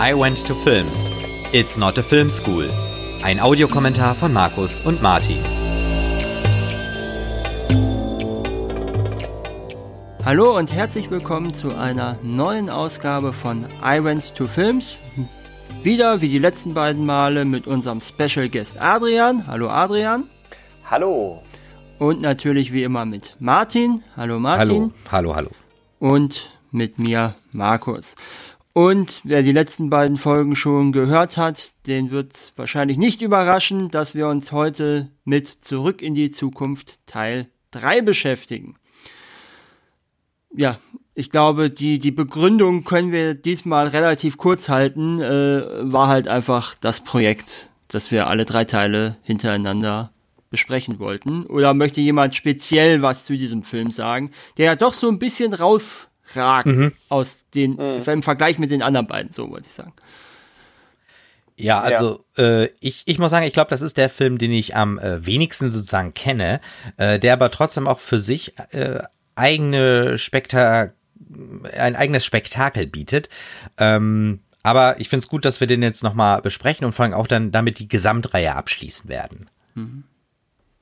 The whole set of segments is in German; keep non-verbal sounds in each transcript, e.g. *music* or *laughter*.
I Went to Films. It's not a film school. Ein Audiokommentar von Markus und Martin. Hallo und herzlich willkommen zu einer neuen Ausgabe von I Went to Films. Wieder wie die letzten beiden Male mit unserem Special Guest Adrian. Hallo Adrian. Hallo. Und natürlich wie immer mit Martin. Hallo Martin. Hallo, hallo, hallo. Und mit mir Markus. Und wer die letzten beiden Folgen schon gehört hat, den wird wahrscheinlich nicht überraschen, dass wir uns heute mit Zurück in die Zukunft Teil 3 beschäftigen. Ja, ich glaube, die, die Begründung können wir diesmal relativ kurz halten, äh, war halt einfach das Projekt, dass wir alle drei Teile hintereinander besprechen wollten. Oder möchte jemand speziell was zu diesem Film sagen, der ja doch so ein bisschen raus ragen mhm. aus den, mhm. im Vergleich mit den anderen beiden, so wollte ich sagen. Ja, also ja. Äh, ich, ich muss sagen, ich glaube, das ist der Film, den ich am äh, wenigsten sozusagen kenne, äh, der aber trotzdem auch für sich äh, eigene Spektak ein eigenes Spektakel bietet. Ähm, aber ich finde es gut, dass wir den jetzt nochmal besprechen und vor allem auch dann damit die Gesamtreihe abschließen werden. Mhm.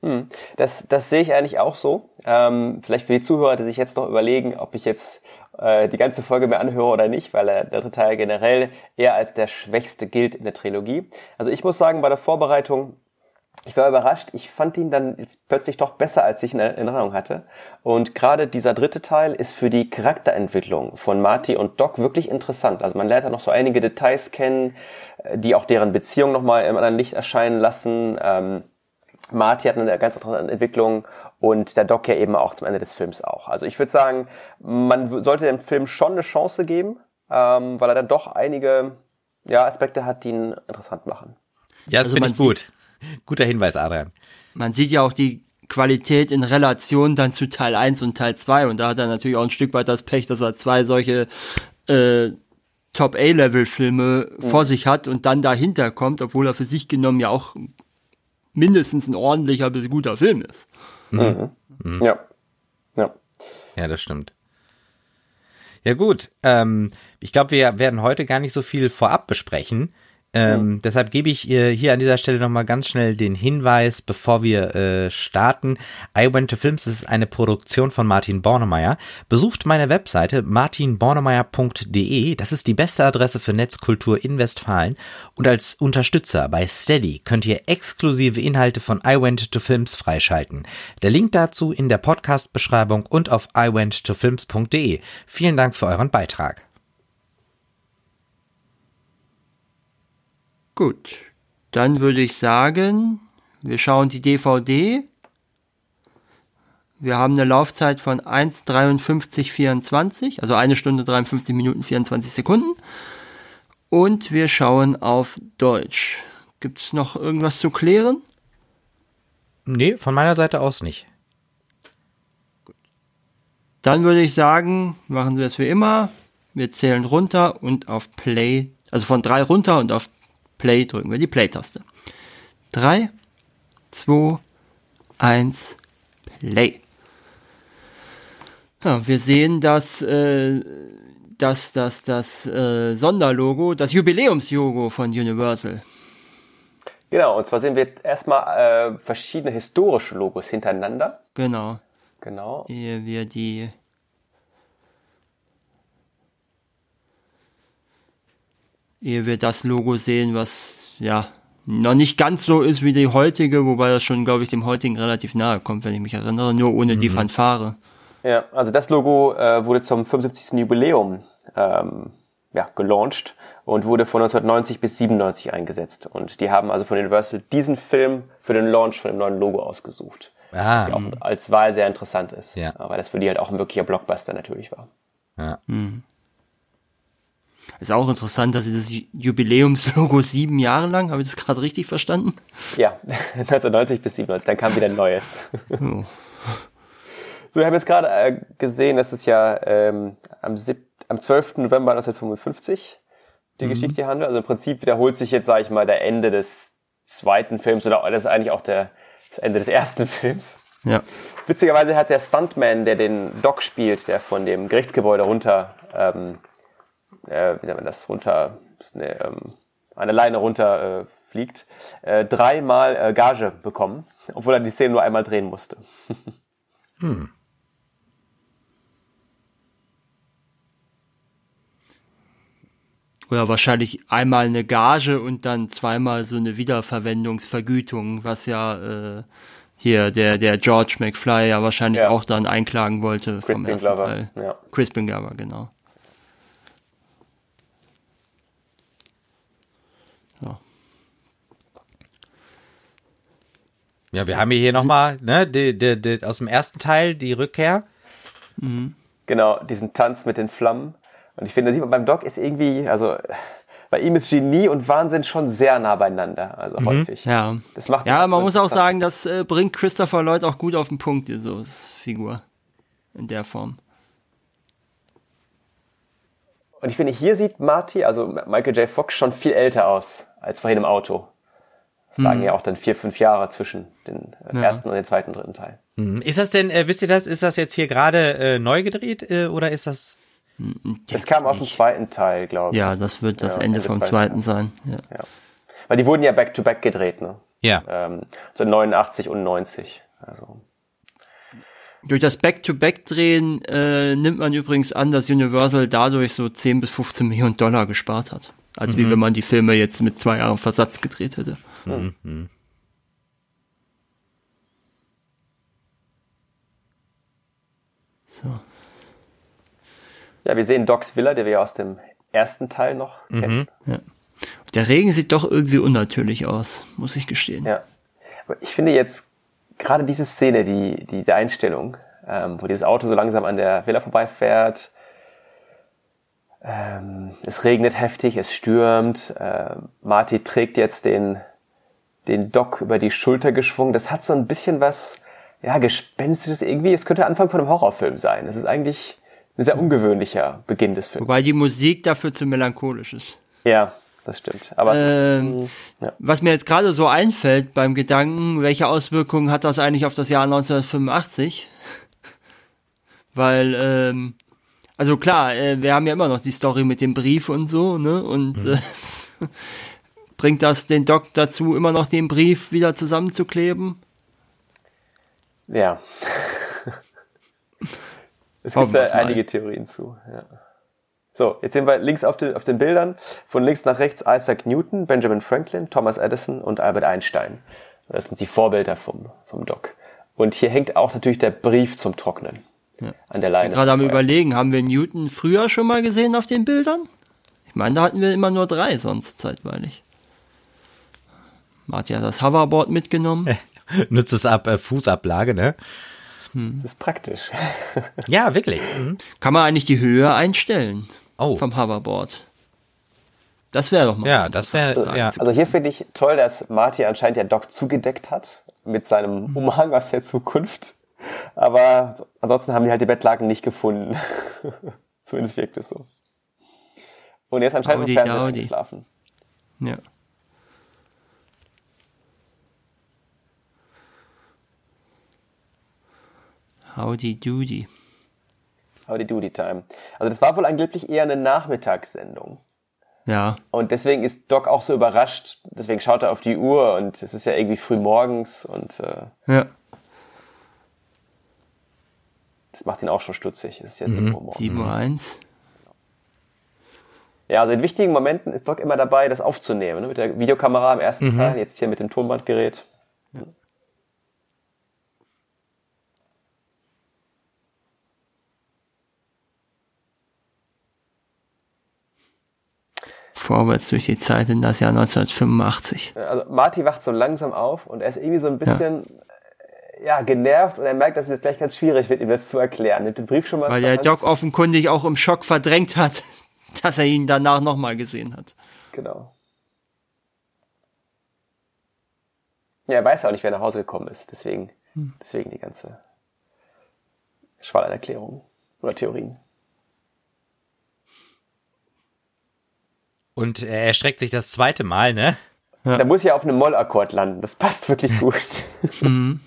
Hm. Das, das sehe ich eigentlich auch so. Ähm, vielleicht für die Zuhörer, die sich jetzt noch überlegen, ob ich jetzt äh, die ganze Folge mir anhöre oder nicht, weil der dritte Teil generell eher als der schwächste gilt in der Trilogie. Also ich muss sagen, bei der Vorbereitung, ich war überrascht. Ich fand ihn dann jetzt plötzlich doch besser, als ich in Erinnerung hatte. Und gerade dieser dritte Teil ist für die Charakterentwicklung von Marty und Doc wirklich interessant. Also man lernt da noch so einige Details kennen, äh, die auch deren Beziehung nochmal im anderen Licht erscheinen lassen. Ähm, Marty hat eine ganz interessante Entwicklung und der Doc ja eben auch zum Ende des Films auch. Also ich würde sagen, man sollte dem Film schon eine Chance geben, ähm, weil er dann doch einige ja, Aspekte hat, die ihn interessant machen. Ja, das also finde ich gut. Guter Hinweis, Adrian. Man sieht ja auch die Qualität in Relation dann zu Teil 1 und Teil 2 und da hat er natürlich auch ein Stück weit das Pech, dass er zwei solche äh, Top-A-Level-Filme mhm. vor sich hat und dann dahinter kommt, obwohl er für sich genommen ja auch mindestens ein ordentlicher bis guter Film ist. Mhm. Mhm. Ja. Ja. Ja, das stimmt. Ja gut, ähm, ich glaube, wir werden heute gar nicht so viel vorab besprechen. Ähm, mhm. Deshalb gebe ich ihr hier an dieser Stelle nochmal ganz schnell den Hinweis, bevor wir äh, starten. I Went to Films ist eine Produktion von Martin Bornemeyer. Besucht meine Webseite martinbornemeyer.de. Das ist die beste Adresse für Netzkultur in Westfalen. Und als Unterstützer bei Steady könnt ihr exklusive Inhalte von I Went to Films freischalten. Der Link dazu in der Podcast-Beschreibung und auf iwenttofilms.de. Vielen Dank für euren Beitrag. Gut, dann würde ich sagen, wir schauen die DVD. Wir haben eine Laufzeit von 1,53,24, also eine Stunde 53 Minuten 24 Sekunden. Und wir schauen auf Deutsch. Gibt es noch irgendwas zu klären? Nee, von meiner Seite aus nicht. Gut. Dann würde ich sagen, machen wir es wie immer. Wir zählen runter und auf Play, also von drei runter und auf Play drücken wir die Play-Taste. 3, 2, 1, Play. Ja, wir sehen, dass, äh, dass, dass das äh, Sonderlogo, das Jubiläumslogo von Universal. Genau, und zwar sehen wir erstmal äh, verschiedene historische Logos hintereinander. Genau. Genau. Ehe wir die ehe wir das Logo sehen, was ja noch nicht ganz so ist wie die heutige, wobei das schon, glaube ich, dem heutigen relativ nahe kommt, wenn ich mich erinnere, nur ohne mhm. die Fanfare. Ja, also das Logo äh, wurde zum 75. Jubiläum ähm, ja, gelauncht und wurde von 1990 bis 97 eingesetzt. Und die haben also von Universal diesen Film für den Launch von dem neuen Logo ausgesucht. Ah. Was auch als Wahl sehr interessant ist. Ja. Weil das für die halt auch ein wirklicher Blockbuster natürlich war. Ja. Mhm. Ist auch interessant, dass sie das Jubiläumslogo sieben Jahre lang, habe ich das gerade richtig verstanden? Ja, *laughs* 1990 bis 97, dann kam wieder ein neues. Oh. So, wir haben jetzt gerade äh, gesehen, dass es ja ähm, am, am 12. November 1955 die mhm. Geschichte handelt. Also im Prinzip wiederholt sich jetzt, sage ich mal, der Ende des zweiten Films oder das ist eigentlich auch der, das Ende des ersten Films. Ja. Witzigerweise hat der Stuntman, der den Doc spielt, der von dem Gerichtsgebäude runter ähm, äh, wie nennt man das, runter eine, ähm, eine Leine runter äh, fliegt, äh, dreimal äh, Gage bekommen, *laughs* obwohl er die Szene nur einmal drehen musste. hm. *laughs* Oder wahrscheinlich einmal eine Gage und dann zweimal so eine Wiederverwendungsvergütung, was ja äh, hier der, der George McFly ja wahrscheinlich ja. auch dann einklagen wollte Crispin vom ersten Glover. Teil. Ja. Crispin Glover, genau. Ja, wir haben hier nochmal, ne, die, die, die, aus dem ersten Teil die Rückkehr. Mhm. Genau, diesen Tanz mit den Flammen. Und ich finde, da sieht man beim Doc ist irgendwie, also bei ihm ist Genie und Wahnsinn schon sehr nah beieinander, also mhm. häufig. Ja, das macht ja man muss auch sagen, das äh, bringt Christopher Lloyd auch gut auf den Punkt, so Figur in der Form. Und ich finde, hier sieht Marty, also Michael J. Fox, schon viel älter aus als vorhin im Auto. Es lagen mhm. ja auch dann vier, fünf Jahre zwischen dem äh, ja. ersten und dem zweiten, dritten Teil. Mhm. Ist das denn, äh, wisst ihr das, ist das jetzt hier gerade äh, neu gedreht äh, oder ist das das kam aus dem zweiten Teil, glaube ich. Ja, das wird das ja, Ende, Ende vom zweiten sein. Ja. ja. Weil die wurden ja back-to-back -back gedreht, ne? Ja. Ähm, so 89 und 90. Also. Durch das Back-to-Back-Drehen äh, nimmt man übrigens an, dass Universal dadurch so 10 bis 15 Millionen Dollar gespart hat. Als mhm. wie wenn man die Filme jetzt mit zwei Jahren Versatz gedreht hätte. Mhm. So. Ja, wir sehen Docs Villa, der wir aus dem ersten Teil noch mhm. kennen. Ja. Der Regen sieht doch irgendwie unnatürlich aus, muss ich gestehen. Ja. Aber ich finde jetzt gerade diese Szene, die, die, die Einstellung, ähm, wo dieses Auto so langsam an der Villa vorbeifährt, ähm, es regnet heftig, es stürmt, äh, Marty trägt jetzt den, den Doc über die Schulter geschwungen. Das hat so ein bisschen was, ja, gespenstisches irgendwie. Es könnte Anfang von einem Horrorfilm sein. Das ist eigentlich ein sehr ungewöhnlicher Beginn des Films. Wobei die Musik dafür zu melancholisch ist. Ja, das stimmt. Aber ähm, ja. was mir jetzt gerade so einfällt beim Gedanken, welche Auswirkungen hat das eigentlich auf das Jahr 1985? *laughs* Weil, ähm, also klar, äh, wir haben ja immer noch die Story mit dem Brief und so, ne? Und mhm. äh, *laughs* bringt das den Doc dazu, immer noch den Brief wieder zusammenzukleben? Ja. *laughs* Es gibt da einige Theorien zu. Ja. So, jetzt sehen wir links auf den, auf den Bildern von links nach rechts Isaac Newton, Benjamin Franklin, Thomas Edison und Albert Einstein. Das sind die Vorbilder vom, vom Doc. Und hier hängt auch natürlich der Brief zum Trocknen ja. an der Leine. Gerade am überlegen, haben wir Newton früher schon mal gesehen auf den Bildern? Ich meine, da hatten wir immer nur drei sonst zeitweilig. Martin hat das Hoverboard mitgenommen. *laughs* Nutzt es ab äh, Fußablage, ne? Hm. Das ist praktisch. *laughs* ja, wirklich. Mhm. Kann man eigentlich die Höhe einstellen oh. vom Hoverboard? Das wäre doch mal. Ja, das wäre. Also, ja. also hier finde ich toll, dass Marty anscheinend ja Doc zugedeckt hat mit seinem mhm. Umhang aus der Zukunft. Aber ansonsten haben die halt die Bettlaken nicht gefunden. *laughs* Zumindest wirkt es so. Und ist anscheinend im Fernsehen geschlafen. Ja. Howdy Doody. Howdy Doody Time. Also das war wohl angeblich eher eine Nachmittagssendung. Ja. Und deswegen ist Doc auch so überrascht. Deswegen schaut er auf die Uhr und es ist ja irgendwie früh morgens und äh, ja. Das macht ihn auch schon stutzig. Es ist ja mhm. 7 Uhr 1. Ja, also in wichtigen Momenten ist Doc immer dabei, das aufzunehmen. Ne? Mit der Videokamera im ersten mhm. Teil, jetzt hier mit dem Tonbandgerät. Ja. vorwärts durch die Zeit in das Jahr 1985. Also Marty wacht so langsam auf und er ist irgendwie so ein bisschen ja. Ja genervt und er merkt, dass es jetzt gleich ganz schwierig wird, ihm das zu erklären. Nimmt den Brief schon mal Weil der Doc offenkundig auch im Schock verdrängt hat, *laughs* dass er ihn danach nochmal gesehen hat. Genau. Ja, er weiß ja auch nicht, wer nach Hause gekommen ist. Deswegen, hm. deswegen die ganze Schwall an Erklärungen oder Theorien. Und er erstreckt sich das zweite Mal, ne? Ja. Da muss ja auf einem Mollakkord landen. Das passt wirklich gut. *laughs* mhm.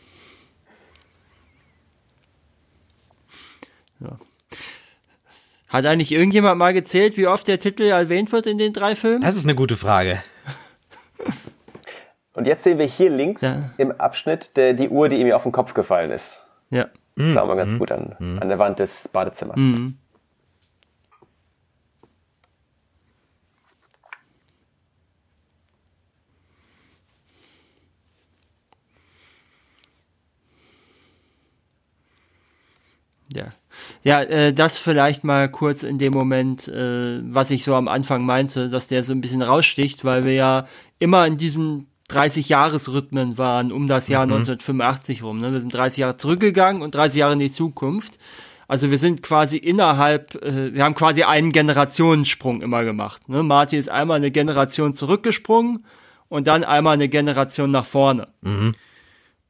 Hat eigentlich irgendjemand mal gezählt, wie oft der Titel erwähnt wird in den drei Filmen? Das ist eine gute Frage. Und jetzt sehen wir hier links ja. im Abschnitt der, die Uhr, die ihm auf den Kopf gefallen ist. Ja. Das sah man ganz mhm. gut an, mhm. an der Wand des Badezimmers. Mhm. Ja. Ja, äh, das vielleicht mal kurz in dem Moment, äh, was ich so am Anfang meinte, dass der so ein bisschen raussticht, weil wir ja immer in diesen 30-Jahres-Rhythmen waren um das Jahr mhm. 1985 rum. Ne? Wir sind 30 Jahre zurückgegangen und 30 Jahre in die Zukunft. Also wir sind quasi innerhalb, äh, wir haben quasi einen Generationensprung immer gemacht. Ne? Marty ist einmal eine Generation zurückgesprungen und dann einmal eine Generation nach vorne. Mhm.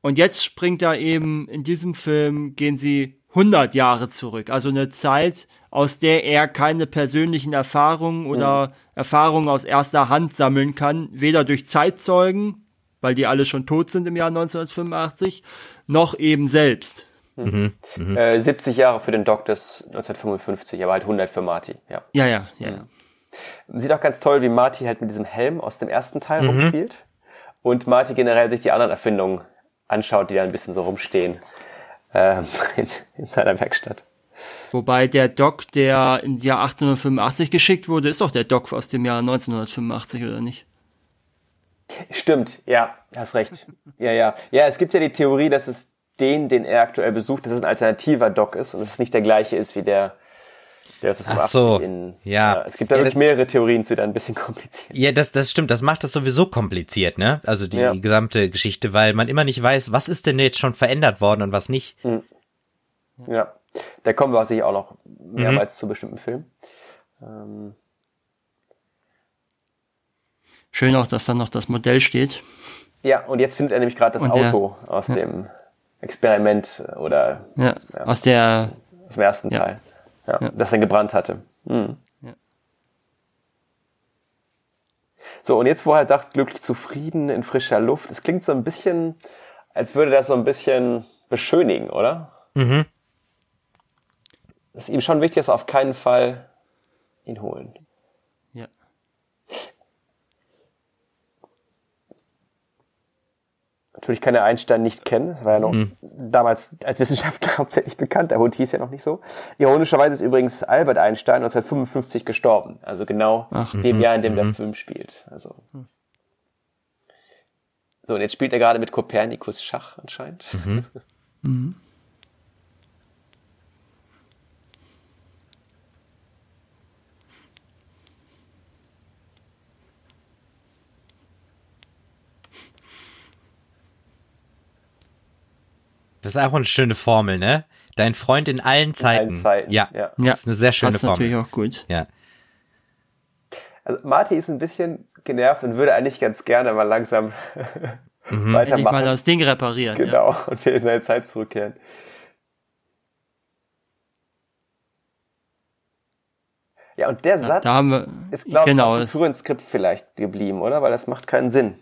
Und jetzt springt er eben in diesem Film, gehen sie 100 Jahre zurück. Also eine Zeit, aus der er keine persönlichen Erfahrungen oder mhm. Erfahrungen aus erster Hand sammeln kann, weder durch Zeitzeugen, weil die alle schon tot sind im Jahr 1985, noch eben selbst. Mhm. Mhm. Äh, 70 Jahre für den Doc des 1955, aber halt 100 für Marty, ja. Ja, ja, ja. ja. Sieht auch ganz toll, wie Marty halt mit diesem Helm aus dem ersten Teil mhm. rumspielt und Marty generell sich die anderen Erfindungen anschaut, die da ein bisschen so rumstehen äh, *laughs* in, in seiner Werkstatt. Wobei der Doc, der ins Jahr 1885 geschickt wurde, ist doch der Doc aus dem Jahr 1985, oder nicht? Stimmt, ja, hast recht. Ja, ja. Ja, es gibt ja die Theorie, dass es den, den er aktuell besucht, dass es ein alternativer Doc ist und es nicht der gleiche ist wie der der ist Ach so, in, ja. ja. Es gibt da ja, wirklich mehrere Theorien zu, die ein bisschen *laughs* kompliziert. Ja, das, das stimmt. Das macht das sowieso kompliziert, ne? Also die ja. gesamte Geschichte, weil man immer nicht weiß, was ist denn jetzt schon verändert worden und was nicht. Mhm. Ja, da kommen wir sicher auch noch mehrmals mhm. zu bestimmten Filmen. Ähm. Schön auch, dass dann noch das Modell steht. Ja, und jetzt findet er nämlich gerade das und Auto der, aus dem Experiment oder ja, aus der aus dem ersten Teil ja, ja. das er gebrannt hatte. Mhm. Ja. So, und jetzt, wo er halt sagt, glücklich zufrieden in frischer Luft, es klingt so ein bisschen, als würde das so ein bisschen beschönigen, oder? Mhm. Es ist ihm schon wichtig, dass er auf keinen Fall ihn holen. Natürlich kann er Einstein nicht kennen. Das war ja noch mhm. damals als Wissenschaftler *laughs* hauptsächlich bekannt. Der Hund hieß ja noch nicht so. Ironischerweise ist übrigens Albert Einstein 1955 gestorben. Also genau Ach, dem mhm. Jahr, in dem der mhm. Film spielt. Also. So, und jetzt spielt er gerade mit Kopernikus Schach anscheinend. Mhm. *laughs* Das ist auch eine schöne Formel, ne? Dein Freund in allen Zeiten. In allen Zeiten. Ja, ja. Das ist eine sehr schöne Passt Formel. natürlich auch gut. Ja. Also Marty ist ein bisschen genervt und würde eigentlich ganz gerne mal langsam *laughs* mhm. weitermachen. mal das Ding reparieren. Genau, ja. und will in seine Zeit zurückkehren. Ja, und der Satz ja, wir, ist, glaube genau, ich, im früheren Skript vielleicht geblieben, oder? Weil das macht keinen Sinn.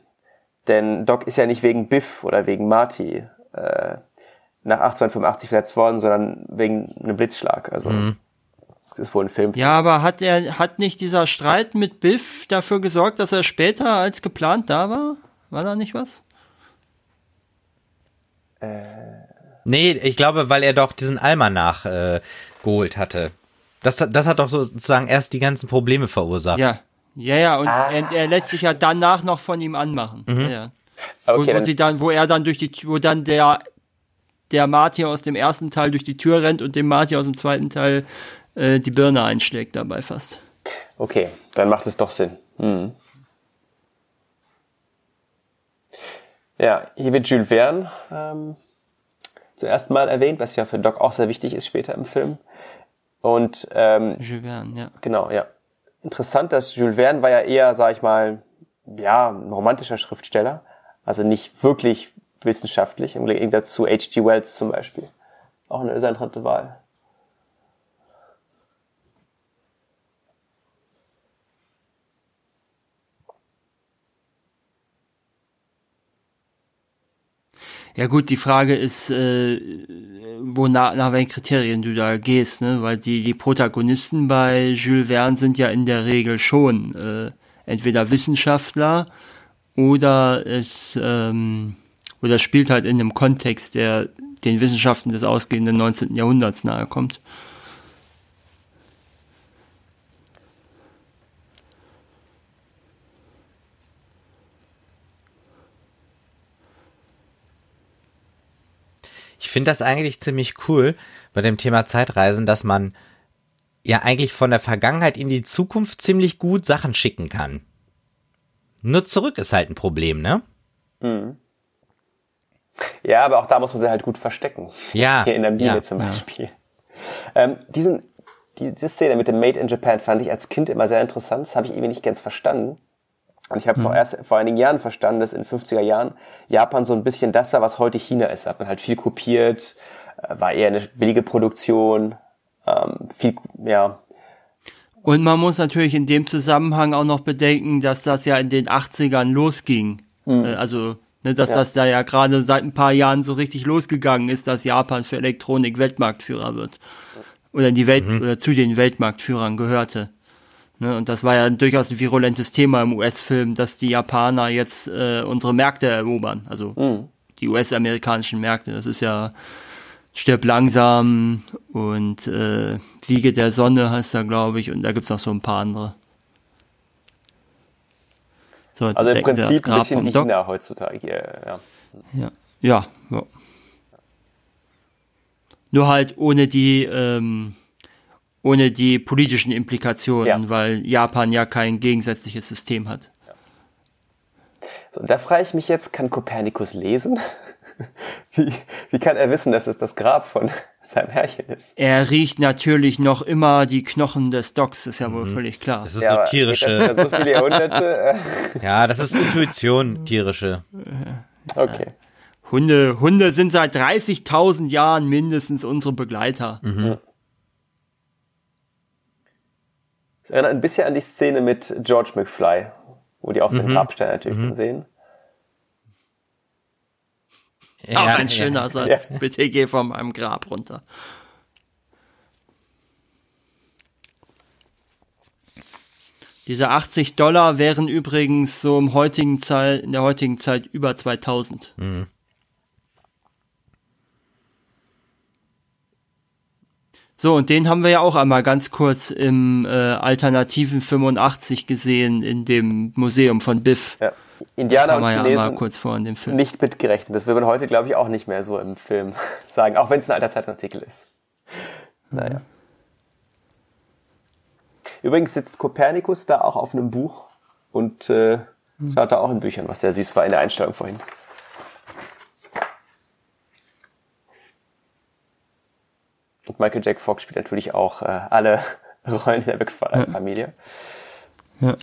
Denn Doc ist ja nicht wegen Biff oder wegen Marty äh, nach 1885 verletzt worden, sondern wegen einem Blitzschlag. Also mhm. das ist wohl ein Film. Ja, aber hat er hat nicht dieser Streit mit Biff dafür gesorgt, dass er später als geplant da war? War da nicht was? Äh. Nee, ich glaube, weil er doch diesen Almanach äh, geholt hatte. Das, das hat doch sozusagen erst die ganzen Probleme verursacht. Ja, ja, ja, und ah. er, er, lässt sich ja danach noch von ihm anmachen. Mhm. Ja, Okay, wo, wo sie dann, wo er dann durch die, wo dann der der Marty aus dem ersten Teil durch die Tür rennt und dem Marty aus dem zweiten Teil äh, die Birne einschlägt dabei fast. Okay, dann macht es doch Sinn. Hm. Ja, hier wird Jules Verne ähm, zuerst mal erwähnt, was ja für Doc auch sehr wichtig ist später im Film. Und ähm, Jules Verne, ja. Genau, ja. Interessant, dass Jules Verne war ja eher, sag ich mal, ja, ein romantischer Schriftsteller. Also nicht wirklich wissenschaftlich, im Gegensatz zu H.G. Wells zum Beispiel. Auch eine sehr interessante Wahl. Ja gut, die Frage ist, äh, wo nach, nach welchen Kriterien du da gehst, ne? Weil die, die Protagonisten bei Jules Verne sind ja in der Regel schon äh, entweder Wissenschaftler oder es ähm, oder spielt halt in einem Kontext, der den Wissenschaften des ausgehenden 19. Jahrhunderts nahe kommt. Ich finde das eigentlich ziemlich cool bei dem Thema Zeitreisen, dass man ja eigentlich von der Vergangenheit in die Zukunft ziemlich gut Sachen schicken kann. Nur zurück ist halt ein Problem, ne? Mhm. Ja, aber auch da muss man sie halt gut verstecken. Ja. Hier in der Mine ja, zum Beispiel. Ja. Ähm, diesen, diese Szene mit dem Made in Japan fand ich als Kind immer sehr interessant. Das habe ich irgendwie nicht ganz verstanden. Und ich habe mhm. erst vor einigen Jahren verstanden, dass in 50er Jahren Japan so ein bisschen das war, was heute China ist. Da hat man halt viel kopiert, äh, war eher eine billige Produktion, ähm, viel, ja. Und man muss natürlich in dem Zusammenhang auch noch bedenken, dass das ja in den 80ern losging. Mhm. Also, ne, dass ja. das da ja gerade seit ein paar Jahren so richtig losgegangen ist, dass Japan für Elektronik Weltmarktführer wird. Oder in die Welt, mhm. oder zu den Weltmarktführern gehörte. Ne, und das war ja durchaus ein virulentes Thema im US-Film, dass die Japaner jetzt äh, unsere Märkte erobern, also mhm. die US-amerikanischen Märkte. Das ist ja Stirb langsam und äh, Wiege der Sonne heißt da, glaube ich, und da gibt's noch so ein paar andere. So, also im Prinzip ein bisschen China heutzutage hier, ja. Ja, ja. Nur halt ohne die ähm, ohne die politischen Implikationen, weil Japan ja kein gegensätzliches System hat. So, da frage ich mich jetzt, kann Kopernikus lesen? Wie, wie kann er wissen, dass es das Grab von *laughs* seinem Herrchen ist? Er riecht natürlich noch immer die Knochen des Docks, ist ja wohl mhm. völlig klar. Das ist ja, so tierische. Das so viele Jahrhunderte. *laughs* ja, das ist Intuition, tierische. Okay. Hunde, Hunde sind seit 30.000 Jahren mindestens unsere Begleiter. Mhm. Das erinnert ein bisschen an die Szene mit George McFly, wo die auch den mhm. Grabstein natürlich mhm. sehen. Ja, auch ein schöner ja. Satz. Ja. Bitte geh von meinem Grab runter. Diese 80 Dollar wären übrigens so im heutigen Zeit, in der heutigen Zeit über 2000. Mhm. So, und den haben wir ja auch einmal ganz kurz im äh, Alternativen 85 gesehen in dem Museum von Biff. Ja. Indianer und Chinesen ja kurz vor in dem Film. nicht mitgerechnet. Das will man heute, glaube ich, auch nicht mehr so im Film *laughs* sagen, auch wenn es ein alter Zeitartikel ist. Naja. Übrigens sitzt Kopernikus da auch auf einem Buch und äh, schaut da auch in Büchern, was sehr süß war in der Einstellung vorhin. Und Michael Jack Fox spielt natürlich auch äh, alle *laughs* Rollen in der McFarlane-Familie. Ja. ja.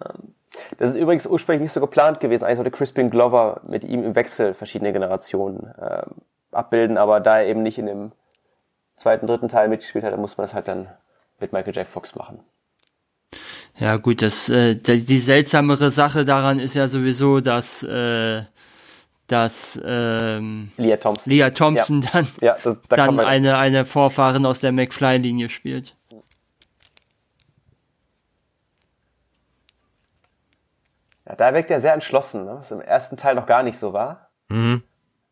Ähm, das ist übrigens ursprünglich nicht so geplant gewesen. Eigentlich sollte Crispin Glover mit ihm im Wechsel verschiedene Generationen ähm, abbilden, aber da er eben nicht in dem zweiten, dritten Teil mitgespielt hat, dann muss man das halt dann mit Michael J. Fox machen. Ja gut, das, äh, die seltsamere Sache daran ist ja sowieso, dass äh, dass ähm, Leah Thompson, Leah Thompson ja. dann, ja, das, da dann eine, eine Vorfahrin aus der McFly-Linie spielt. Ja, da wirkt er sehr entschlossen, ne? was im ersten Teil noch gar nicht so war. Mhm.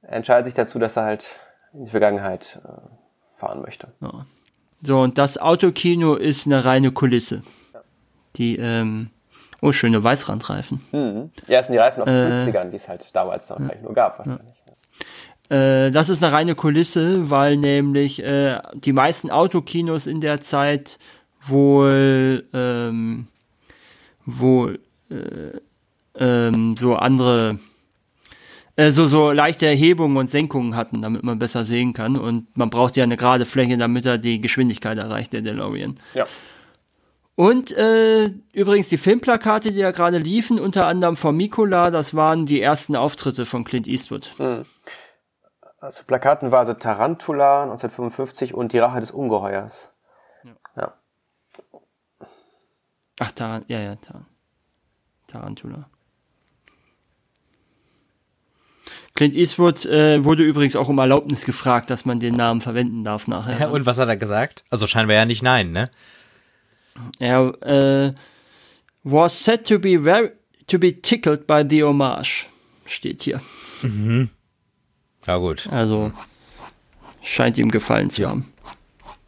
Er entscheidet sich dazu, dass er halt in die Vergangenheit äh, fahren möchte. Ja. So, und das Autokino ist eine reine Kulisse. Ja. Die ähm, Oh, schöne Weißrandreifen. Mhm. Ja, sind die Reifen aus den äh, 50ern, die es halt damals noch ja. nur gab wahrscheinlich. Ja. Äh, das ist eine reine Kulisse, weil nämlich äh, die meisten Autokinos in der Zeit wohl ähm, wohl äh, ähm, so andere äh, so, so leichte Erhebungen und Senkungen hatten, damit man besser sehen kann. Und man braucht ja eine gerade Fläche, damit er die Geschwindigkeit erreicht, der DeLorean. Ja. Und äh, übrigens die Filmplakate, die ja gerade liefen, unter anderem von Mikola, das waren die ersten Auftritte von Clint Eastwood. Mhm. Also Plakaten war also Tarantula 1955 und die Rache des Ungeheuers. Ja. ja. Ach, Tar ja, ja, Tar Tarantula. Clint Eastwood äh, wurde übrigens auch um Erlaubnis gefragt, dass man den Namen verwenden darf nachher. Und was hat er gesagt? Also scheinbar ja nicht nein, ne? Er äh, was said to be very to be tickled by the homage, steht hier. Ja gut. Also scheint ihm gefallen zu haben.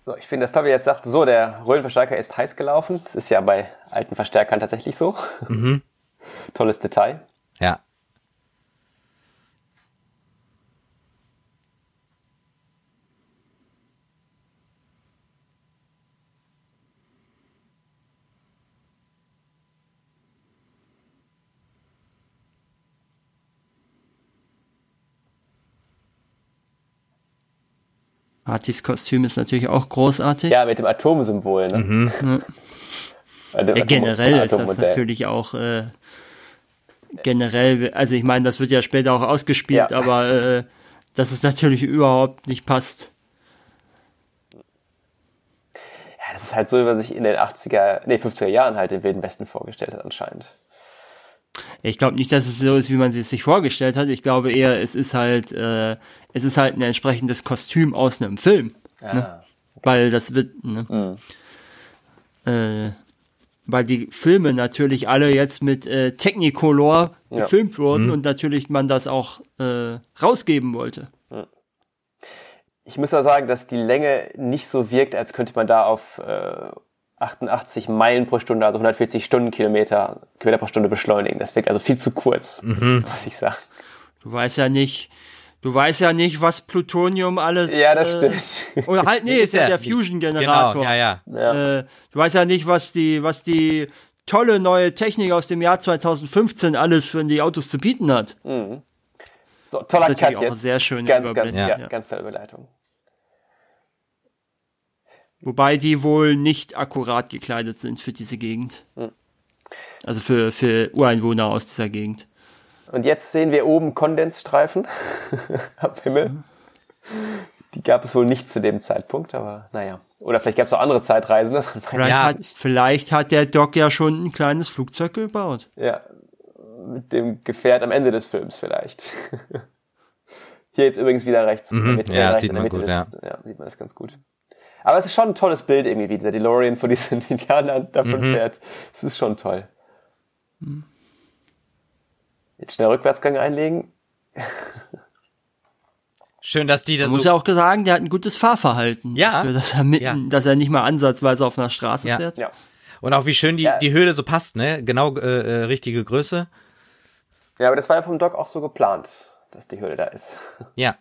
So, ich finde, dass Tobi jetzt sagt, so, der Röhrenverstärker ist heiß gelaufen. Das ist ja bei alten Verstärkern tatsächlich so. *laughs* Tolles Detail. Ja. Artis Kostüm ist natürlich auch großartig. Ja, mit dem Atomsymbol. Ne? *laughs* Also Ja, Atom- generell ist das natürlich auch äh, generell, also ich meine, das wird ja später auch ausgespielt, Ja. aber äh, dass es natürlich überhaupt nicht passt. Ja, das ist halt so, wie man sich in den 80er, nee, 50er Jahren halt den Wilden Westen vorgestellt hat anscheinend. Ich glaube nicht, dass es so ist, wie man es sich vorgestellt hat. Ich glaube eher, es ist halt, äh, es ist halt ein entsprechendes Kostüm aus einem Film. Ja. Weil das wird, ne? Äh, weil die Filme natürlich alle jetzt mit äh, Technicolor Ja. gefilmt wurden und natürlich man das auch äh, rausgeben wollte. Ich muss aber sagen, dass die Länge nicht so wirkt, als könnte man da auf äh, 88 Meilen pro Stunde, also 140 Stundenkilometer Kilometer pro Stunde beschleunigen. Das wirkt also viel zu kurz, muss ich sagen. Du weißt ja nicht, du weißt ja nicht, was Plutonium alles. Ja, das äh, stimmt. *laughs* Oder halt, nee, ist ja der Genau, Fusion-Generator. ja, ja. Ja. Äh, du weißt ja nicht, was die, was die tolle neue Technik aus dem Jahr 2015 alles für die Autos zu bieten hat. So, toller Natürlich Cut auch jetzt. sehr schön Ganz, ganz, ja, ja. ganz tolle Überleitung. Wobei die wohl nicht akkurat gekleidet sind für diese Gegend. Also für, für Ureinwohner aus dieser Gegend. Und jetzt sehen wir oben Kondensstreifen *laughs* am Himmel. Die gab es wohl nicht zu dem Zeitpunkt, aber naja. Oder vielleicht gab es auch andere Zeitreisende. *laughs* Vielleicht, Ja. hat, vielleicht hat der Doc ja schon ein kleines Flugzeug gebaut. Ja, mit dem Gefährt am Ende des Films vielleicht. *laughs* Hier jetzt übrigens wieder rechts. in der Mitte- Mhm. Ja, rechts sieht man gut, des- ja. sieht man das ganz gut. Aber es ist schon ein tolles Bild irgendwie, wie dieser DeLorean vor diesen *laughs* Indianern davon Mhm. fährt. Es ist schon toll. Jetzt schnell Rückwärtsgang einlegen. *laughs* Schön, dass die das Man muss so, ja auch sagen, der hat ein gutes Fahrverhalten. Ja. Für, dass, er mitten, Ja. dass er nicht mal ansatzweise auf einer Straße Ja. fährt. Ja. und auch wie schön die, Ja. die Höhle so passt, ne? Genau äh, äh, richtige Größe. ja, aber das war ja vom Doc auch so geplant, dass die Höhle da ist. Ja.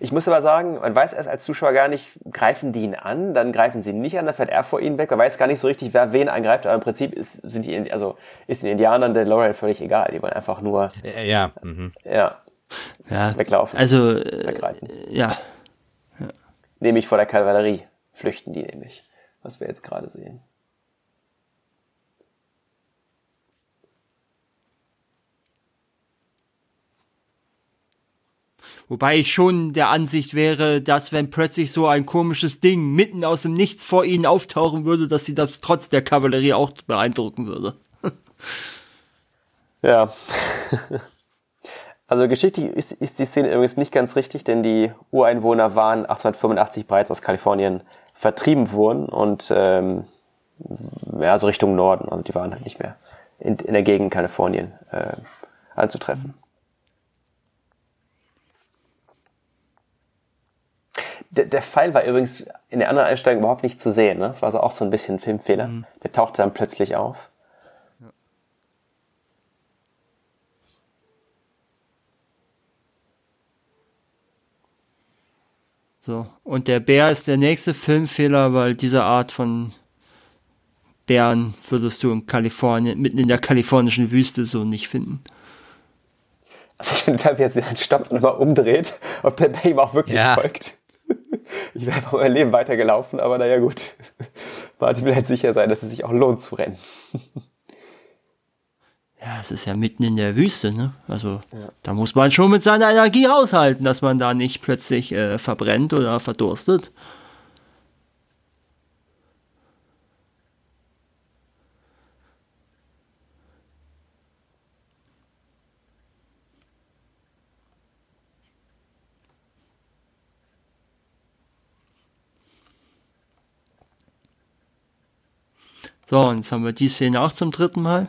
Ich muss aber sagen, man weiß erst als Zuschauer gar nicht, greifen die ihn an, dann greifen sie ihn nicht an, dann fährt er vor ihnen weg. Man weiß gar nicht so richtig, wer wen angreift, aber im Prinzip ist, sind die, also ist den Indianern der Lorel völlig egal. Die wollen einfach nur, Äh, ja. Mhm. ja, Ja. weglaufen, Also, äh, weggreifen. ja. Nämlich vor der Kavallerie flüchten die nämlich, was wir jetzt gerade sehen. Wobei ich schon der Ansicht wäre, dass wenn plötzlich so ein komisches Ding mitten aus dem Nichts vor ihnen auftauchen würde, dass sie das trotz der Kavallerie auch beeindrucken würde. *laughs* Ja. *laughs* Also geschichtlich ist, ist die Szene übrigens nicht ganz richtig, denn die Ureinwohner waren 1885 bereits aus Kalifornien vertrieben worden und ähm, ja, so Richtung Norden. Also die waren halt nicht mehr in, in der Gegend Kalifornien äh, anzutreffen. Der, der Pfeil war übrigens in der anderen Einstellung überhaupt nicht zu sehen. Ne? Das war so auch so ein bisschen ein Filmfehler. Der tauchte dann plötzlich auf. So. Und der Bär ist der nächste Filmfehler, weil diese Art von Bären würdest du in Kalifornien, mitten in der kalifornischen Wüste so nicht finden. Also ich finde, da, er sich dann stoppt und immer umdreht, ob der Bär ihm auch wirklich Ja. folgt. Ich wäre einfach mein Leben weitergelaufen, aber naja, gut. Martin will halt sicher sein, dass es sich auch lohnt zu rennen. Ja, es ist ja mitten in der Wüste, ne? Also da muss man schon mit seiner Energie aushalten, dass man da nicht plötzlich äh, verbrennt oder verdurstet. So, und jetzt haben wir die Szene auch zum dritten Mal.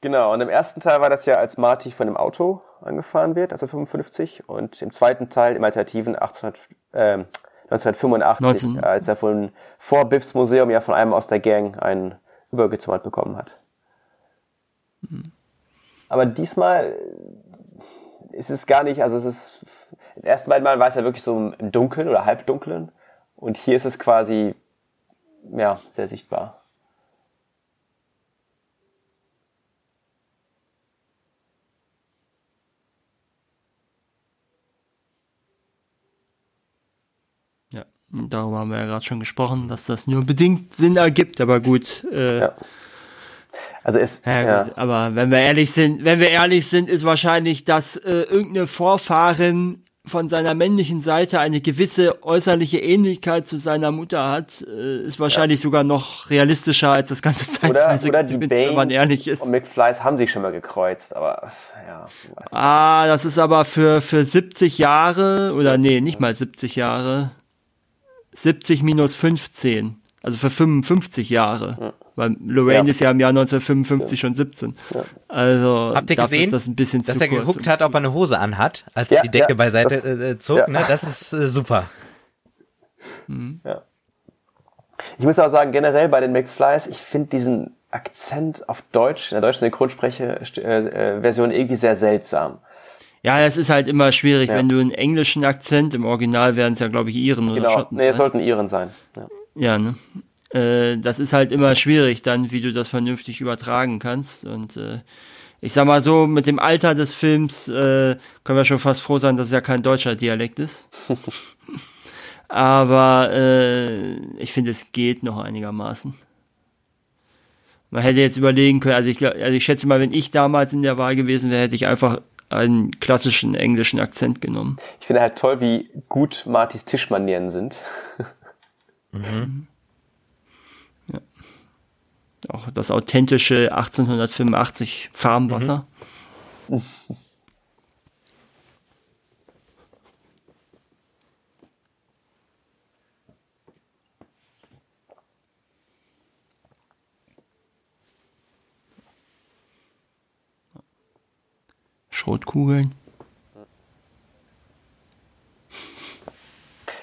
Genau, und im ersten Teil war das ja, als Marty von dem Auto angefahren wird, also 55, und im zweiten Teil, im Alternativen 18, äh, 1985, 19. als er von vor Biffs Museum ja von einem aus der Gang einen übergezimmert bekommen hat. Mhm. Aber diesmal ist es gar nicht, also es ist, im ersten beiden Mal war es ja wirklich so im Dunkeln oder Halbdunklen, und hier ist es quasi, ja, sehr sichtbar. Darüber haben wir ja gerade schon gesprochen, dass das nur bedingt Sinn ergibt, aber gut. Äh, ja. Also ist ja, ja. Gut, aber wenn wir ehrlich sind, wenn wir ehrlich sind, ist wahrscheinlich, dass äh, irgendeine Vorfahrin von seiner männlichen Seite eine gewisse äußerliche Ähnlichkeit zu seiner Mutter hat, äh, ist wahrscheinlich ja. sogar noch realistischer als das ganze Zeitreise. Oder, oder die Bane wenn man ehrlich ist. und McFlys haben sich schon mal gekreuzt, aber ja. Ah, das ist aber für für 70 Jahre oder nee, nicht mal 70 Jahre. 70 minus 15, also für 55 Jahre. Ja. Weil Lorraine ja. ist ja im Jahr 1955 ja. schon 17. Also habt ihr gesehen, das ein bisschen dass er geguckt hat, ob er eine Hose anhat, als er die Decke beiseite das, äh, zog. Ne? Das ist äh, super. Mhm. Ja. Ich muss auch sagen, generell bei den McFlys, ich finde diesen Akzent auf Deutsch, in der deutschen Synchronsprecher-Version äh, irgendwie sehr seltsam. Ja, es ist halt immer schwierig, ja. wenn du einen englischen Akzent, im Original werden es ja, glaube ich, Iren genau. oder Schotten. Nee, es sollten Iren sein. Ja, ja ne? Äh, das ist halt immer schwierig dann, wie du das vernünftig übertragen kannst. Und äh, ich sag mal so, mit dem Alter des Films äh, können wir schon fast froh sein, dass es ja kein deutscher Dialekt ist. *laughs* Aber äh, ich finde, es geht noch einigermaßen. Man hätte jetzt überlegen können, also ich, also ich schätze mal, wenn ich damals in der Wahl gewesen wäre, hätte ich einfach einen klassischen englischen Akzent genommen. Ich finde halt toll, wie gut Martys Tischmanieren sind. Mhm. Ja. Auch das authentische 1885 Farmwasser. Mhm. Schrotkugeln.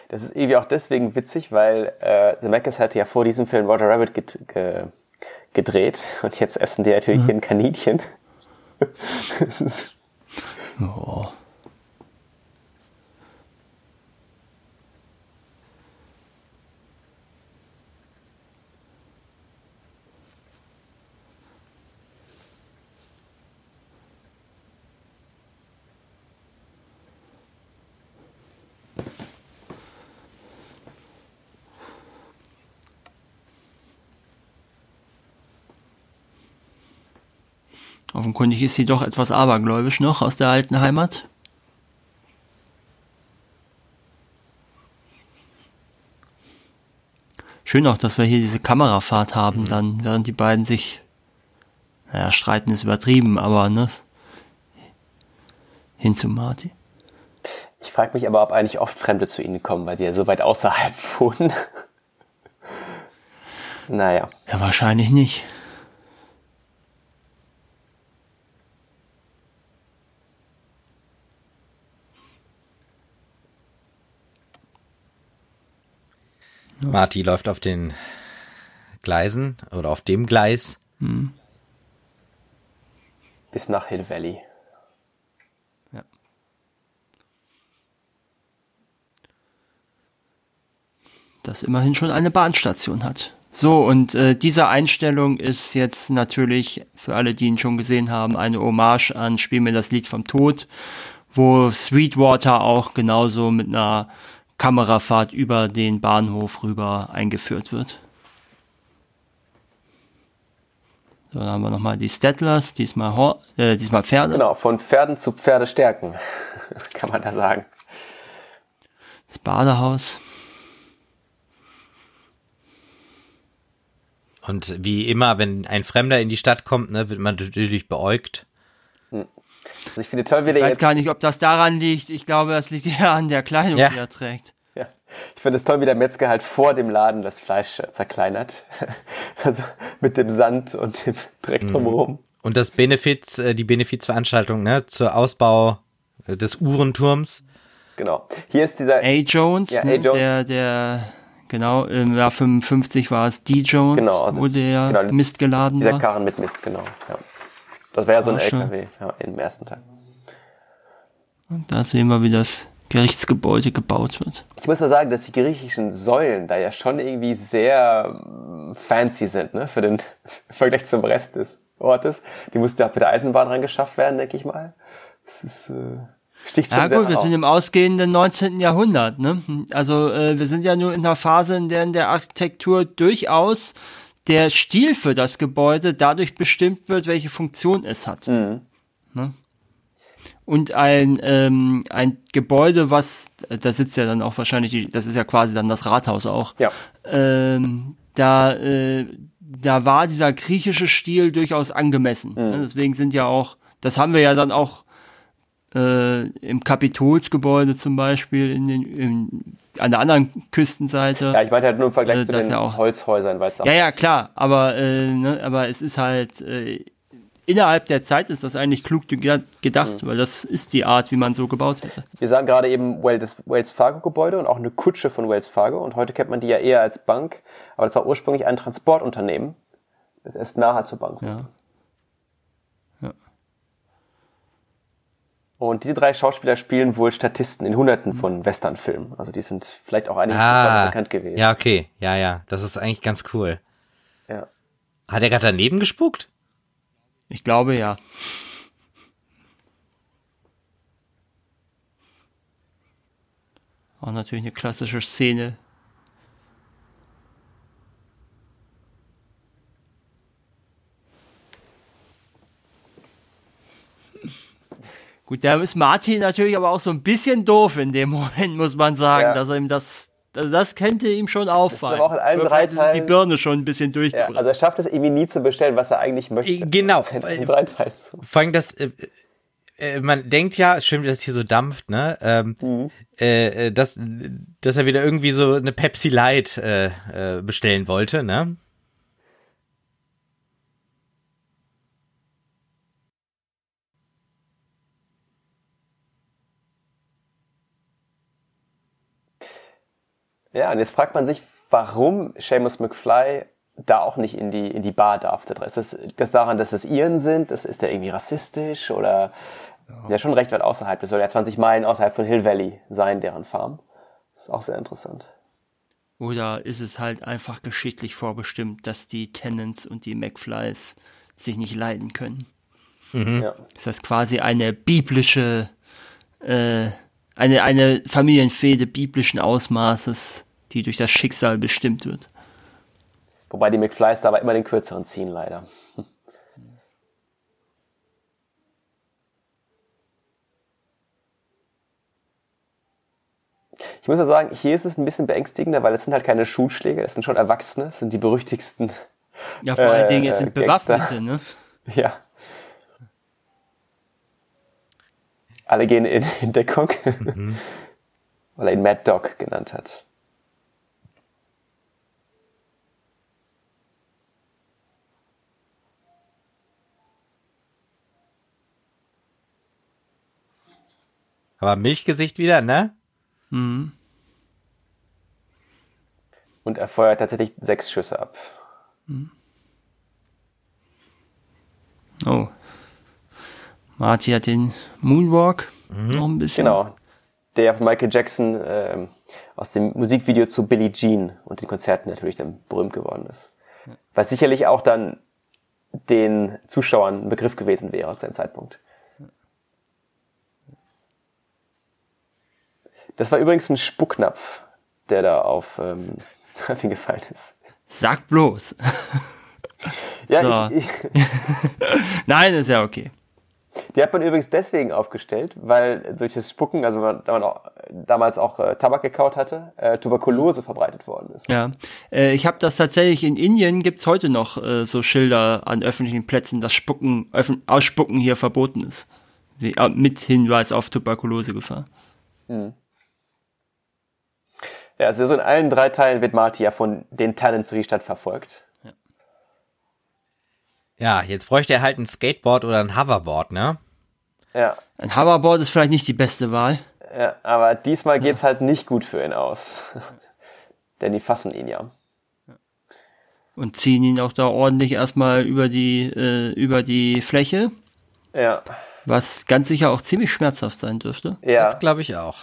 Das ist irgendwie auch deswegen witzig, weil äh, Zemeckis hatte ja vor diesem Film Roger Rabbit get, ge, gedreht und jetzt essen die natürlich mhm. ein Kaninchen. *laughs* das ist *laughs* oh. Offenkundig ist sie doch etwas abergläubisch noch aus der alten Heimat. Schön auch, dass wir hier diese Kamerafahrt haben, mhm. dann, während die beiden sich, naja, streiten ist übertrieben, aber, ne, hin zu Marty. Ich frage mich aber, ob eigentlich oft Fremde zu ihnen kommen, weil sie ja so weit außerhalb *laughs* wohnen. naja. Ja, wahrscheinlich nicht. Marty läuft auf den Gleisen oder auf dem Gleis. Hm. Bis nach Hill Valley. Ja. Das immerhin schon eine Bahnstation hat. So, und äh, diese Einstellung ist jetzt natürlich für alle, die ihn schon gesehen haben, eine Hommage an Spiel mir das Lied vom Tod, wo Sweetwater auch genauso mit einer Kamerafahrt über den Bahnhof rüber eingeführt wird. So, dann haben wir nochmal die Stettlers, diesmal, Hor äh, diesmal Pferde. Genau, von Pferden zu Pferdestärken, *laughs* kann man da sagen. Das Badehaus. Und wie immer, wenn ein Fremder in die Stadt kommt, ne, wird man natürlich beäugt. Also ich finde toll, wie der Ich weiß gar nicht, ob das daran liegt. Ich glaube, das liegt eher an der Kleidung, ja. die er trägt. Ja. Ich finde es toll, wie der Metzger halt vor dem Laden das Fleisch zerkleinert. *laughs* Also mit dem Sand und dem Dreck Mhm. drumherum. Und das Benefiz, äh, die Benefizveranstaltung, ne, zur Ausbau äh, des Uhrenturms. Genau. Hier ist dieser. A. Jones, Ja, A. ne, Jones. der, der, genau, im Jahr 55 war es D. Jones, Genau, also- wo der genau, Mist geladen Dieser war. Karren mit Mist, genau. Ja. Das wäre ja so ein. LKW ja, im ersten Teil. Da sehen wir, wie das Gerichtsgebäude gebaut wird. Ich muss mal sagen, dass die griechischen Säulen da ja schon irgendwie sehr mm, fancy sind, ne? Für den *laughs* Vergleich zum Rest des Ortes. Die musste auch mit der Eisenbahn rangeschafft werden, denke ich mal. Das ist, äh, sticht schon Ja gut, wir sind im ausgehenden 19. Jahrhundert. Ne? Also äh, wir sind ja nur in einer Phase, in der in der Architektur durchaus der Stil für das Gebäude dadurch bestimmt wird, welche Funktion es hat. Mhm. Ne? Und ein, ähm, ein Gebäude, was, da sitzt ja dann auch wahrscheinlich, das ist ja quasi dann das Rathaus auch. Ja. Ähm, da, äh, da war dieser griechische Stil durchaus angemessen. Mhm. Ne? Deswegen sind ja auch, das haben wir ja dann auch äh, im Kapitolsgebäude zum Beispiel in den, in, an der anderen Küstenseite. Ja, ich meinte halt nur im Vergleich Äh, zu den ja. Holzhäusern, weil es Ja, ja, klar, aber, äh, ne, aber es ist halt, äh, innerhalb der Zeit ist das eigentlich klug ge- gedacht, Mhm. weil das ist die Art, wie man so gebaut hätte. Wir sahen gerade eben Well- das Wells Fargo Gebäude und auch eine Kutsche von Wells Fargo und heute kennt man die ja eher als Bank, aber das war ursprünglich ein Transportunternehmen, das erst nachher zur Bank. Ja. Und diese drei Schauspieler spielen wohl Statisten in hunderten von Westernfilmen. Also die sind vielleicht auch einige Ah, bekannt gewesen. ja, okay. Ja, ja, das ist eigentlich ganz cool. Ja. Hat er gerade daneben gespuckt? Ich glaube ja. Auch natürlich eine klassische Szene. Gut, da ist Martin natürlich aber auch so ein bisschen doof in dem Moment, muss man sagen, Ja. dass er ihm das, also das könnte ihm schon auffallen. auch in allen drei ist ihm die Teilen- Birne schon ein bisschen Ja, durchgebrannt. also er schafft es irgendwie nie zu bestellen, was er eigentlich möchte. Äh, genau. *laughs* In drei Teilen. so. Vor allem das, äh, äh, man denkt ja, schön, wie das hier so dampft, ne? Ähm, äh, äh, dass, dass er wieder irgendwie so eine Pepsi Light äh, äh, bestellen wollte, ne? Ja, und jetzt fragt man sich, warum Seamus McFly da auch nicht in die, in die Bar darf. Ist das, das daran, dass es Iren sind? Das, ist der irgendwie rassistisch oder ja. schon recht weit außerhalb. Das soll ja 20 Meilen außerhalb von Hill Valley sein, deren Farm. Das ist auch sehr interessant. Oder ist es halt einfach geschichtlich vorbestimmt, dass die Tennants und die McFlys sich nicht leiden können? Ja. Ist das quasi eine biblische, äh, eine, eine Familienfehde biblischen Ausmaßes, die durch das Schicksal bestimmt wird? Wobei die McFlys da aber immer den kürzeren ziehen, leider. *laughs* Ich muss mal sagen, hier ist es ein bisschen beängstigender, weil es sind halt keine Schulschläge, es sind schon Erwachsene, es sind die berüchtigsten. Ja, vor allen Äh, Dingen, es sind Gangster. Bewaffnete, ne? *laughs* Ja. Alle gehen in, *laughs* in Deckung, weil er ihn Mad Dog genannt hat. Aber Milchgesicht wieder, ne? Mhm. Und er feuert tatsächlich sechs Schüsse ab. Oh. Marty hat den Moonwalk noch ein bisschen. Genau. Der von Michael Jackson ähm, aus dem Musikvideo zu Billie Jean und den Konzerten natürlich dann berühmt geworden ist. Was sicherlich auch dann den Zuschauern ein Begriff gewesen wäre zu dem Zeitpunkt. Das war übrigens ein Spucknapf, der da auf, ähm, *laughs* auf ihn gefallen ist. Sag bloß. *laughs* Ja, So. ich, ich, *laughs* Nein, ist ja okay. Die hat man übrigens deswegen aufgestellt, weil durch das Spucken, also man, da man auch, damals auch äh, Tabak gekaut hatte, äh, Tuberkulose verbreitet worden ist. Ja, äh, ich habe das tatsächlich in Indien gibt's heute noch äh, so Schilder an öffentlichen Plätzen, dass Spucken, Ausspucken hier verboten ist. Wie, äh, mit Hinweis auf Tuberkulosegefahr. Ja, also so in allen drei Teilen wird Marty ja von den Talents durch die Stadt verfolgt. Ja, jetzt bräuchte er halt ein Skateboard oder ein Hoverboard, ne? Ja, Ein Hoverboard ist vielleicht nicht die beste Wahl. ja aber diesmal geht's halt nicht gut für ihn aus. *laughs* Denn die fassen ihn ja. Und ziehen ihn auch da ordentlich erstmal über die, äh, über die Fläche, Ja, was ganz sicher auch ziemlich schmerzhaft sein dürfte. ja. Das glaube ich auch.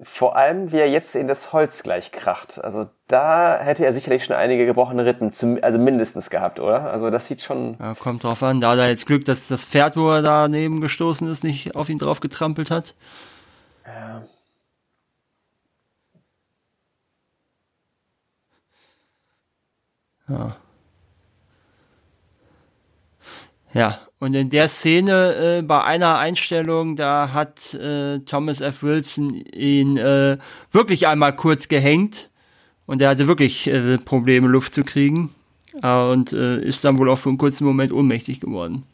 Vor allem, wie er jetzt in das Holz gleich kracht. Also da hätte er sicherlich schon einige gebrochene Rippen, zum, also mindestens gehabt, oder? Also das sieht schon. Ja, kommt drauf an. Da hat er jetzt Glück, dass das Pferd, wo er daneben gestoßen ist, nicht auf ihn drauf getrampelt hat. Ja. Ja. Ja, und in der Szene, äh, bei einer Einstellung, da hat äh, Thomas F. Wilson ihn äh, wirklich einmal kurz gehängt und er hatte wirklich äh, Probleme, Luft zu kriegen äh, und äh, ist dann wohl auch für einen kurzen Moment ohnmächtig geworden.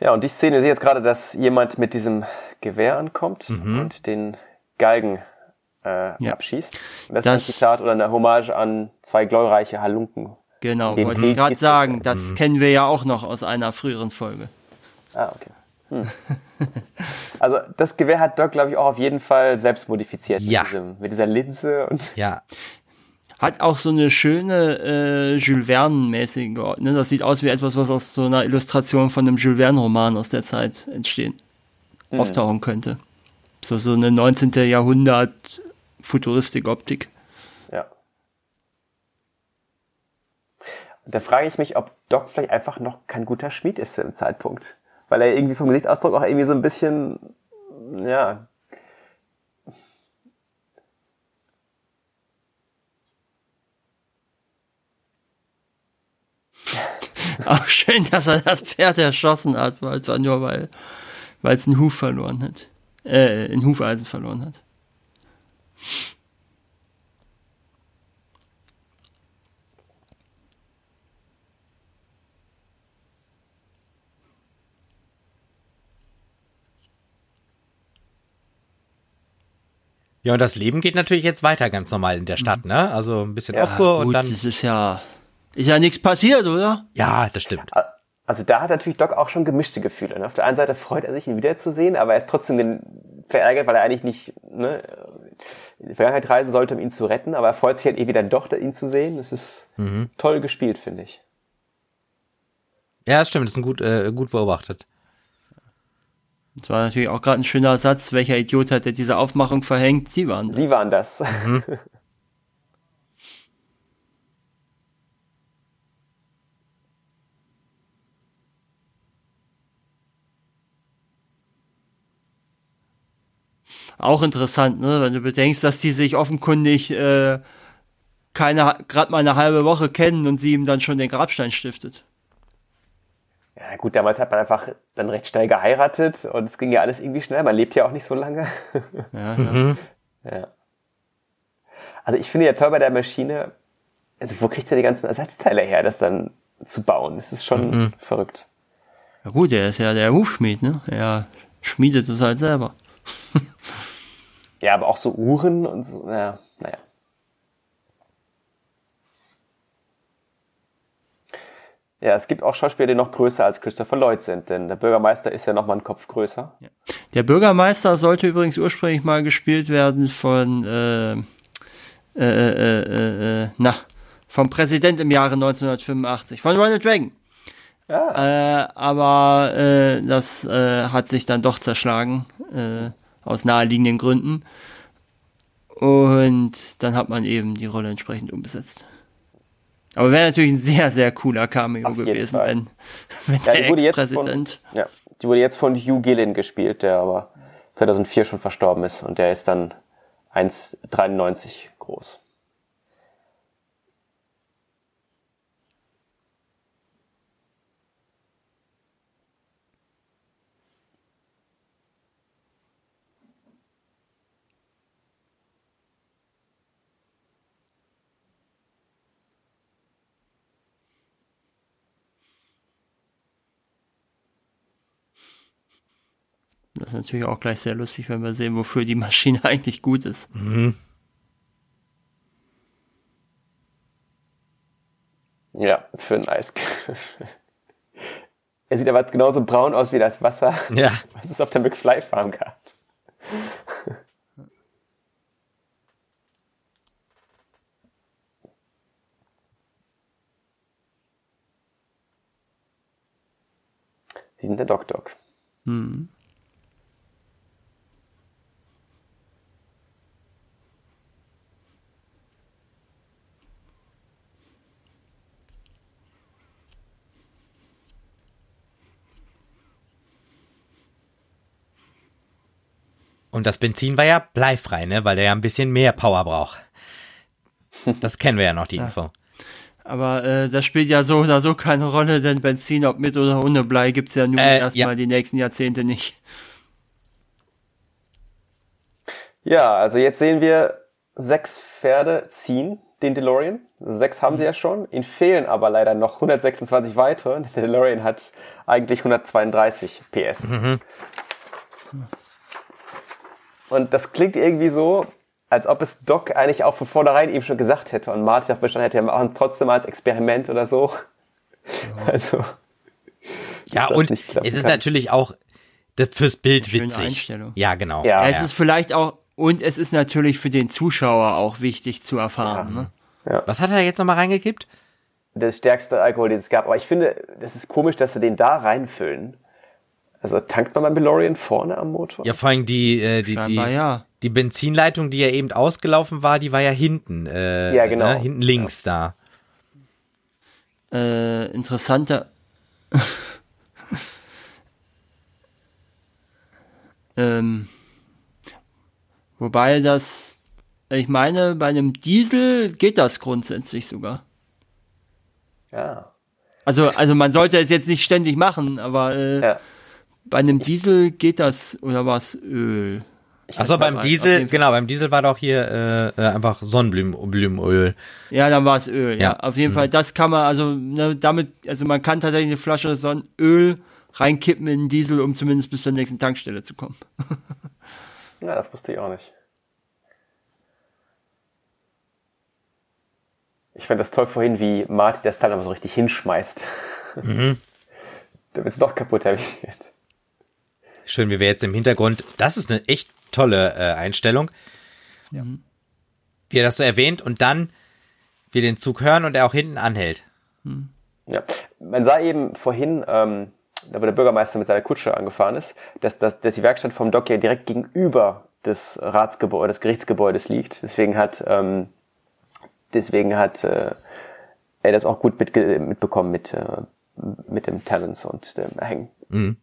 Ja, und die Szene sehe jetzt gerade, dass jemand mit diesem Gewehr ankommt und den Galgen äh, Ja. abschießt. Und das, Das- ist ein Zitat oder eine Hommage an zwei glorreiche Halunken. Genau, Den wollte ich gerade *laughs* sagen, das kennen wir ja auch noch aus einer früheren Folge. Ah, okay. Hm. *laughs* Also das Gewehr hat Doc, glaube ich, auch auf jeden Fall selbst modifiziert Ja. mit, diesem, mit dieser Linse und Ja, Hat auch so eine schöne äh, Jules Verne-mäßige, ne? das sieht aus wie etwas, was aus so einer Illustration von einem Jules Verne-Roman aus der Zeit entstehen, auftauchen könnte. So, so eine 19. Jahrhundert Futuristik-Optik. Da frage ich mich, ob Doc vielleicht einfach noch kein guter Schmied ist zu dem Zeitpunkt. Weil er irgendwie vom Gesichtsausdruck auch irgendwie so ein bisschen, ja, *laughs* Auch schön, dass er das Pferd erschossen hat, weil zwar nur weil weil es einen Huf verloren hat. Äh, ein Hufeisen verloren hat. Ja, und das Leben geht natürlich jetzt weiter ganz normal in der Stadt, ne? Also ein bisschen Aufruhr und Gut, dann. es ist ja ist ja nichts passiert, oder? Ja, das stimmt. Also da hat natürlich Doc auch schon gemischte Gefühle. Ne? Auf der einen Seite freut er sich, ihn wiederzusehen, aber er ist trotzdem verärgert, weil er eigentlich nicht ne, in die Vergangenheit reisen sollte, um ihn zu retten. Aber er freut sich halt irgendwie dann doch, ihn zu sehen. Das ist toll gespielt, finde ich. Ja, das stimmt, das ist ein gut, äh, gut beobachtet. Das war natürlich auch gerade ein schöner Satz. Welcher Idiot hat der diese Aufmachung verhängt? Sie waren das. Sie waren das. *laughs* Auch interessant, ne? wenn du bedenkst, dass die sich offenkundig äh, keine gerade mal eine halbe Woche kennen und sie ihm dann schon den Grabstein stiftet. Ja gut, damals hat man einfach dann recht schnell geheiratet und es ging ja alles irgendwie schnell. Man lebt ja auch nicht so lange. *laughs* Ja, ja. ja. Also ich finde ja toll bei der Maschine, also wo kriegt er die ganzen Ersatzteile her, das dann zu bauen? Das ist schon verrückt. ja gut, er ist ja der Hufschmied, ne? Er schmiedet es halt selber. *laughs* Ja, aber auch so Uhren und so, ja, naja. Ja, es gibt auch Schauspieler, die noch größer als Christopher Lloyd sind, denn der Bürgermeister ist ja noch mal einen Kopf größer. Der Bürgermeister sollte übrigens ursprünglich mal gespielt werden von äh, äh, äh, äh, äh, na, vom Präsident im Jahre 1985, von Ronald Reagan. Ah. Äh, aber äh, das äh, hat sich dann doch zerschlagen, äh, aus naheliegenden Gründen. Und dann hat man eben die Rolle entsprechend umgesetzt. Aber wäre natürlich ein sehr, sehr cooler Cameo Auf gewesen, wenn, *laughs* wenn Ja, der die wurde, jetzt von, Ex-Präsident. ja, die wurde jetzt von Hugh Gillen gespielt, der aber 2004 schon verstorben ist und der ist dann 1,93 groß. Das ist natürlich auch gleich sehr lustig, wenn wir sehen, wofür die Maschine *laughs* eigentlich gut ist. Mhm. Ja, für ein Eis. er sieht aber genauso braun aus wie das Wasser, ja. was es auf der McFly Farm gab. Sie sind der Doc Doc. Hm. Und das Benzin war ja bleifrei, ne? weil der ja ein bisschen mehr Power braucht. Das kennen wir ja noch, die ja. Info. Aber äh, das spielt ja so oder so keine Rolle, denn Benzin, ob mit oder ohne Blei, gibt's ja nun äh, erstmal ja. die nächsten Jahrzehnte nicht. Ja, also jetzt sehen wir sechs Pferde ziehen den DeLorean. Sechs haben sie ja schon. Ihnen fehlen aber leider noch 126 weitere. Der DeLorean hat eigentlich 132 PS. Mhm. Und das klingt irgendwie so, als ob es Doc eigentlich auch von vornherein ihm schon gesagt hätte und Martin auf Bestand hätte, wir machen es trotzdem als Experiment oder so. Ja. *laughs* Also. Ja, und es ist kann. natürlich auch fürs Bild witzig. Ja, genau. Ja. Es ist vielleicht auch, und es ist natürlich für den Zuschauer auch wichtig zu erfahren. Ja. Ne? Ja. Was hat er jetzt nochmal reingekippt? Das stärkste Alkohol, den es gab. Aber ich finde, das ist komisch, dass sie den da reinfüllen. Also tankt man beim DeLorean vorne am Motor? Ja, vor allem die, äh, die, die, ja. die Benzinleitung, die ja eben ausgelaufen war, die war ja hinten. Äh, ja, genau. Ne? Hinten links ja. da. Äh, interessanter. *laughs* ähm, wobei das, ich meine, bei einem Diesel geht das grundsätzlich sogar. Ja. Also, also man sollte es jetzt nicht ständig machen, aber äh, ja. Bei einem Diesel geht das, oder war es Öl? Achso, beim Diesel, genau, beim Diesel war doch hier äh, äh einfach Sonnenblumenöl. Ja, dann war es Öl, ja. ja. Auf jeden mhm. Fall, das kann man, also ne, damit, also man kann tatsächlich eine Flasche Sonnenöl reinkippen in den Diesel, um zumindest bis zur nächsten Tankstelle zu kommen. *laughs* ja, das wusste ich auch nicht. Ich fand das toll vorhin, wie Marty das Teil aber so richtig hinschmeißt. Mhm. *laughs* Damit es doch kaputter wird. Schön, wie wir jetzt im Hintergrund. Das ist eine echt tolle äh, Einstellung. Ja. Wie er das so erwähnt und dann wir den Zug hören und er auch hinten anhält. Hm. Ja, man sah eben vorhin, ähm, da wo der Bürgermeister mit seiner Kutsche angefahren ist, dass, dass, dass die Werkstatt vom Dock ja direkt gegenüber des Ratsgebäudes, des Gerichtsgebäudes liegt. Deswegen hat, ähm, deswegen hat äh, er das auch gut mitbekommen mit, äh, mit dem Talents und dem Hängen. Mhm.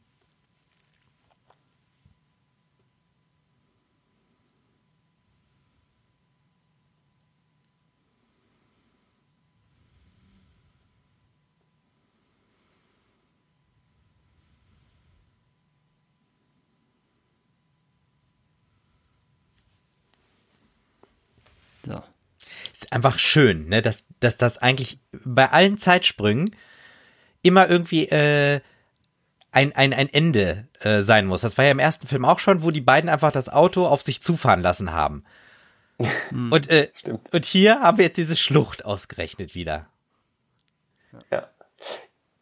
Ist einfach schön, ne, dass, dass das eigentlich bei allen Zeitsprüngen immer irgendwie äh, ein, ein, ein Ende äh, sein muss. Das war ja im ersten Film auch schon, wo die beiden einfach das Auto auf sich zufahren lassen haben. Hm, *laughs* und, äh, und hier haben wir jetzt diese Schlucht ausgerechnet wieder. Ja.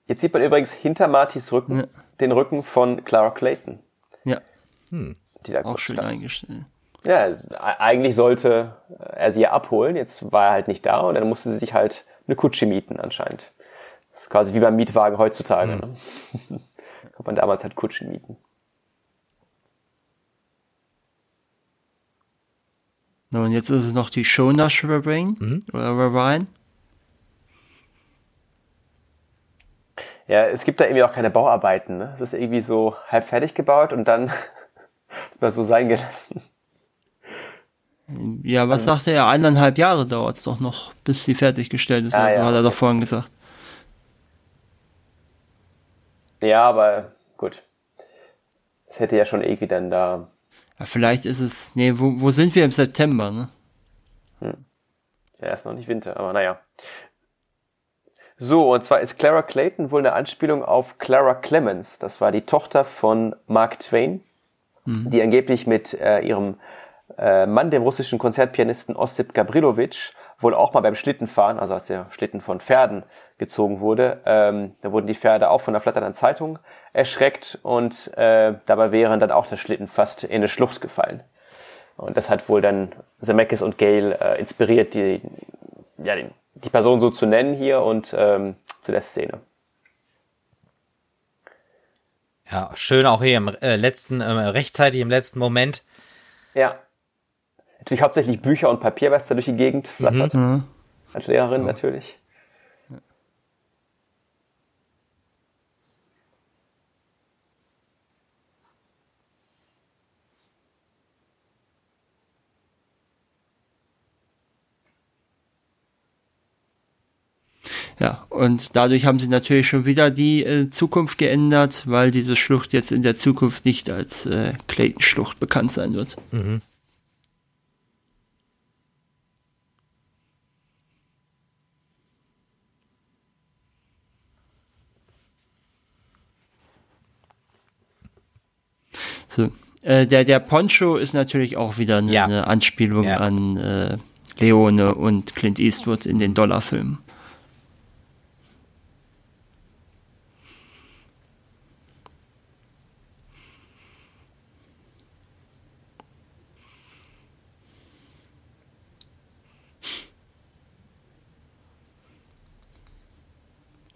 Jetzt sieht man übrigens hinter Martys Rücken ja. den Rücken von Clara Clayton. Ja. Hm. Die da auch schön eingestellt. Ja, eigentlich sollte er sie ja abholen. Jetzt war er halt nicht da und dann musste sie sich halt eine Kutsche mieten anscheinend. Das ist quasi wie beim Mietwagen heutzutage. Mhm. Ne? *laughs* Kann man damals halt Kutschen mieten. und jetzt ist es noch die Shonash Ravine mhm. oder Ravine. Ja, es gibt da irgendwie auch keine Bauarbeiten. Ne? Es ist irgendwie so halb fertig gebaut und dann *laughs* ist man so sein gelassen. Ja, was sagte er? Eineinhalb Jahre dauert es doch noch, bis sie fertiggestellt ist, ah, ja. hat er doch vorhin gesagt. Ja, aber gut. Es hätte ja schon irgendwie dann da. Ja, vielleicht ist es. Nee, wo, wo sind wir im September, ne? Hm. Ja, ist noch nicht Winter, aber naja. So, und zwar ist Clara Clayton wohl eine Anspielung auf Clara Clemens. Das war die Tochter von Mark Twain, mhm. die angeblich mit äh, ihrem Mann, dem russischen Konzertpianisten Ossip Gabrilowitsch, wohl auch mal beim Schlittenfahren, also als der Schlitten von Pferden gezogen wurde, ähm, da wurden die Pferde auch von der flatternden Zeitung erschreckt und äh, dabei wären dann auch der Schlitten fast in eine Schlucht gefallen. Und das hat wohl dann Zemeckis und Gale äh, inspiriert, die, ja, die, die Person so zu nennen hier und ähm, zu der Szene. Ja, schön auch hier im äh, letzten, äh, rechtzeitig im letzten Moment. Ja. Natürlich hauptsächlich Bücher und Papier, was da durch die Gegend flattert. Mhm. Als Lehrerin ja. natürlich. Ja, und dadurch haben sie natürlich schon wieder die äh, Zukunft geändert, weil diese Schlucht jetzt in der Zukunft nicht als äh, Clayton-Schlucht bekannt sein wird. Mhm. So. Äh, der, der Poncho ist natürlich auch wieder eine, ja. eine Anspielung ja. an äh, Leone und Clint Eastwood in den Dollarfilmen.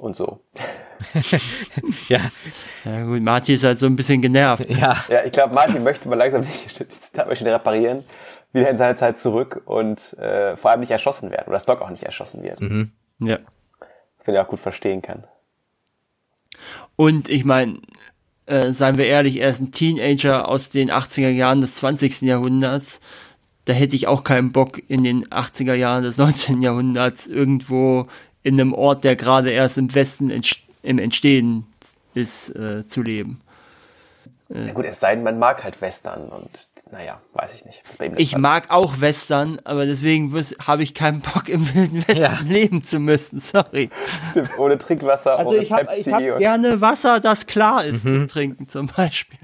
und so. *laughs* ja. Ja gut, Martin ist halt so ein bisschen genervt. Ja. Ja, ich glaube, Martin möchte mal langsam die, die reparieren, wieder in seine Zeit zurück und äh, vor allem nicht erschossen werden oder das Doc auch nicht erschossen wird. Mhm. Ja. Das ich auch gut verstehen kann. Und ich meine, äh, seien wir ehrlich, er ist ein Teenager aus den 80er Jahren des 20. Jahrhunderts. Da hätte ich auch keinen Bock in den 80er Jahren des 19. Jahrhunderts irgendwo in einem Ort, der gerade erst im Westen ent im Entstehen ist, äh, zu leben. Äh, ja gut, es sei denn, man mag halt Western und naja, weiß ich nicht. ich mag ist. auch Western, aber deswegen habe ich keinen Bock im Wilden Westen ja. *laughs* leben zu müssen, sorry. Stimmt, ohne Trinkwasser, also ohne ich hab, Pepsi. Ich habe gerne Wasser, das klar ist mhm. zu trinken zum Beispiel.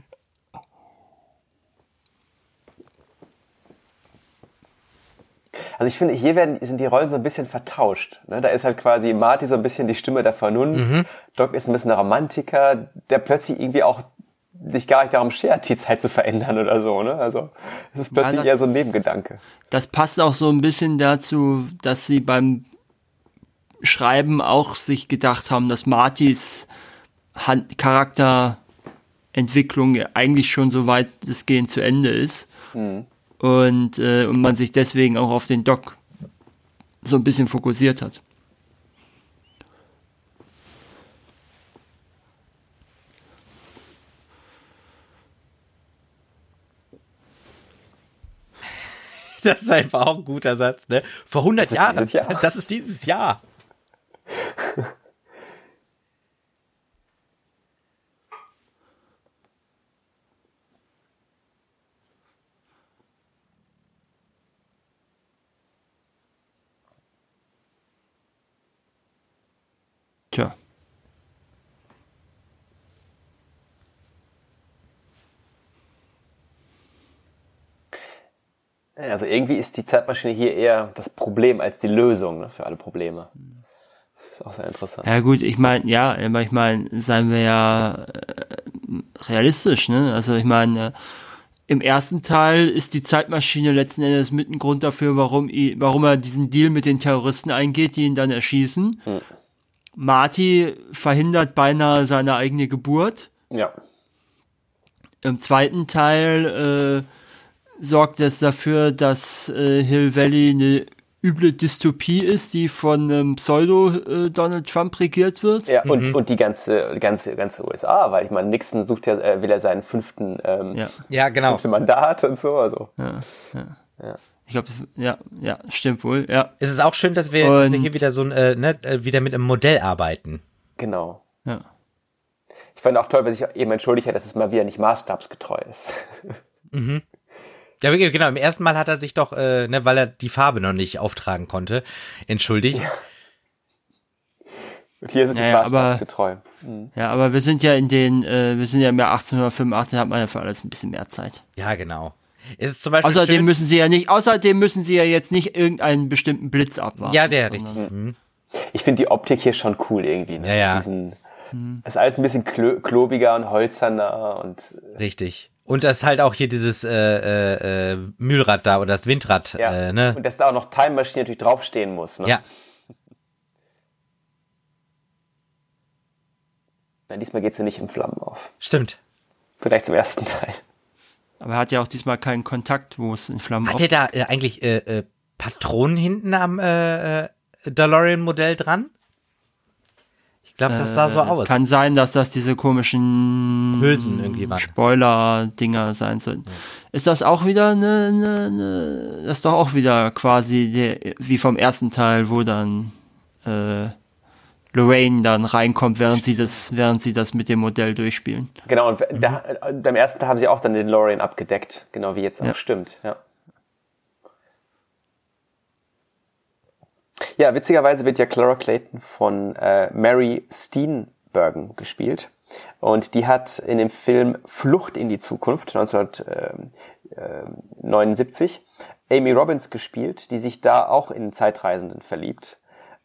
Also ich finde, hier werden, sind die Rollen so ein bisschen vertauscht. Ne? Da ist halt quasi Marty so ein bisschen die Stimme der Vernunft. Mhm. Doc ist ein bisschen der Romantiker, der plötzlich irgendwie auch sich gar nicht darum schert, die Zeit zu verändern oder so. Ne? Also es ist plötzlich ja, das, eher so ein Nebengedanke. Das passt auch so ein bisschen dazu, dass sie beim Schreiben auch sich gedacht haben, dass Martys Hand Charakterentwicklung eigentlich schon so weit das Gehen zu Ende ist. Mhm und, äh, und man sich deswegen auch auf den Doc so ein bisschen fokussiert hat. *laughs* Das ist einfach auch ein guter Satz, ne? Vor 100 das Jahren. Jahr. Das ist dieses Jahr. *laughs* Tja. Also irgendwie ist die Zeitmaschine hier eher das Problem als die Lösung ne, für alle Probleme. Das ist auch sehr interessant. Ja gut, ich meine, ja, aber ich meine, seien wir ja äh, realistisch, ne? Also ich meine, äh, im ersten Teil ist die Zeitmaschine letzten Endes mit ein Grund dafür, warum, warum er diesen Deal mit den Terroristen eingeht, die ihn dann erschießen. Hm. Marty verhindert beinahe seine eigene Geburt. Ja. Im zweiten Teil äh, sorgt es dafür, dass äh, Hill Valley eine üble Dystopie ist, die von ähm, Pseudo äh, Trump regiert wird. Ja, und, mhm. und die ganze, ganze, ganze USA, weil ich meine, Nixon sucht ja, äh, will er seinen fünften, ähm, ja. ja, genau. fünfte Mandat und so, also. Ja, ja. ja. Ich glaube, ja, ja, stimmt wohl, ja. Es ist auch schön, dass wir, dass wir hier wieder so ein, äh, ne, äh, wieder mit einem Modell arbeiten. Genau. Ja. Ich fand auch toll, weil sich eben entschuldigt hat, dass es mal wieder nicht maßstabsgetreu ist. *laughs* Mhm. Ja, genau. Im ersten Mal hat er sich doch, äh, ne, weil er die Farbe noch nicht auftragen konnte, entschuldigt. Ja. Und hier sind die Naja, Fahrten aber- getreu. Ja, aber wir sind ja in den, äh, wir sind ja im Jahr 1885, da hat man ja für alles ein bisschen mehr Zeit. Ja, genau. Es ist zum Beispiel Außerdem schön, müssen sie ja nicht, außerdem müssen sie ja jetzt nicht irgendeinen bestimmten Blitz abwarten. ja, der richtig. Mhm. Ich finde die Optik hier schon cool irgendwie. Ne? Ja, ja. Diesen, ist alles ein bisschen klo klobiger und hölzerner und Richtig. Und das ist halt auch hier dieses äh, äh, äh, Mühlrad da oder das Windrad, ja. äh, ne? Und dass da auch noch Time Machine natürlich draufstehen muss. Ne? Ja, Na, diesmal geht sie nicht in Flammen auf. stimmt. Vielleicht zum ersten Teil. Aber er hat ja auch diesmal keinen Kontakt, wo es in Flammen Hat der da äh, eigentlich äh, äh, Patronen hinten am äh, äh, DeLorean-Modell dran? Ich glaube, das sah so Äh, aus. Kann sein, dass das diese komischen Hülsen irgendwie waren. Spoiler-Dinger sein sollten. Ist das auch wieder eine, eine, eine, das ist doch auch wieder quasi der, wie vom ersten Teil, wo dann Lorraine dann reinkommt, während sie das, während sie das mit dem Modell durchspielen. Genau, und da, äh, beim ersten Teil haben sie auch dann den Lorian abgedeckt. Genau wie jetzt auch Ja. stimmt. Ja. Ja, witzigerweise wird ja Clara Clayton von äh, Mary Steenburgen gespielt. Und die hat in dem Film Flucht in die Zukunft 1979 Amy Robbins gespielt, die sich da auch in Zeitreisenden verliebt.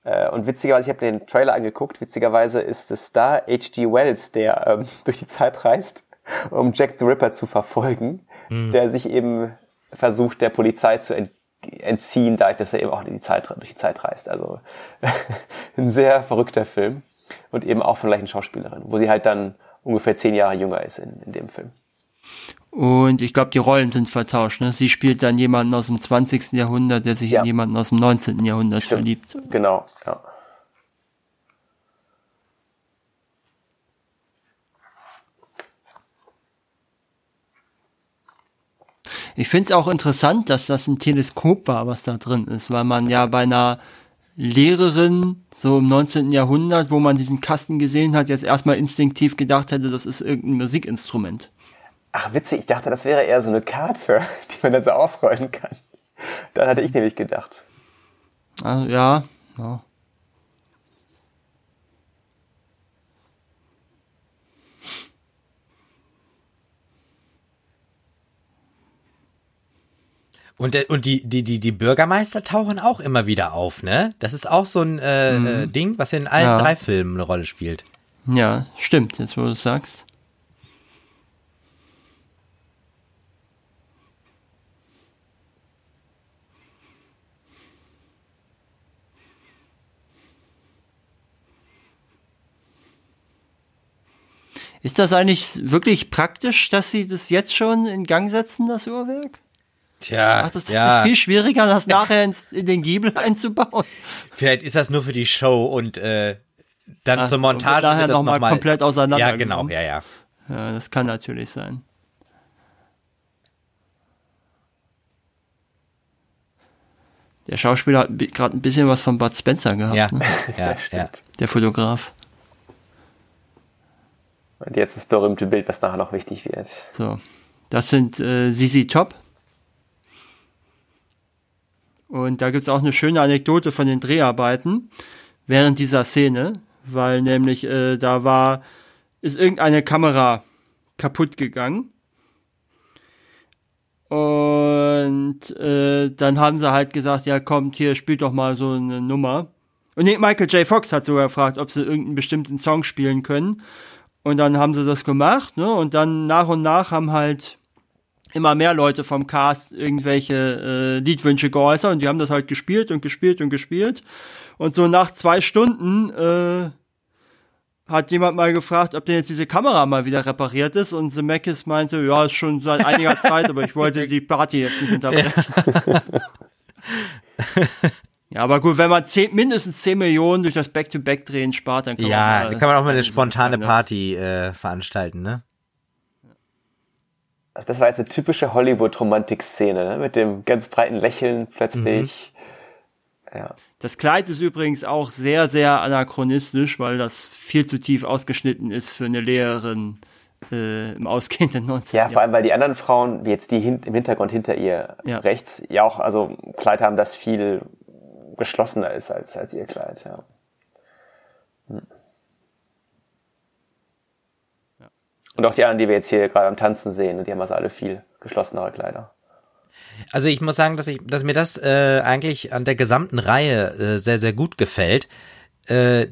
Äh, Und witzigerweise, ich habe den Trailer angeguckt, witzigerweise ist es da H.G. Wells, der ähm, *laughs* durch die Zeit reist, um Jack the Ripper zu verfolgen, der sich eben versucht, der Polizei zu ent entziehen, dadurch, dass er eben auch in die Zeit, durch die Zeit reist. Also *laughs* ein sehr verrückter Film und eben auch von der gleichen Schauspielerin, wo sie halt dann ungefähr zehn Jahre jünger ist in, in dem Film. Und ich glaube, die Rollen sind vertauscht. Ne? Sie spielt dann jemanden aus dem 20. Jahrhundert, der sich Ja. in jemanden aus dem 19. Jahrhundert verliebt. Genau, ja. Ich finde es auch interessant, dass das ein Teleskop war, was da drin ist, weil man ja bei einer Lehrerin so im 19. Jahrhundert, wo man diesen Kasten gesehen hat, jetzt erstmal instinktiv gedacht hätte, das ist irgendein Musikinstrument. Ach, witzig, ich dachte, das wäre eher so eine Karte, *laughs* die man dann so ausrollen kann. Dann hatte ich nämlich gedacht. Also, ja, ja. Und, und die, die, die, die Bürgermeister tauchen auch immer wieder auf, ne? Das ist auch so ein äh, äh, Ding, was in allen Ja. drei Filmen eine Rolle spielt. Ja, stimmt, jetzt wo du es sagst. Ist das eigentlich wirklich praktisch, dass sie das jetzt schon in Gang setzen, das Uhrwerk? Tja, Macht es das ja, nicht viel schwieriger, das *laughs* nachher ins, in den Giebel einzubauen? vielleicht ist das nur für die Show und äh, dann Ach zur Montage nachher wird das noch mal komplett auseinander Ja, genau, ja, ja. Ja, das kann natürlich sein. Der Schauspieler hat gerade ein bisschen was von Bud Spencer gehabt, Ja, ne? *laughs* ja, ja. Stimmt. der Fotograf. Und jetzt das berühmte Bild, was nachher noch wichtig wird. So, das sind äh, Sisi Top. Und da gibt's auch eine schöne Anekdote von den Dreharbeiten während dieser Szene, weil nämlich äh, da war, ist irgendeine Kamera kaputt gegangen. Und äh, dann haben sie halt gesagt, ja kommt hier, spielt doch mal so eine Nummer. Und Michael J. Fox hat sogar gefragt, ob sie irgendeinen bestimmten Song spielen können. Und dann haben sie das gemacht, ne? Und dann nach und nach haben halt immer mehr Leute vom Cast irgendwelche äh, Liedwünsche geäußert und die haben das halt gespielt und gespielt und gespielt. Und so nach zwei Stunden äh, hat jemand mal gefragt, ob denn jetzt diese Kamera mal wieder repariert ist und Zemeckis meinte, ja, ist schon seit einiger *laughs* Zeit, aber ich wollte die Party jetzt nicht unterbrechen. *laughs* ja, aber gut, wenn man zehn, mindestens 10 Millionen durch das Back-to-Back-Drehen spart, dann kann Ja, man da kann man auch mal eine so spontane kleine- Party äh, veranstalten, ne? Also das war jetzt eine typische Hollywood-Romantik-Szene, ne? mit dem ganz breiten Lächeln plötzlich. Ja. Das Kleid ist übrigens auch sehr, sehr anachronistisch, weil das viel zu tief ausgeschnitten ist für eine Lehrerin äh, im ausgehenden 19. ja, vor allem, weil die anderen Frauen, wie jetzt die hin im Hintergrund hinter ihr Ja. rechts, ja auch, also Kleid haben, das viel geschlossener ist als, als ihr Kleid. Ja. Hm. ja. Und auch die anderen, die wir jetzt hier gerade am Tanzen sehen, ne, die haben also alle viel geschlossenere Kleider. Also ich muss sagen, dass ich, dass mir das äh, eigentlich an der gesamten Reihe äh, sehr, sehr gut gefällt. Äh,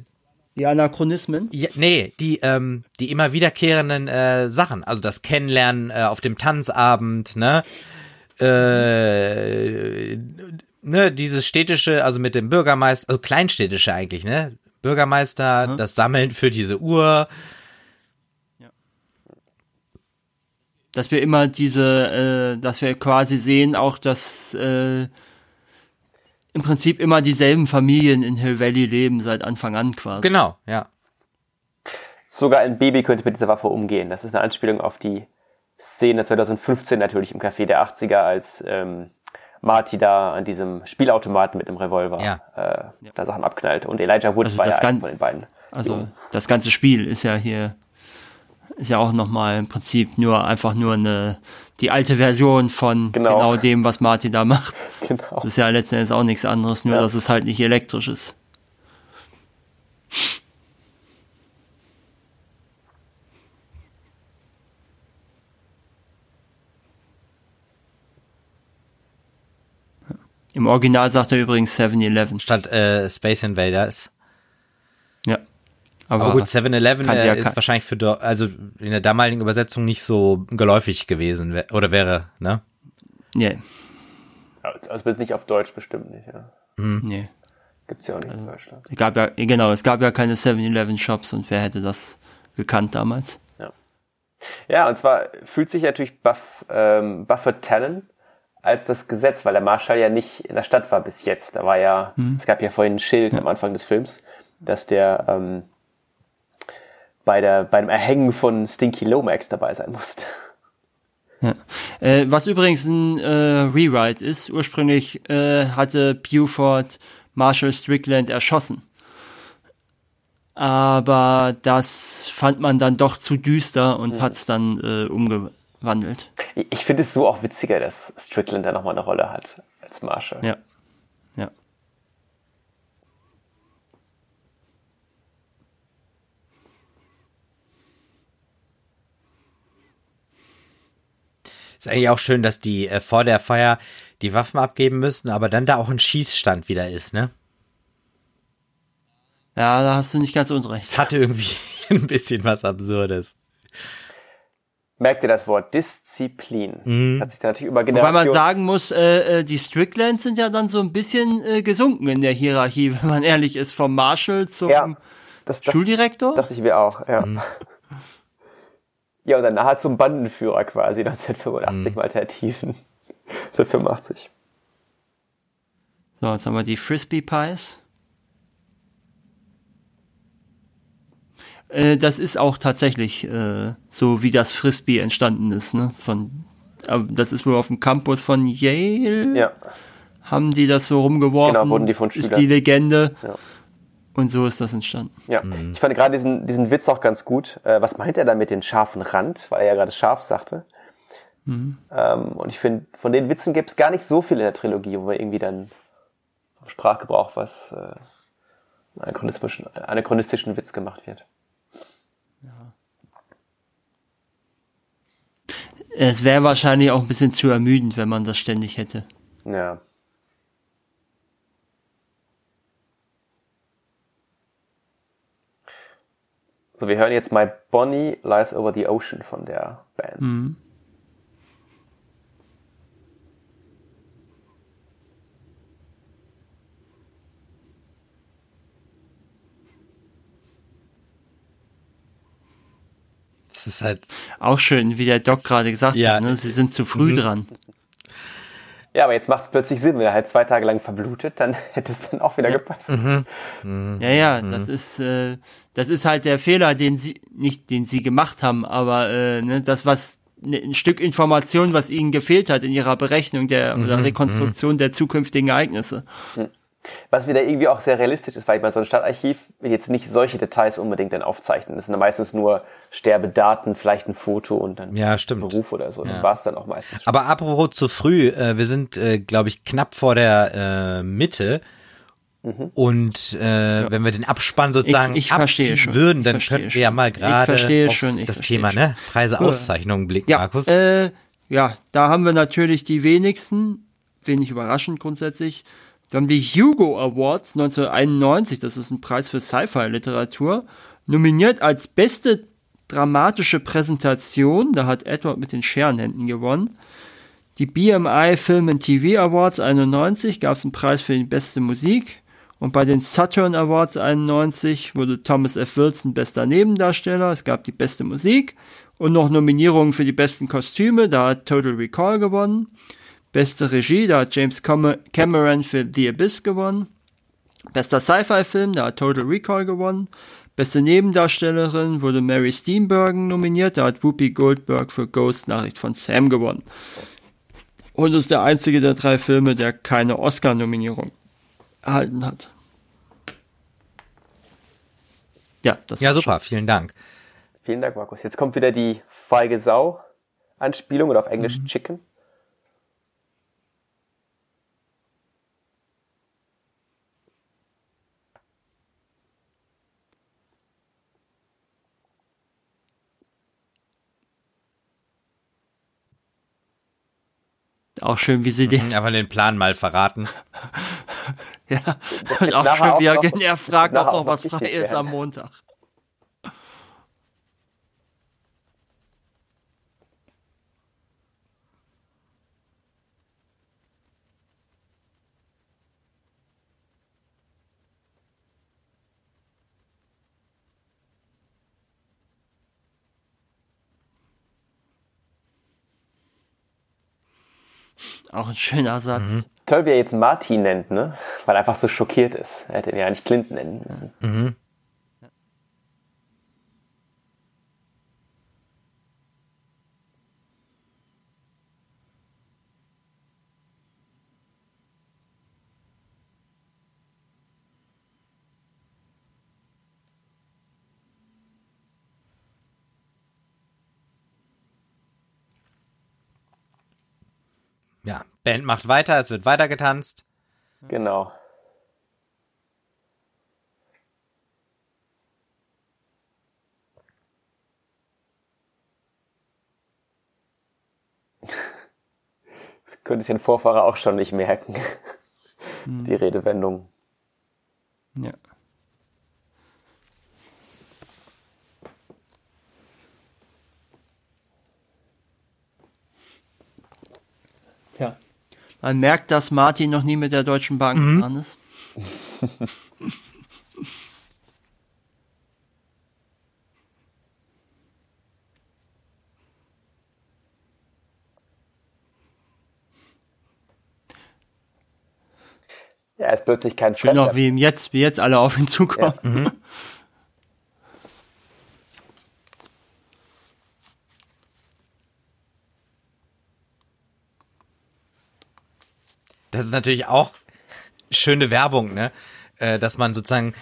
die Anachronismen? Ja, nee, die, ähm, die immer wiederkehrenden äh, Sachen. Also das Kennenlernen äh, auf dem Tanzabend, ne? Äh, ne, dieses städtische, also mit dem Bürgermeister, also kleinstädtische eigentlich, ne? Bürgermeister, mhm. das Sammeln für diese Uhr. Ja. Dass wir immer diese, äh, dass wir quasi sehen, auch dass äh, im Prinzip immer dieselben Familien in Hill Valley leben seit Anfang an quasi. Genau, ja. Sogar ein Baby könnte mit dieser Waffe umgehen. Das ist eine Anspielung auf die Szene 2015 natürlich im Café der 80er, als ähm, Marty da an diesem Spielautomaten mit dem Revolver ja. äh, da Sachen abknallt. Und Elijah Wood also war ja einer von den beiden. Also das ganze Spiel ist ja hier ist ja auch nochmal im Prinzip nur einfach nur eine die alte Version von genau, genau dem, was Marty da macht. *laughs* Genau. Das ist ja letzten Endes auch nichts anderes, nur ja. dass es halt nicht elektrisch ist. Im Original sagt er übrigens 7-Eleven. Statt äh, Space Invaders. Ja. Aber, Aber gut, 7-Eleven äh, ist wahrscheinlich für, also in der damaligen Übersetzung nicht so geläufig gewesen, oder wäre, ne? Nee. Also bis nicht auf Deutsch bestimmt nicht, ja. Mhm. Nee. Gibt's ja auch nicht also, in Deutschland. Es gab ja, genau, es gab ja keine 7-Eleven-Shops und wer hätte das gekannt damals? Ja. Ja, und zwar fühlt sich natürlich Buff, ähm, Buffett Tannen als das Gesetz, weil der Marschall ja nicht in der Stadt war bis jetzt. Da war ja, mhm. es gab ja vorhin ein Schild ja. am Anfang des Films, dass der ähm, bei der beim Erhängen von Stinky Lomax dabei sein musste. Ja. Äh, was übrigens ein äh, Rewrite ist, ursprünglich äh, hatte Buford Marshall Strickland erschossen. Aber das fand man dann doch zu düster und mhm. hat es dann äh, umge wandelt. Ich finde es so auch witziger, dass Strickland da nochmal eine Rolle hat als Marshall. Ja. Ja. Ist eigentlich auch schön, dass die äh, vor der Feier die Waffen abgeben müssen, aber dann da auch ein Schießstand wieder ist, ne? Ja, da hast du nicht ganz unrecht. Hatte irgendwie *laughs* ein bisschen was Absurdes merkt ihr das Wort Disziplin. Mhm. Hat sich da natürlich über Generationen... Wobei man sagen muss, äh, äh, die Stricklands sind ja dann so ein bisschen äh, gesunken in der Hierarchie, *laughs* wenn man ehrlich ist, vom Marshall zum ja, das, Schuldirektor. Dachte ich mir auch, ja. Mhm. Ja, und dann nachher zum Bandenführer quasi, 1985 mhm. Alternativen. 1985. *laughs* So, jetzt haben wir die Frisbee Pies. Äh, das ist auch tatsächlich äh, so, wie das Frisbee entstanden ist. Ne? Von, äh, das ist wohl auf dem Campus von Yale. Ja. Haben die das so rumgeworfen? Genau, wurden die von Schülern. Ist die Legende. Ja. Und so ist das entstanden. Ja, mhm. ich fand gerade diesen, diesen Witz auch ganz gut. Äh, was meint er da mit dem scharfen Rand? Weil er ja gerade scharf sagte. Mhm. Ähm, und ich finde, von den Witzen gibt es gar nicht so viel in der Trilogie, wo wir irgendwie dann Sprachgebrauch was äh, anachronistischen, anachronistischen Witz gemacht wird. Es wäre wahrscheinlich auch ein bisschen zu ermüdend, wenn man das ständig hätte. Ja. So, wir hören jetzt My Bonnie Lies Over the Ocean von der Band. Mhm. Ist halt. Auch schön, wie der Doc gerade gesagt ja. hat, ne? sie sind zu früh mhm. dran. Ja, aber jetzt macht es plötzlich Sinn, wenn er halt zwei Tage lang verblutet, dann *laughs* hätte es dann auch wieder ja. gepasst. Mhm. Mhm. Ja, ja, mhm. das ist, äh, das ist halt der Fehler, den sie, nicht den sie gemacht haben, aber äh, ne, das, was ne, ein Stück Information, was ihnen gefehlt hat in ihrer Berechnung der oder mhm. Rekonstruktion der zukünftigen Ereignisse. Was wieder irgendwie auch sehr realistisch ist, weil ich meine, so ein Stadtarchiv jetzt nicht solche Details unbedingt dann aufzeichnen. Das sind dann meistens nur Sterbedaten, vielleicht ein Foto und dann ja, stimmt. Beruf oder so. Ja. Dann war es dann auch meistens. Schon. Aber apropos zu früh, äh, wir sind, äh, glaube ich, knapp vor der äh, Mitte Mhm. Und äh, ja. wenn wir den Abspann sozusagen ich, ich abziehen schon. würden, dann könnten wir ja mal gerade das Thema schon. ne Preise, Auszeichnungen blicken, ja, Markus. Äh, ja, da haben wir natürlich die wenigsten, wenig überraschend grundsätzlich. Haben die Hugo Awards 1991, das ist ein Preis für Sci-Fi-Literatur, nominiert als beste dramatische Präsentation, da hat Edward mit den Scherenhänden gewonnen. Die BMI Film and TV Awards 91 gab es einen Preis für die beste Musik. Und bei den Saturn Awards 91 wurde Thomas F. Wilson bester Nebendarsteller. Es gab die beste Musik und noch Nominierungen für die besten Kostüme. Da hat Total Recall gewonnen. Beste Regie, da hat James Cameron für The Abyss gewonnen. Bester Sci-Fi-Film, da hat Total Recall gewonnen. Beste Nebendarstellerin wurde Mary Steenburgen nominiert, da hat Whoopi Goldberg für Ghost Nachricht von Sam gewonnen. Und ist der einzige der drei Filme, der keine Oscar-Nominierung erhalten hat. Ja, das Ja, super, schon. vielen Dank. Vielen Dank, Markus. Jetzt kommt wieder die feige Sau-Anspielung oder auf Englisch mhm. Chicken. Auch schön, wie sie den. Mhm, einfach den Plan mal verraten. *laughs* ja, und auch schön, wie er, noch, *laughs* er fragt, ob noch was frei ist am Montag. Auch ein schöner Satz. Mhm. Toll, wie er jetzt Martin nennt, ne? Weil er einfach so schockiert ist. Er hätte ihn ja nicht Clinton nennen müssen. Mhm. Ja, Band macht weiter, es wird weiter getanzt. Genau. *laughs* Das könnte sich ein Vorfahrer auch schon nicht merken. Hm. Die Redewendung. Ja. Man merkt, dass Martin noch nie mit der Deutschen Bank mhm. gefahren ist. *laughs* Ja, er ist plötzlich kein Schön noch, wie jetzt, wie jetzt alle auf ihn zukommen. Ja. Mhm. *laughs* das ist natürlich auch schöne Werbung, ne? Äh, dass man sozusagen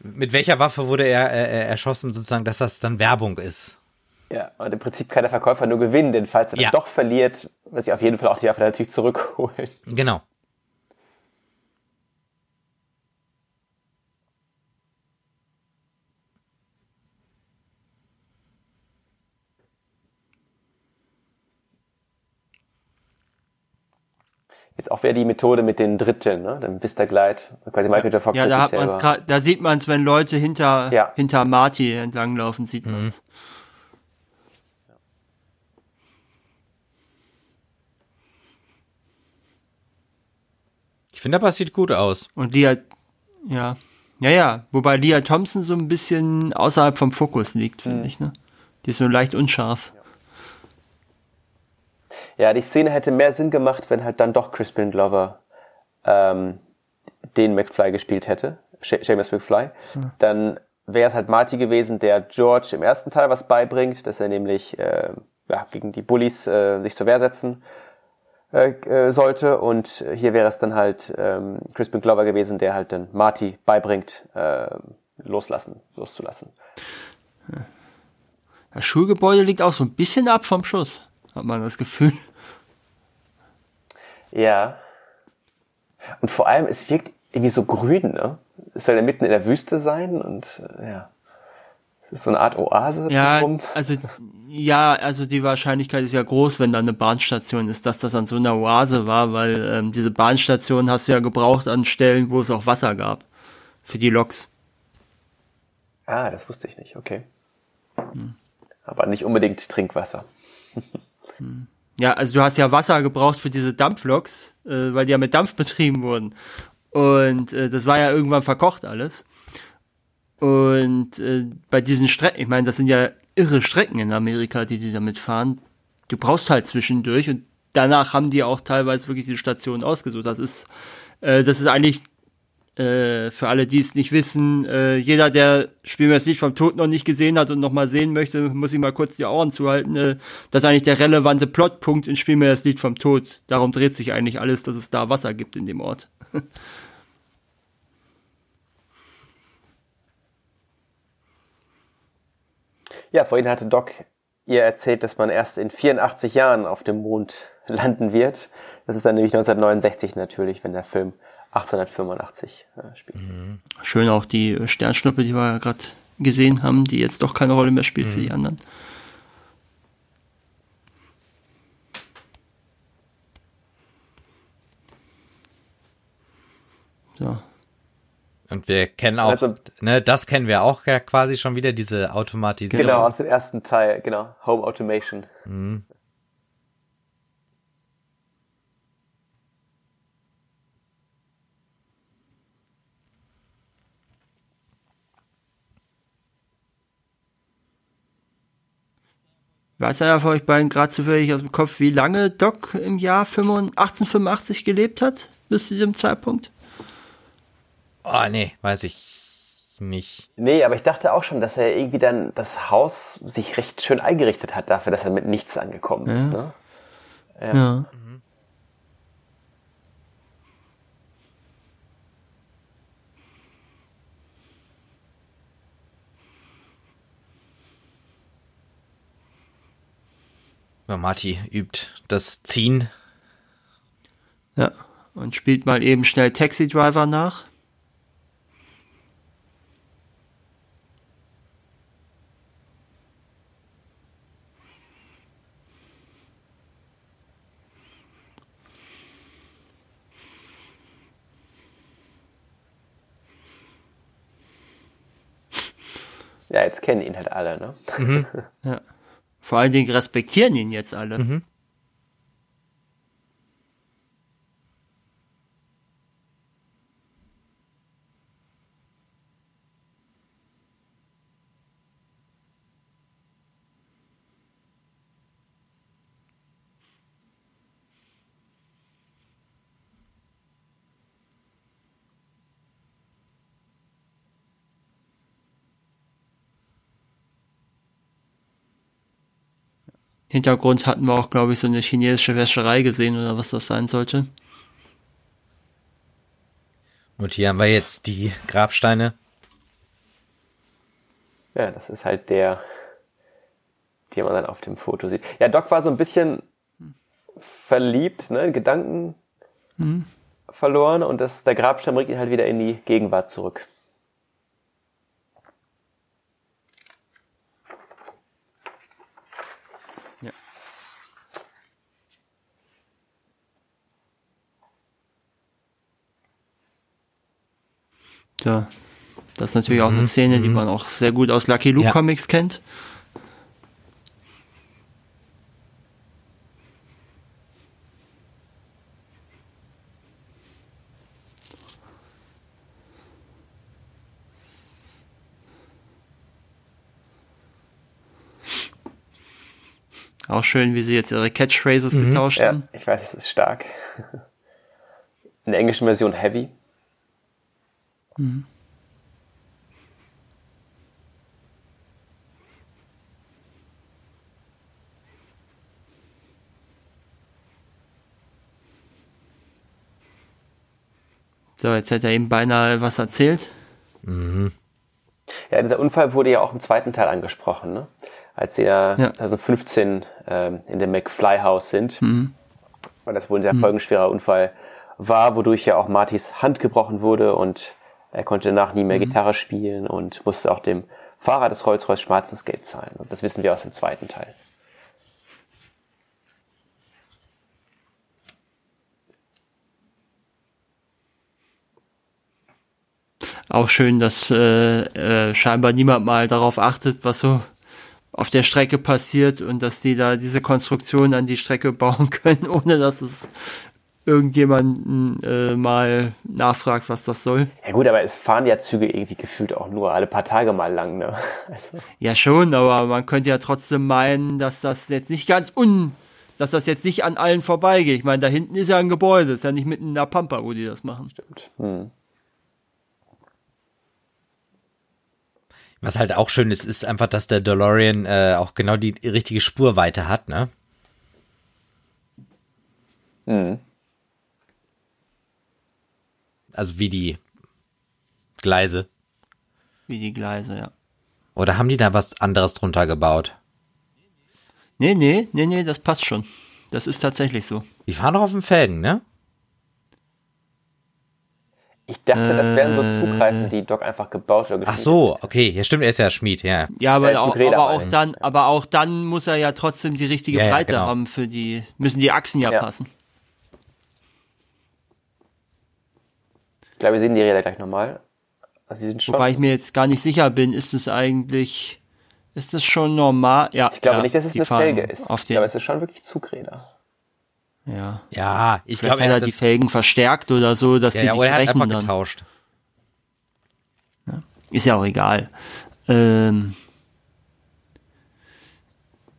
mit welcher Waffe wurde er äh, erschossen, sozusagen, dass das dann Werbung ist. Ja, und im Prinzip kann der Verkäufer nur gewinnen, denn falls er ja. dann doch verliert, wird sich auf jeden Fall auch die Waffe natürlich zurückholen. Genau. Jetzt auch wieder die Methode mit den Dritteln, ne? Dem Vista Glide, quasi Michael J. Fox. Ja, da hat man's grad, da sieht man es, wenn Leute hinter, ja. hinter Marty entlanglaufen, sieht mhm. man's. Ich finde, aber es sieht gut aus. Und Lia, ja. Ja, ja. Wobei Lia Thompson so ein bisschen außerhalb vom Fokus liegt, finde mhm. ich, ne? Die ist so leicht unscharf. Ja. Ja, die Szene hätte mehr Sinn gemacht, wenn halt dann doch Crispin Glover ähm, den McFly gespielt hätte, Seamus McFly. Hm. Dann wäre es halt Marty gewesen, der George im ersten Teil was beibringt, dass er nämlich äh, ja, gegen die Bullies äh, sich zur Wehr setzen äh, äh, sollte. Und hier wäre es dann halt ähm, Crispin Glover gewesen, der halt dann Marty beibringt, äh, loslassen, loszulassen. Das Schulgebäude liegt auch so ein bisschen ab vom Schuss hat man das Gefühl. Ja. Und vor allem, es wirkt irgendwie so grün, ne? Es soll ja mitten in der Wüste sein und äh, ja. Es ist so eine Art Oase. Ja, drumherum. also ja, also die Wahrscheinlichkeit ist ja groß, wenn da eine Bahnstation ist, dass das an so einer Oase war, weil ähm, diese Bahnstation hast du ja gebraucht an Stellen, wo es auch Wasser gab für die Loks. Ah, das wusste ich nicht, okay. Aber nicht unbedingt Trinkwasser. Ja, also du hast ja Wasser gebraucht für diese Dampfloks, äh, weil die ja mit Dampf *laughs* betrieben wurden. Und äh, das war ja irgendwann verkocht alles. Und äh, bei diesen Strecken, ich meine, das sind ja irre Strecken in Amerika, die die damit fahren. Du brauchst halt zwischendurch und danach haben die auch teilweise wirklich die Stationen ausgesucht. Das ist, äh, das ist eigentlich äh, für alle, die es nicht wissen, äh, jeder, der Spiel mir Lied vom Tod noch nicht gesehen hat und noch mal sehen möchte, muss ich mal kurz die Ohren zuhalten. Äh, das ist eigentlich der relevante Plotpunkt in Spiel mir Lied vom Tod. Darum dreht sich eigentlich alles, dass es da Wasser gibt in dem Ort. *laughs* Ja, vorhin hatte Doc ihr erzählt, dass man erst in 84 Jahren auf dem Mond landen wird. Das ist dann nämlich 1969 natürlich, wenn der Film 1885 äh, spielt. Schön auch die Sternschnuppe, die wir ja gerade gesehen haben, die jetzt doch keine Rolle mehr spielt für die anderen. So. Und wir kennen auch, Also- ne, das kennen wir auch ja quasi schon wieder, diese Automatisierung. Genau, aus dem ersten Teil, genau. Home Automation. Weiß einer von euch beiden gerade zufällig aus dem Kopf, wie lange Doc im Jahr 85 1885 gelebt hat? Bis zu diesem Zeitpunkt? Oh, nee, weiß ich nicht. Nee, aber ich dachte auch schon, dass er irgendwie dann das Haus sich recht schön eingerichtet hat dafür, dass er mit nichts angekommen ist. Ne? Ja. Ja, Marty übt das Ziehen. Ja. Und spielt mal eben schnell Taxi Driver nach. Ja, jetzt kennen ihn halt alle. Ne? *laughs* Ja. Vor allen Dingen respektieren ihn jetzt alle. Hintergrund hatten wir auch, glaube ich, so eine chinesische Wäscherei gesehen oder was das sein sollte. Und hier haben wir jetzt die Grabsteine. Ja, das ist halt der, den man dann auf dem Foto sieht. Ja, Doc war so ein bisschen verliebt, ne, in Gedanken verloren und das, der Grabstein bringt ihn halt wieder in die Gegenwart zurück. Ja. Das ist natürlich auch eine Szene, die man auch sehr gut aus Lucky Luke Ja. Comics kennt. Auch schön, wie sie jetzt ihre Catchphrases getauscht Ja, haben. ich weiß, es ist stark. In der englischen Version Heavy. So, jetzt hätte er eben beinahe was erzählt. Ja, dieser Unfall wurde ja auch im zweiten Teil angesprochen, ne? als sie ja, Ja. 2015 ähm, in dem McFly House sind. Weil das wohl ein sehr folgenschwerer Unfall war, wodurch ja auch Martys Hand gebrochen wurde und er konnte danach nie mehr mhm. Gitarre spielen und musste auch dem Fahrer des Rolls-Royce Schmerzensgeld zahlen. Also das wissen wir aus dem zweiten Teil. Auch schön, dass äh, äh, scheinbar niemand mal darauf achtet, was so auf der Strecke passiert und dass die da diese Konstruktion an die Strecke *laughs* bauen können, ohne dass es irgendjemanden äh, mal nachfragt, was das soll. Ja gut, aber es fahren ja Züge irgendwie gefühlt auch nur alle paar Tage mal lang, ne? *laughs* Also. Ja schon, aber man könnte ja trotzdem meinen, dass das jetzt nicht ganz un, dass das jetzt nicht an allen vorbeigeht. Ich meine, da hinten ist ja ein Gebäude, ist ja nicht mitten in der Pampa, wo die das machen. Stimmt. Hm. Was halt auch schön ist, ist einfach, dass der DeLorean äh, auch genau die richtige Spurweite hat, ne? Mhm. Also wie die Gleise. Wie die Gleise, ja. Oder haben die da was anderes drunter gebaut? Nee, nee, nee, nee, das passt schon. Das ist tatsächlich so. Die fahren doch auf dem Felgen, ne? Ich dachte, das wären so äh. Zugreifen, die Doc einfach gebaut oder Ach so, okay, ja stimmt, er ist ja Schmied, ja. Ja, aber, äh, auch, aber auch dann, aber auch dann muss er ja trotzdem die richtige ja, Breite ja, genau. haben für die, müssen die Achsen ja, ja. passen. Glaube, wir sehen die Räder gleich nochmal. Also Wobei ich mir jetzt gar nicht sicher bin, ist es eigentlich, ist es schon normal? Ja. Ich glaube nicht, dass es eine Felge ist. ich glaube, es ist schon wirklich Zugräder. Ja. Ja, ich glaube, er hat die Felgen verstärkt oder so, dass ja, die ja, oder er hat einfach dann. getauscht. Ja, ist ja auch egal. Ähm,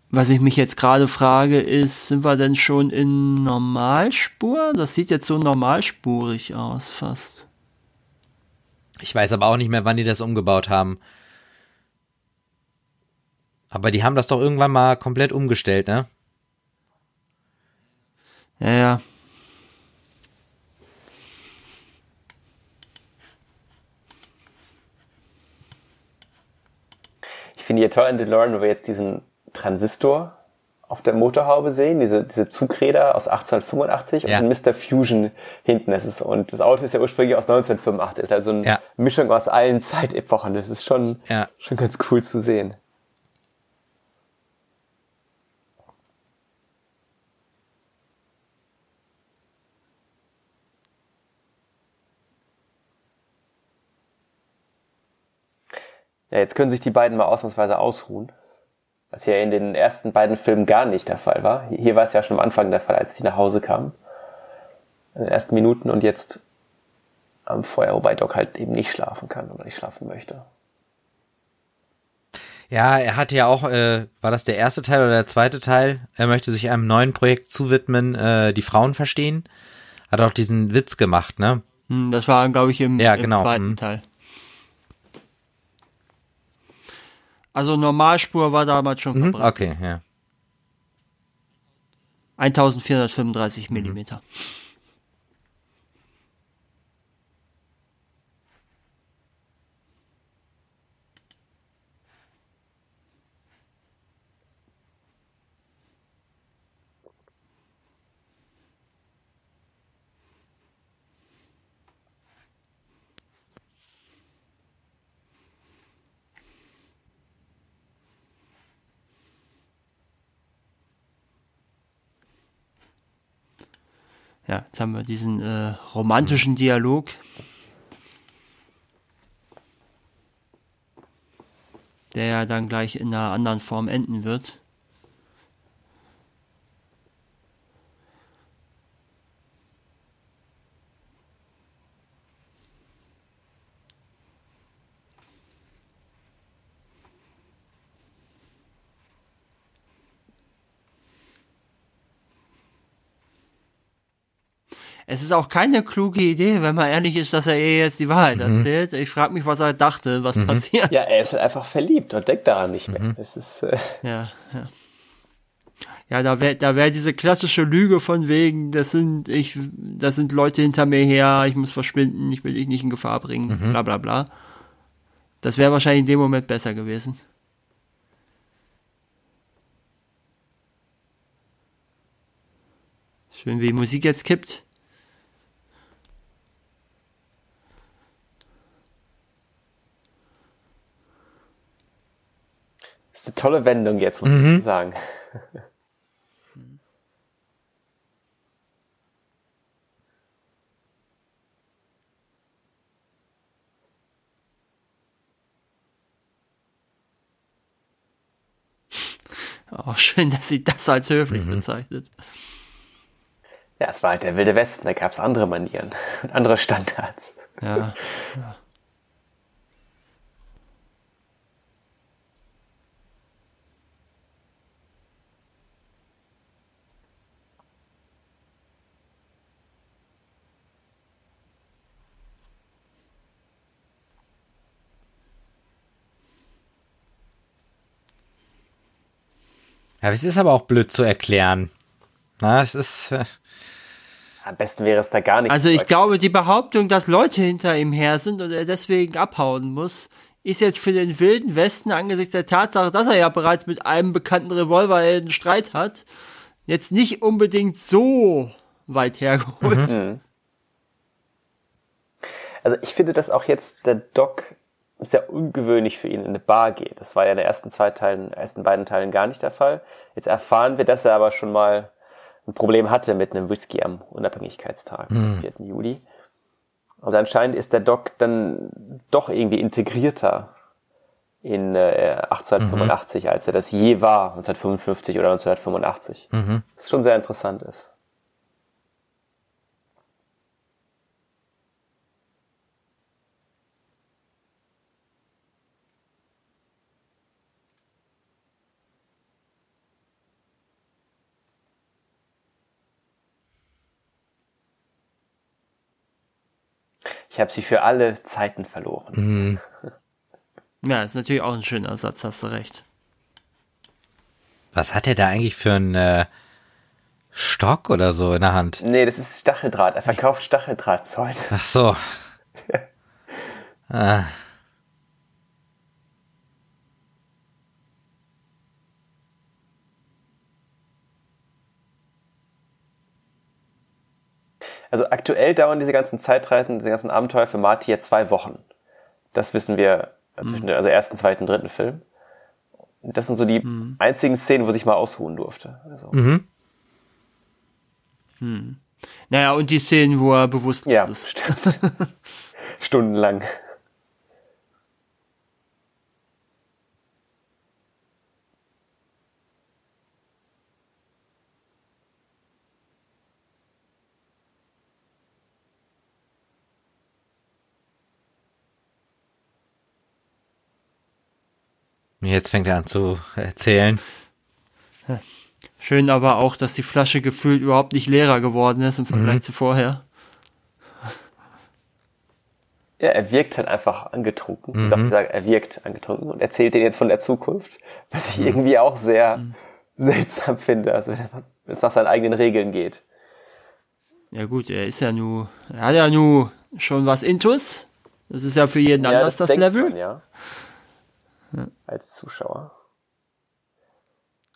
was ich mich jetzt gerade frage, ist, sind wir denn schon in Normalspur? Das sieht jetzt so normalspurig aus, fast. Ich weiß aber auch nicht mehr, wann die das umgebaut haben. Aber die haben das doch irgendwann mal komplett umgestellt, ne? Ja, ja. Ich finde hier toll an DeLorean, wo wir jetzt diesen Transistor auf der Motorhaube sehen, diese, diese Zugräder aus 1885 ja. und Mr. Fusion hinten. Das ist, und das Auto ist ja ursprünglich aus 1985. Das ist also eine ja. Mischung aus allen Zeitepochen. Das ist schon, ja. schon ganz cool zu sehen. ja, jetzt können sich die beiden mal ausnahmsweise ausruhen. Was ja in den ersten beiden Filmen gar nicht der Fall war. Hier war es ja schon am Anfang der Fall, als sie nach Hause kamen. In den ersten Minuten und jetzt am Feuer, wobei Doc halt eben nicht schlafen kann oder nicht schlafen möchte. Ja, er hat ja auch, äh, war das der erste Teil oder der zweite Teil? Er möchte sich einem neuen Projekt zuwidmen, äh, die Frauen verstehen. Hat auch diesen Witz gemacht, ne? Hm, das war, glaube ich, im, ja, genau. im zweiten hm. Teil. Also Normalspur war damals schon mhm, verbrannt. Okay, ja. 1435 mhm. Ja, jetzt haben wir diesen äh, romantischen Dialog. Der ja dann gleich in einer anderen Form enden wird. Es ist auch keine kluge Idee, wenn man ehrlich ist, dass er ihr jetzt die Wahrheit mhm. erzählt. Ich frage mich, was er dachte, was mhm. passiert. Ja, er ist einfach verliebt und denkt daran nicht mehr. Mhm. Es ist, äh ja, ja. Ja, da wäre da wär diese klassische Lüge von wegen, das sind ich, das sind Leute hinter mir her, ich muss verschwinden, ich will dich nicht in Gefahr bringen, mhm. bla bla bla. Das wäre wahrscheinlich in dem Moment besser gewesen. Schön, wie die Musik jetzt kippt. Ist eine tolle Wendung jetzt, muss mhm. ich sagen. Auch *laughs* schön, dass sie das als höflich mhm. bezeichnet. Ja, es war halt der Wilde Westen, da gab es andere Manieren und andere Standards. Ja. ja. Ja, es ist aber auch blöd zu erklären. Na, es ist. Äh Am besten wäre es da gar nicht. Also ich glaube, die Behauptung, dass Leute hinter ihm her sind und er deswegen abhauen muss, ist jetzt für den wilden Westen angesichts der Tatsache, dass er ja bereits mit einem bekannten Revolver einen Streit hat, jetzt nicht unbedingt so weit hergeholt. Mhm. Also ich finde, dass auch jetzt der Doc sehr ungewöhnlich für ihn in eine Bar geht. Das war ja in den ersten zwei Teilen, ersten beiden Teilen gar nicht der Fall. Jetzt erfahren wir, dass er aber schon mal ein Problem hatte mit einem Whisky am Unabhängigkeitstag, mhm. 4. Juli. Also anscheinend ist der Doc dann doch irgendwie integrierter in äh, 1885, mhm. als er das je war, 1955 oder 1985. Mhm. Was schon sehr interessant ist. Ich habe sie für alle Zeiten verloren. Mhm. *laughs* Ja, ist natürlich auch ein schöner Satz, hast du recht. Was hat er da eigentlich für einen äh, Stock oder so in der Hand? Nee, das ist Stacheldraht. Er verkauft Stacheldrahtzeug. Ach so. *laughs* ah. Also aktuell dauern diese ganzen Zeitreisen, diese ganzen Abenteuer für Marty ja zwei Wochen. Das wissen wir zwischen mhm. also ersten, zweiten, dritten Film. Das sind so die mhm. einzigen Szenen, wo sich mal ausruhen durfte. Also. Mhm. Hm. Naja, und die Szenen, wo er bewusst ja, ist. Stimmt. *laughs* Stundenlang. Jetzt fängt er an zu erzählen. Schön aber auch, dass die Flasche gefühlt überhaupt nicht leerer geworden ist im Vergleich mhm. zu vorher. Ja, er wirkt halt einfach angetrunken. Mhm. Ich darf er wirkt angetrunken und erzählt denen jetzt von der Zukunft, was ich mhm. irgendwie auch sehr mhm. seltsam finde, also wenn es nach seinen eigenen Regeln geht. Ja gut, er ist ja nur, er hat ja nur schon was Intus. Das ist ja für jeden ja, anders das, das Level. Man, ja ja. als Zuschauer.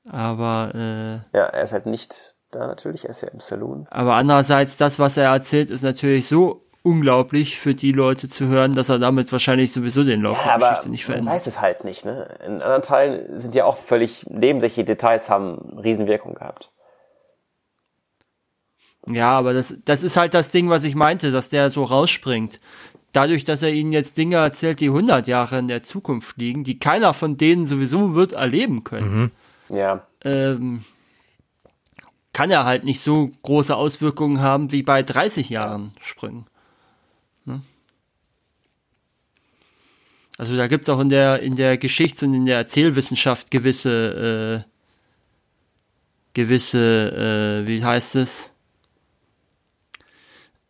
Aber äh, ja, er ist halt nicht da natürlich, er ist ja im Saloon. Aber andererseits, das, was er erzählt, ist natürlich so unglaublich für die Leute zu hören, dass er damit wahrscheinlich sowieso den Lauf ja, der Geschichte nicht verändert. Man weiß es halt nicht, ne? In anderen Teilen sind ja auch völlig nebensächliche Details haben Riesenwirkung gehabt. Ja, aber das, das ist halt das Ding, was ich meinte, dass der so rausspringt dadurch, dass er ihnen jetzt Dinge erzählt, die 100 Jahre in der Zukunft liegen, die keiner von denen sowieso wird erleben können, mhm. ja. ähm, kann er halt nicht so große Auswirkungen haben wie bei 30 Jahren Sprüngen. Ne? Also da gibt es auch in der, in der Geschichts- und in der Erzählwissenschaft gewisse, äh, gewisse, äh, wie heißt es?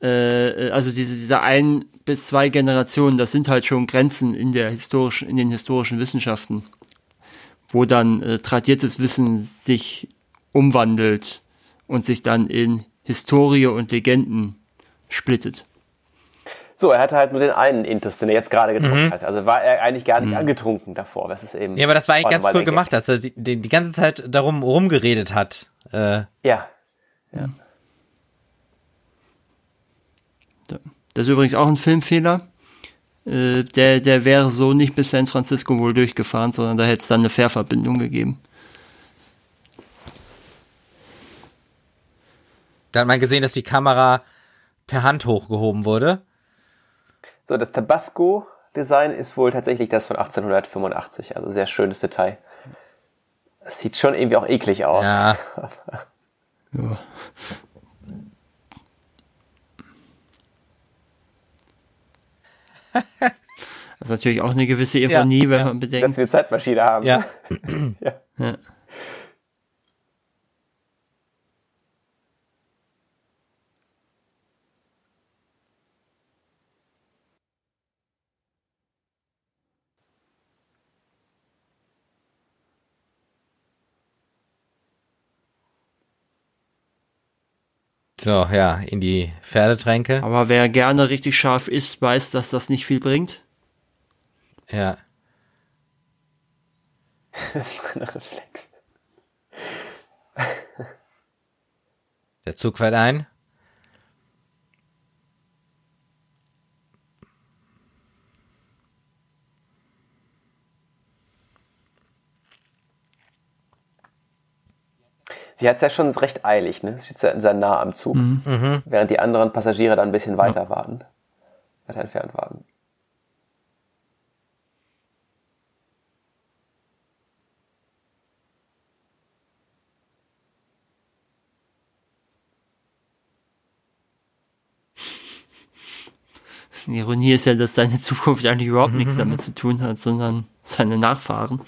Äh, also diese, diese ein bis zwei Generationen, das sind halt schon Grenzen in der historischen, in den historischen Wissenschaften, wo dann äh, tradiertes Wissen sich umwandelt und sich dann in Historie und Legenden splittet. So, er hatte halt nur den einen Intus, den er jetzt gerade getrunken mhm. hat. Also war er eigentlich gar nicht mhm. angetrunken davor. Das ist eben. Ja, aber das war eigentlich ganz cool gemacht, dass er die, die ganze Zeit darum rumgeredet hat. Äh. Ja. Ja. Das ist übrigens auch ein Filmfehler. äh, der, der wäre so nicht bis San Francisco wohl durchgefahren, sondern da hätte es dann eine Fährverbindung gegeben. Da hat man gesehen, dass die Kamera per Hand hochgehoben wurde. So, das Tabasco-Design ist wohl tatsächlich das von 1885, also sehr schönes Detail. Das sieht schon irgendwie auch eklig aus. Ja. *laughs* Ja. *laughs* Das ist natürlich auch eine gewisse Ironie, Ja, wenn ja. man Dass bedenkt. wir eine Zeitmaschine haben. Ja. *laughs* ja. Ja. So, ja, in die Pferdetränke. Aber wer gerne richtig scharf isst, weiß, dass das nicht viel bringt. Ja. *laughs* Das war ein Reflex. Der Zug fährt ein. Sie hat es ja schon recht eilig, ne? Sie ist ja sehr nah am Zug. Während die anderen Passagiere dann ein bisschen weiter warten. Weiter entfernt warten. Die Ironie ist ja, dass seine Zukunft eigentlich überhaupt nichts damit zu tun hat, sondern seine Nachfahren.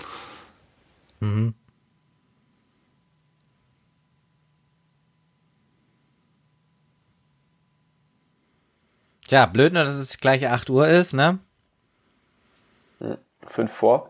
Tja, blöd nur, dass es gleich 8 Uhr ist, ne? Fünf vor.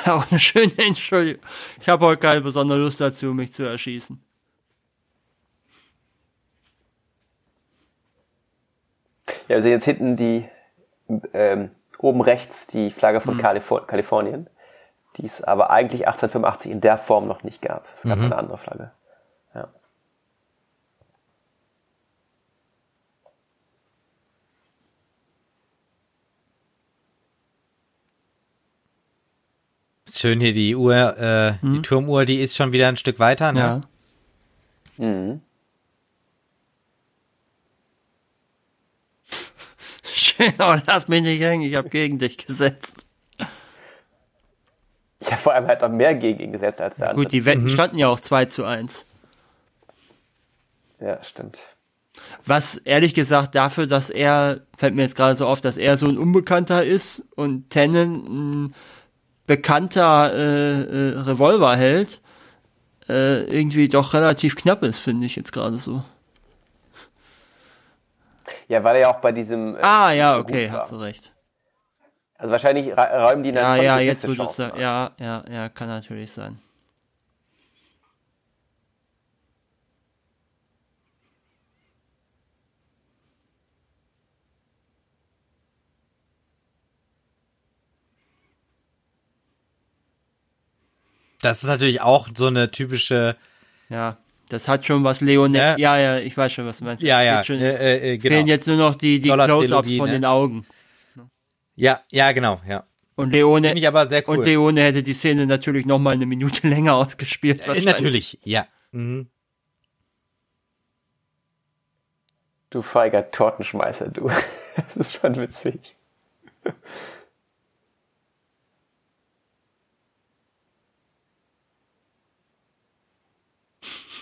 *laughs* Auch eine schöne Entschuldigung. Ich habe heute keine besondere Lust dazu, mich zu erschießen. Ja, wir sehen jetzt hinten die, ähm, oben rechts die Flagge von Kalifor Kalifornien, die es aber eigentlich 1885 in der Form noch nicht gab. Es gab eine andere Flagge. Schön hier die Uhr, äh, die Turmuhr, die ist schon wieder ein Stück weiter, ne? Ja. Mhm. *laughs* Schön, aber lass mich nicht hängen, ich habe gegen dich gesetzt. Ich habe vor allem halt noch mehr gegen ihn gesetzt als der andere. Gut, die Wetten standen ja auch 2 zu 1. Ja, stimmt. Was ehrlich gesagt dafür, dass er, fällt mir jetzt gerade so auf, dass er so ein Unbekannter ist und Tennen ein bekannter äh, äh, Revolverheld, äh, irgendwie doch relativ knapp ist, finde ich jetzt gerade so. Ja, weil er ja auch bei diesem. äh, Ah, ja, okay, war. hast du recht. Also wahrscheinlich räumen die dann Ja, ja, jetzt Chancen sagst, ein. ja, ja, ja, kann natürlich sein. Das ist natürlich auch so eine typische, Ja, das hat schon was Leonel. Ja. Ja, ja, ich weiß schon, was du meinst. ja, ja, Schon, äh, äh, genau. Fehlen jetzt nur noch die, die Close-Ups von ne? den Augen. Ja, ja, genau, ja. Und Leone, ich aber sehr cool. und Leone hätte die Szene natürlich noch mal eine Minute *laughs* länger ausgespielt. Äh, wahrscheinlich. natürlich, ja. Mhm. Du feiger Tortenschmeißer, du. *laughs* Das ist schon witzig.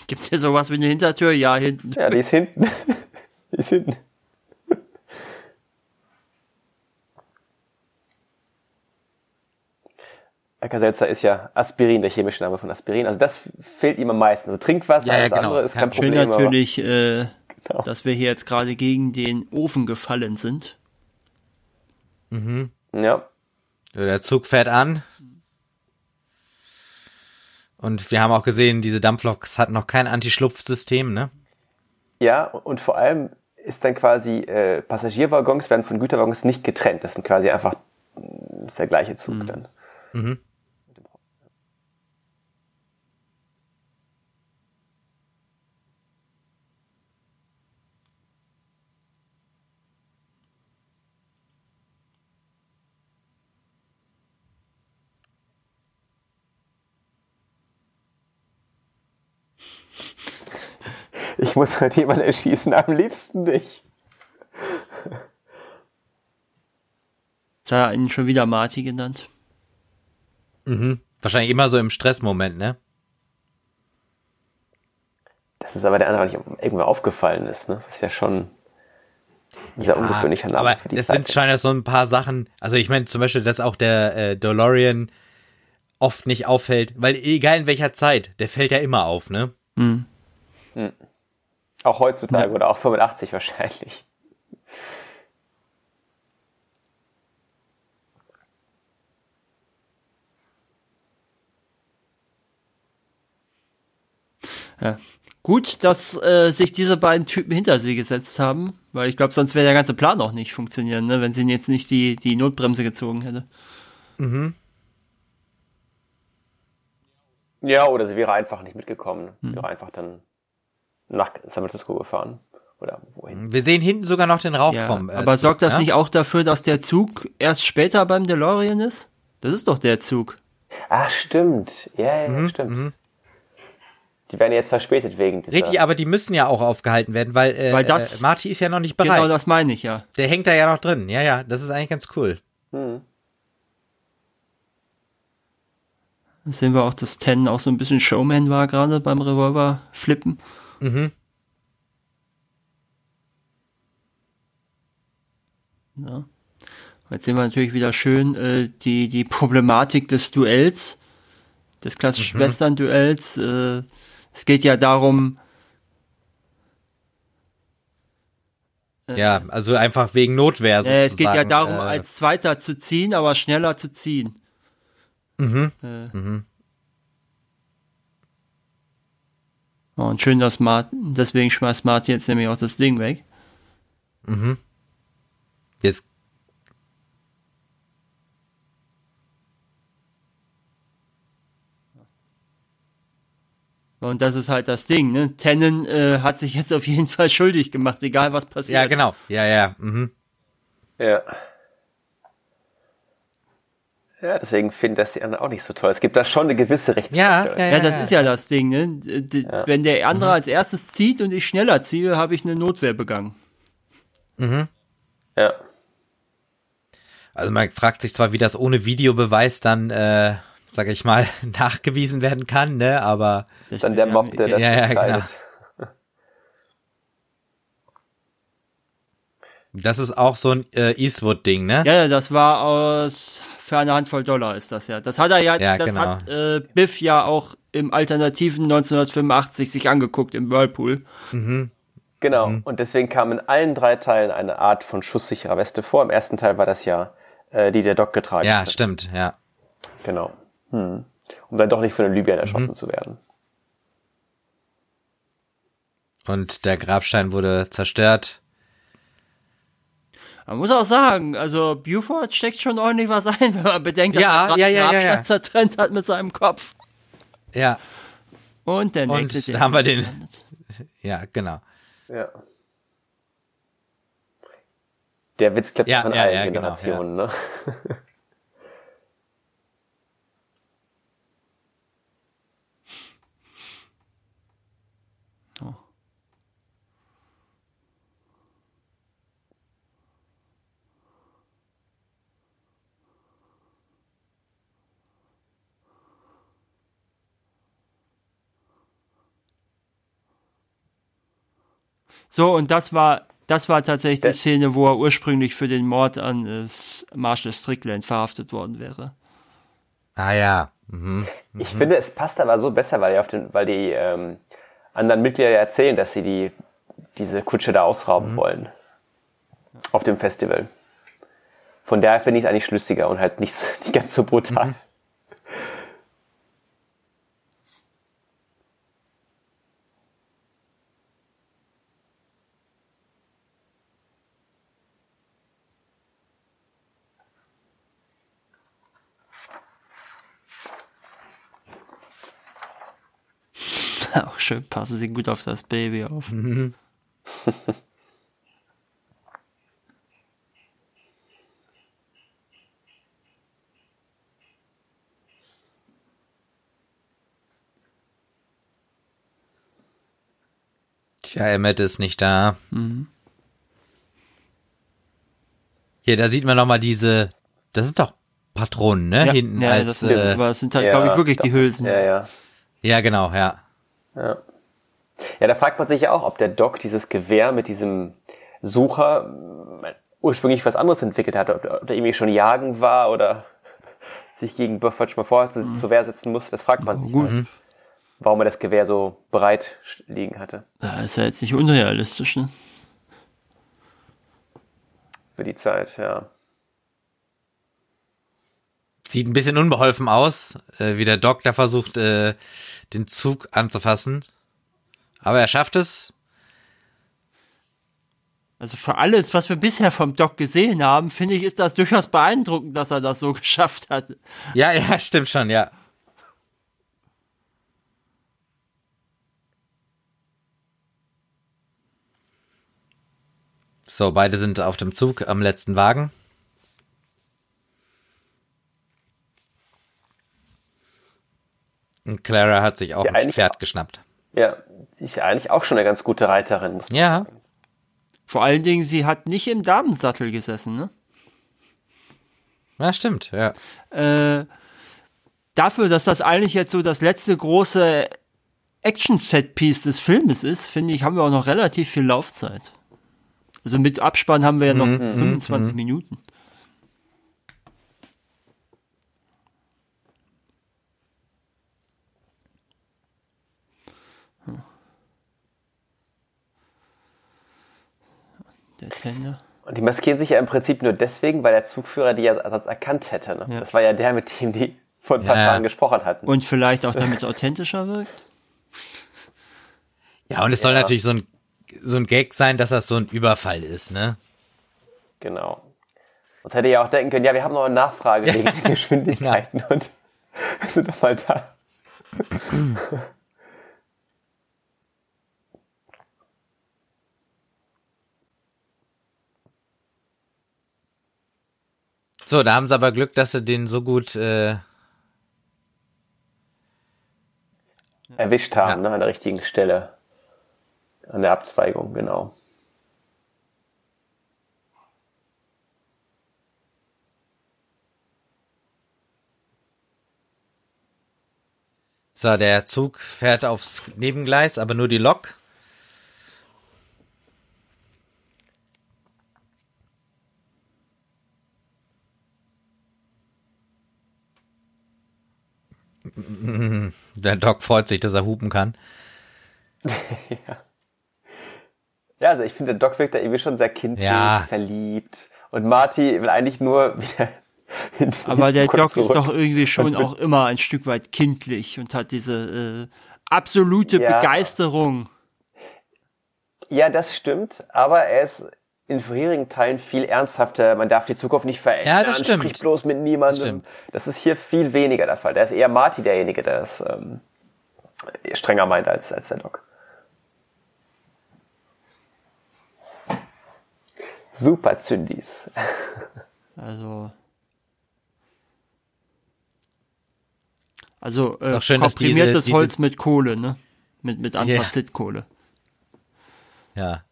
Gibt's hier sowas wie eine Hintertür? Ja, hinten. Ja, die ist hinten. *laughs* Die ist hinten. Alka-Seltzer ist ja Aspirin, der chemische Name von Aspirin. Also das fehlt ihm am meisten. Also Trinkwasser, Ja, ja, genau. andere ist kein Schön Problem. aber- natürlich äh, genau. dass wir hier jetzt gerade gegen den Ofen gefallen sind. Mhm. Ja. Der Zug fährt an. Und wir haben auch gesehen, diese Dampfloks hatten noch kein Anti-Schlupf-System, ne? Ja, und vor allem ist dann quasi, äh, Passagierwaggons werden von Güterwaggons nicht getrennt. Das sind quasi einfach, das ist der gleiche Zug mhm. dann. Mhm. Ich muss heute jemanden erschießen, am liebsten nicht. Jetzt hat er ihn schon wieder Marty genannt. Mhm. Wahrscheinlich immer so im Stressmoment, ne? Das ist aber der andere, nicht irgendwo aufgefallen ist, ne? Das ist ja schon ein sehr ja, ungewöhnlicher Name. Aber das Zeit. sind schon so ein paar Sachen. Also ich meine zum Beispiel, dass auch der äh, DeLorean oft nicht auffällt, weil egal in welcher Zeit, der fällt ja immer auf, ne? Mhm. Mhm. Auch heutzutage ja. oder auch 85 wahrscheinlich. Ja. Gut, dass äh, sich diese beiden Typen hinter sie gesetzt haben, weil ich glaube, sonst wäre der ganze Plan auch nicht funktionieren, ne, wenn sie jetzt nicht die, die Notbremse gezogen hätte. Mhm. Ja, oder sie wäre einfach nicht mitgekommen. Mhm. Wäre einfach dann nach San Francisco gefahren. Oder wohin. Wir sehen hinten sogar noch den Rauch ja, vom. Äh, aber sorgt das ja? nicht auch dafür, dass der Zug erst später beim DeLorean ist? Das ist doch der Zug. Ah, stimmt. Ja, ja, mhm, stimmt. Mhm. Die werden jetzt verspätet wegen dieser Richtig, aber die müssen ja auch aufgehalten werden, weil, äh, weil das, äh, Marty ist ja noch nicht bereit. Genau, das meine ich ja. Der hängt da ja noch drin. Ja, ja, das ist eigentlich ganz cool. Mhm. sehen wir auch, dass Ten auch so ein bisschen Showman war gerade beim Revolver flippen. Mhm. Ja. Jetzt sehen wir natürlich wieder schön äh, die, die Problematik des Duells, des klassischen mhm. Western-Duells. Äh, es geht ja darum. Äh, ja, also einfach wegen Notwehr sozusagen. Äh, es geht ja darum, äh. als Zweiter zu ziehen, aber schneller zu ziehen. Mhm. Äh, mhm. Und schön, dass Martin, deswegen schmeißt Martin jetzt nämlich auch das Ding weg. Mhm. Jetzt. Und das ist halt das Ding, ne? Tennen äh, hat sich jetzt auf jeden Fall schuldig gemacht, egal was passiert. Ja, genau. Ja, ja. Mhm. Ja. Ja, deswegen finden das die anderen auch nicht so toll. Es gibt da schon eine gewisse Rechtssicherheit. Ja, ja, ja, das ist ja das Ding. Ne? Ja. Wenn der andere mhm. als erstes zieht und ich schneller ziehe, habe ich eine Notwehr begangen. Mhm. Ja. Also man fragt sich zwar, wie das ohne Videobeweis dann, äh, sage ich mal, *laughs* nachgewiesen werden kann, ne? Aber dann der Mob, der das ja, ja, genau. Das ist auch so ein äh, Eastwood-Ding, ne? Ja, das war aus für eine Handvoll Dollar ist das ja. Das hat er ja, ja das genau. hat äh, Biff ja auch im alternativen 1985 sich angeguckt im Whirlpool. Mhm. Genau, mhm. und deswegen kam in allen drei Teilen eine Art von schusssicherer Weste vor. Im ersten Teil war das ja, äh, die der Doc getragen ja, hat. Ja, stimmt, ja. Genau. Hm. Um dann doch nicht von den Libyern erschossen mhm. zu werden. Und der Grabstein wurde zerstört. Man muss auch sagen, also Buford steckt schon ordentlich was ein, *laughs* wenn man bedenkt, dass ja, er ja, ja, ja, ja. zertrennt hat mit seinem Kopf. Ja. Und der nächste. Und haben wir den. Ja, genau. Ja. Der Witz klappt ja, von ja, allen ja, Generationen, genau, ne? *laughs* So, und das war, das war tatsächlich die Szene, wo er ursprünglich für den Mord an äh, Marshall Strickland verhaftet worden wäre. Ah ja. Mhm. Mhm. Ich finde, es passt aber so besser, weil die, auf den, weil die ähm, anderen Mitglieder erzählen, dass sie die diese Kutsche da ausrauben wollen. Auf dem Festival. Von daher finde ich es eigentlich schlüssiger und halt nicht, so- *laughs* nicht ganz so brutal. Auch schön, passen Sie gut auf das Baby auf. *laughs* Tja, Emmett ist nicht da. Hier, da sieht man noch mal diese, das sind doch Patronen, ne? Ja, Hinten ja, als, das, äh, aber das sind halt, glaube ich, wirklich die doch. Hülsen. Ja, ja. ja genau, ja. Ja. Ja, da fragt man sich ja auch, ob der Doc dieses Gewehr mit diesem Sucher äh, ursprünglich was anderes entwickelt hat, ob, ob der irgendwie schon jagen war oder *laughs* sich gegen Buffett schon mal vorher zu, zur Wehr setzen musste. Das fragt man sich, Gut, halt, warum er das Gewehr so bereit liegen hatte da ist ja jetzt nicht unrealistisch, ne? für die Zeit, ja. Sieht ein bisschen unbeholfen aus, äh, wie der Doc da versucht, äh, den Zug anzufassen. Aber er schafft es. Also für alles, was wir bisher vom Doc gesehen haben, finde ich, ist das durchaus beeindruckend, dass er das so *laughs* geschafft hat. Ja, ja, stimmt schon, ja. So, beide sind auf dem Zug am letzten Wagen. Und Clara hat sich auch Ja, ein Pferd auch. geschnappt. Ja, sie ist ja eigentlich auch schon eine ganz gute Reiterin, muss man Ja, Vor allen Dingen, sie hat nicht im Damensattel gesessen, ne? ja, stimmt, ja. Äh, dafür, dass das eigentlich jetzt so das letzte große Action-Set-Piece des Filmes ist, finde ich, haben wir auch noch relativ viel Laufzeit. Also mit Abspann haben wir ja noch 25 Minuten. Der Tender. Und die maskieren sich ja im Prinzip nur deswegen, weil der Zugführer die ja sonst erkannt hätte. Ne? Ja. Das war ja der, mit dem die vor ein paar Ja. Tagen gesprochen hatten. Und vielleicht auch, damit es authentischer wirkt. Ja, und es soll natürlich so ein, so ein Gag sein, dass das so ein Überfall ist, ne? Genau. Sonst hätte ja auch denken können, ja, wir haben noch eine Nachfrage *laughs* wegen den Geschwindigkeiten und wir *laughs* sind doch mal da. *clears throat* So, da haben sie aber Glück, dass sie den so gut, äh, Erwischt haben, Ja. ne, an der richtigen Stelle. An der Abzweigung, genau. so, der Zug fährt aufs Nebengleis, aber nur die Lok. Der Doc freut sich, dass er hupen kann. *laughs* Ja, also ich finde, der Doc wirkt da irgendwie schon sehr kindlich, Ja. verliebt. Und Marty will eigentlich nur wieder *laughs* in Aber in der Doc ist zurück. doch irgendwie schon auch immer ein Stück weit kindlich und hat diese äh, absolute Ja. Begeisterung. Ja, das stimmt, aber er ist in vorherigen Teilen viel ernsthafter. Man darf die Zukunft nicht verändern. Ja, das stimmt. Sprich bloß mit niemandem. stimmt. Das ist hier viel weniger der Fall. Da ist eher Marty derjenige, der es ähm, strenger meint als, als der Doc. Super Zündis. *laughs* Also. Also äh, auch schön, dass diese- komprimiertes diese- Holz mit Kohle, ne? Mit, mit Anthrazitkohle. Ja.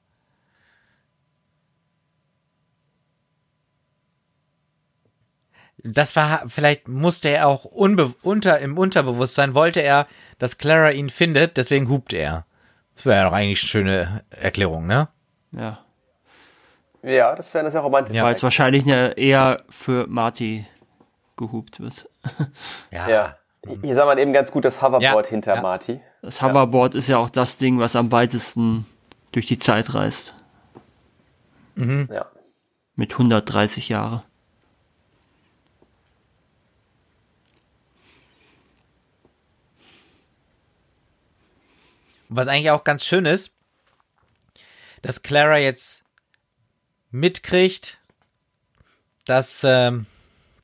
Das war, vielleicht musste er auch unbe unter, im Unterbewusstsein, wollte er, dass Clara ihn findet, deswegen hupt er. Das wäre doch eigentlich eine schöne Erklärung, ne? Ja. Ja, das wäre eine sehr romantisch. Ja. Weil es wahrscheinlich eher für Marty gehupt wird. *laughs* Ja. Hier sah man eben ganz gut das Hoverboard Ja, hinter ja. Marty. Das Hoverboard ist ja auch das Ding, was am weitesten durch die Zeit reist. Ja. Mit 130 Jahre. Was eigentlich auch ganz schön ist, dass Clara jetzt mitkriegt, dass ähm,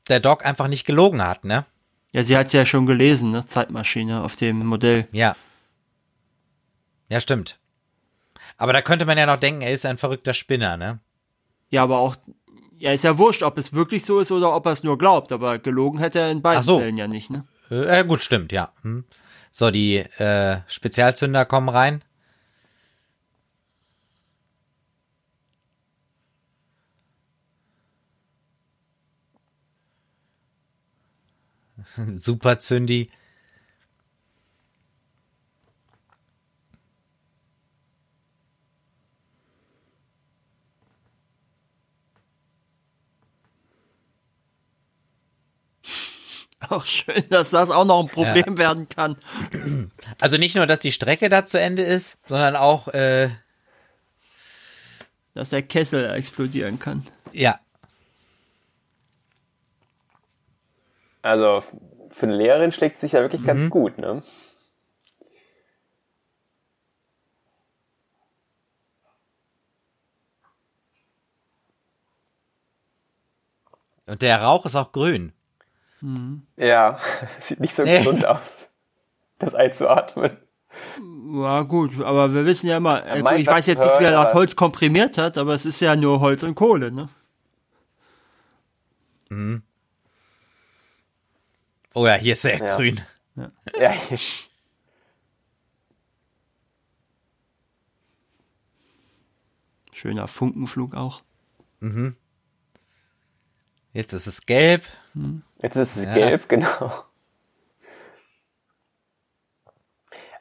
der Doc einfach nicht gelogen hat, ne? Ja, sie hat es ja schon gelesen, ne? Zeitmaschine auf dem Modell. Ja. Ja, stimmt. Aber da könnte man ja noch denken, er ist ein verrückter Spinner, ne? Ja, aber auch, ja, ist ja wurscht, ob es wirklich so ist oder ob er es nur glaubt. Aber gelogen hätte er in beiden so. Fällen ja nicht, ne? Äh, gut, stimmt, ja. Hm. So, die äh, Spezialzünder kommen rein. *laughs* Super Zündi. Auch schön, dass das auch noch ein Problem werden kann. Also nicht nur, dass die Strecke da zu Ende ist, sondern auch, äh, Dass der Kessel explodieren kann. ja, Also für eine Lehrerin schlägt es sich ja wirklich ganz gut, ne? und der Rauch ist auch grün. Ja, *laughs* sieht nicht so Nee. gesund aus, das einzuatmen. Ja, gut, aber wir wissen ja immer, äh, meint ich weiß jetzt nicht, wie er hören, das Holz komprimiert hat, aber es ist ja nur Holz und Kohle, ne? Oh ja, hier ist er Ja. grün. Ja, *laughs* Schöner Funkenflug auch. Jetzt ist es gelb. Jetzt ist es Ja. gelb, *laughs* genau.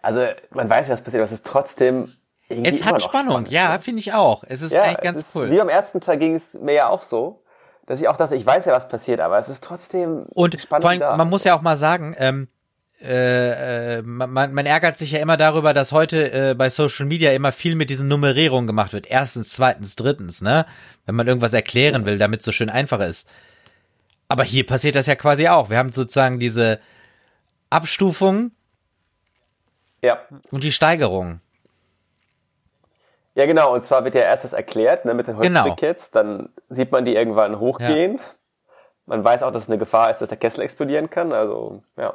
Also man weiß, was passiert, aber es ist trotzdem irgendwie Es hat Spannung, spannend. ja, finde ich auch. Es ist Ja, eigentlich ganz ist, cool. Wie am ersten Teil ging es mir ja auch so, dass ich auch dachte, ich weiß ja, was passiert, aber es ist trotzdem Und spannend vor allem, da. man muss ja auch mal sagen, ähm, äh, äh, man, man ärgert sich ja immer darüber, dass heute äh, bei Social Media immer viel mit diesen Nummerierungen gemacht wird. Erstens, zweitens, drittens, ne? Wenn man irgendwas erklären will, damit es so schön einfach ist. Aber hier passiert das ja quasi auch. Wir haben sozusagen diese Abstufung ja. und die Steigerung. ja, genau. Und zwar wird ja erst das erklärt, ne, mit den Genau. Holzbrickets. Dann sieht man die irgendwann hochgehen. Man weiß auch, dass es eine Gefahr ist, dass der Kessel explodieren kann. Also, ja.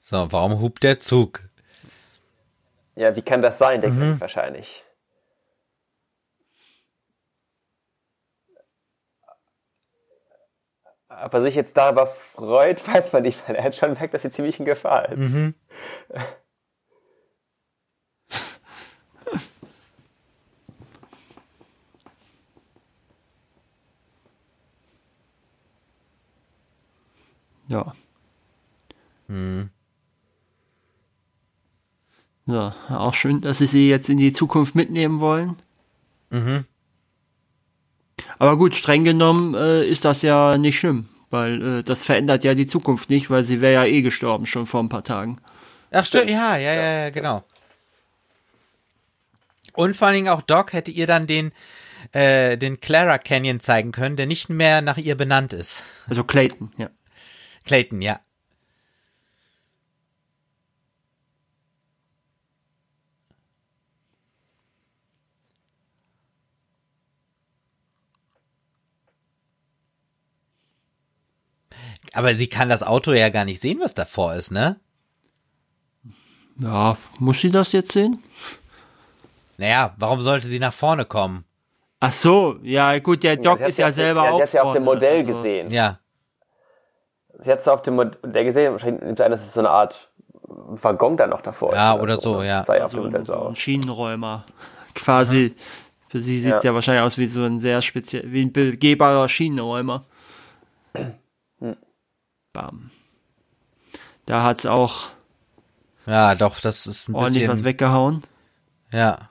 So, warum hupt der Zug? Ja, wie kann das sein, denkt Mhm. man sich wahrscheinlich. Ob er sich jetzt darüber freut, *laughs* weiß man nicht, weil er hat schon merkt, dass sie ziemlich in Gefahr ist. Mhm. Ja. Mhm. Ja, auch schön, dass sie sie jetzt in die Zukunft mitnehmen wollen. Mhm. Aber gut, streng genommen äh, ist das ja nicht schlimm, weil äh, das verändert ja die Zukunft nicht, weil sie wäre ja eh gestorben schon vor ein paar Tagen. Ach stimmt, ja, ja, ja, ja, genau. Und vor allen Dingen auch Doc hätte ihr dann den, äh, den Clara Canyon zeigen können, der nicht mehr nach ihr benannt ist. Also Clayton, ja. Clayton, ja. Aber sie kann das Auto ja gar nicht sehen, was davor ist, ne? Ja, muss sie das jetzt sehen? Naja, warum sollte sie nach vorne kommen? Ach so, ja gut, der Doc hat ist ja selber ja, auch Sie hat ja auf dem Modell also- gesehen. Ja, Sie hat es auf dem Modell gesehen. Wahrscheinlich nimmt an, dass es so eine Art Waggon da noch davor Ja, ist. oder so, ne? ja. Sah ja auf So, dem Modell so so ein aus. Schienenräumer. Quasi. Für sie sieht es Ja. ja. wahrscheinlich aus wie so ein sehr speziell, wie ein begehbarer Schienenräumer. Bam. Da hat's auch ja, doch, das ist ein ordentlich was bisschen, weggehauen. ja.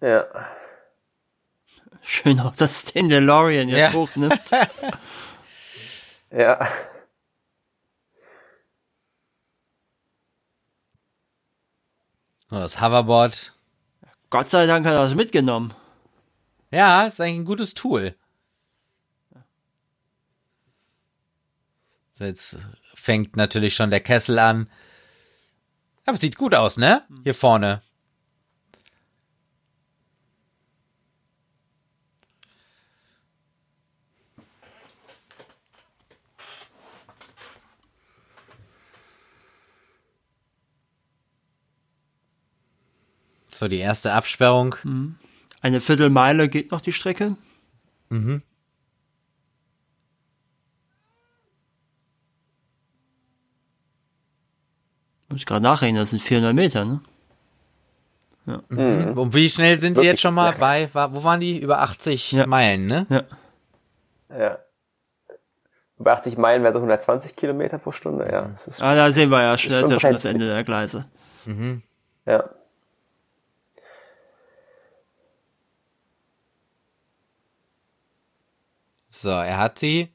Ja. Schön auch, dass den DeLorean jetzt Ja. hochnimmt. *laughs* Ja. Das Hoverboard. Gott sei Dank hat er das mitgenommen. Ja, ist eigentlich ein gutes Tool. Jetzt fängt natürlich schon der Kessel an. Aber sieht gut aus, ne? Hier vorne. So, die erste Absperrung. Eine Viertelmeile geht noch die Strecke. Mhm. Muss ich gerade nachrechnen, das sind 400 Meter, ne? Und wie schnell sind die Wirklich jetzt schon mal bei, war- wo waren die? Über 80 Ja. Meilen, ne? Ja. Ja. Über 80 Meilen wäre so 120 Kilometer pro Stunde, ja. Das ist, Ah, da sehen wir ja schnell, ja schon das. Ende der Gleise. ja. So, er hat sie.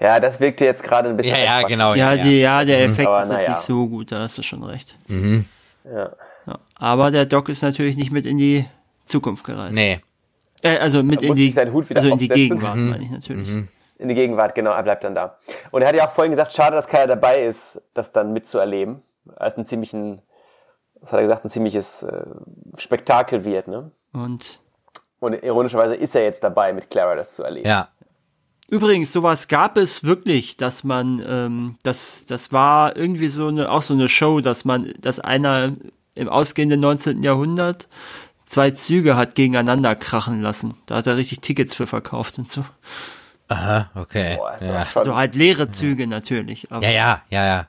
Ja, das wirkte jetzt gerade ein bisschen. Ja, ja, genau. Ja, die, ja der Effekt Aber ist halt naja. nicht so gut, da hast du schon recht. Ja. Ja. Aber der Doc ist natürlich nicht mit in die Zukunft gereist. Nee. Äh, also mit in die, also in die. Gegenwart, meine ich natürlich. In die Gegenwart, genau, er bleibt dann da. Und er hat ja auch vorhin gesagt, schade, dass keiner dabei ist, das dann mitzuerleben. Als ein ziemlichen, was hat er gesagt, ein ziemliches äh, Spektakel wird, ne? Und Und ironischerweise ist er jetzt dabei, mit Clara das zu erleben. Ja. Übrigens, sowas gab es wirklich, dass man, ähm, das, das war irgendwie so eine, auch so eine Show, dass man, dass einer im ausgehenden 19. Jahrhundert zwei Züge hat gegeneinander krachen lassen. Da hat er richtig Tickets für verkauft und so. Aha, okay. Boah, ja. So halt leere Züge natürlich. Aber ja, ja, ja, ja.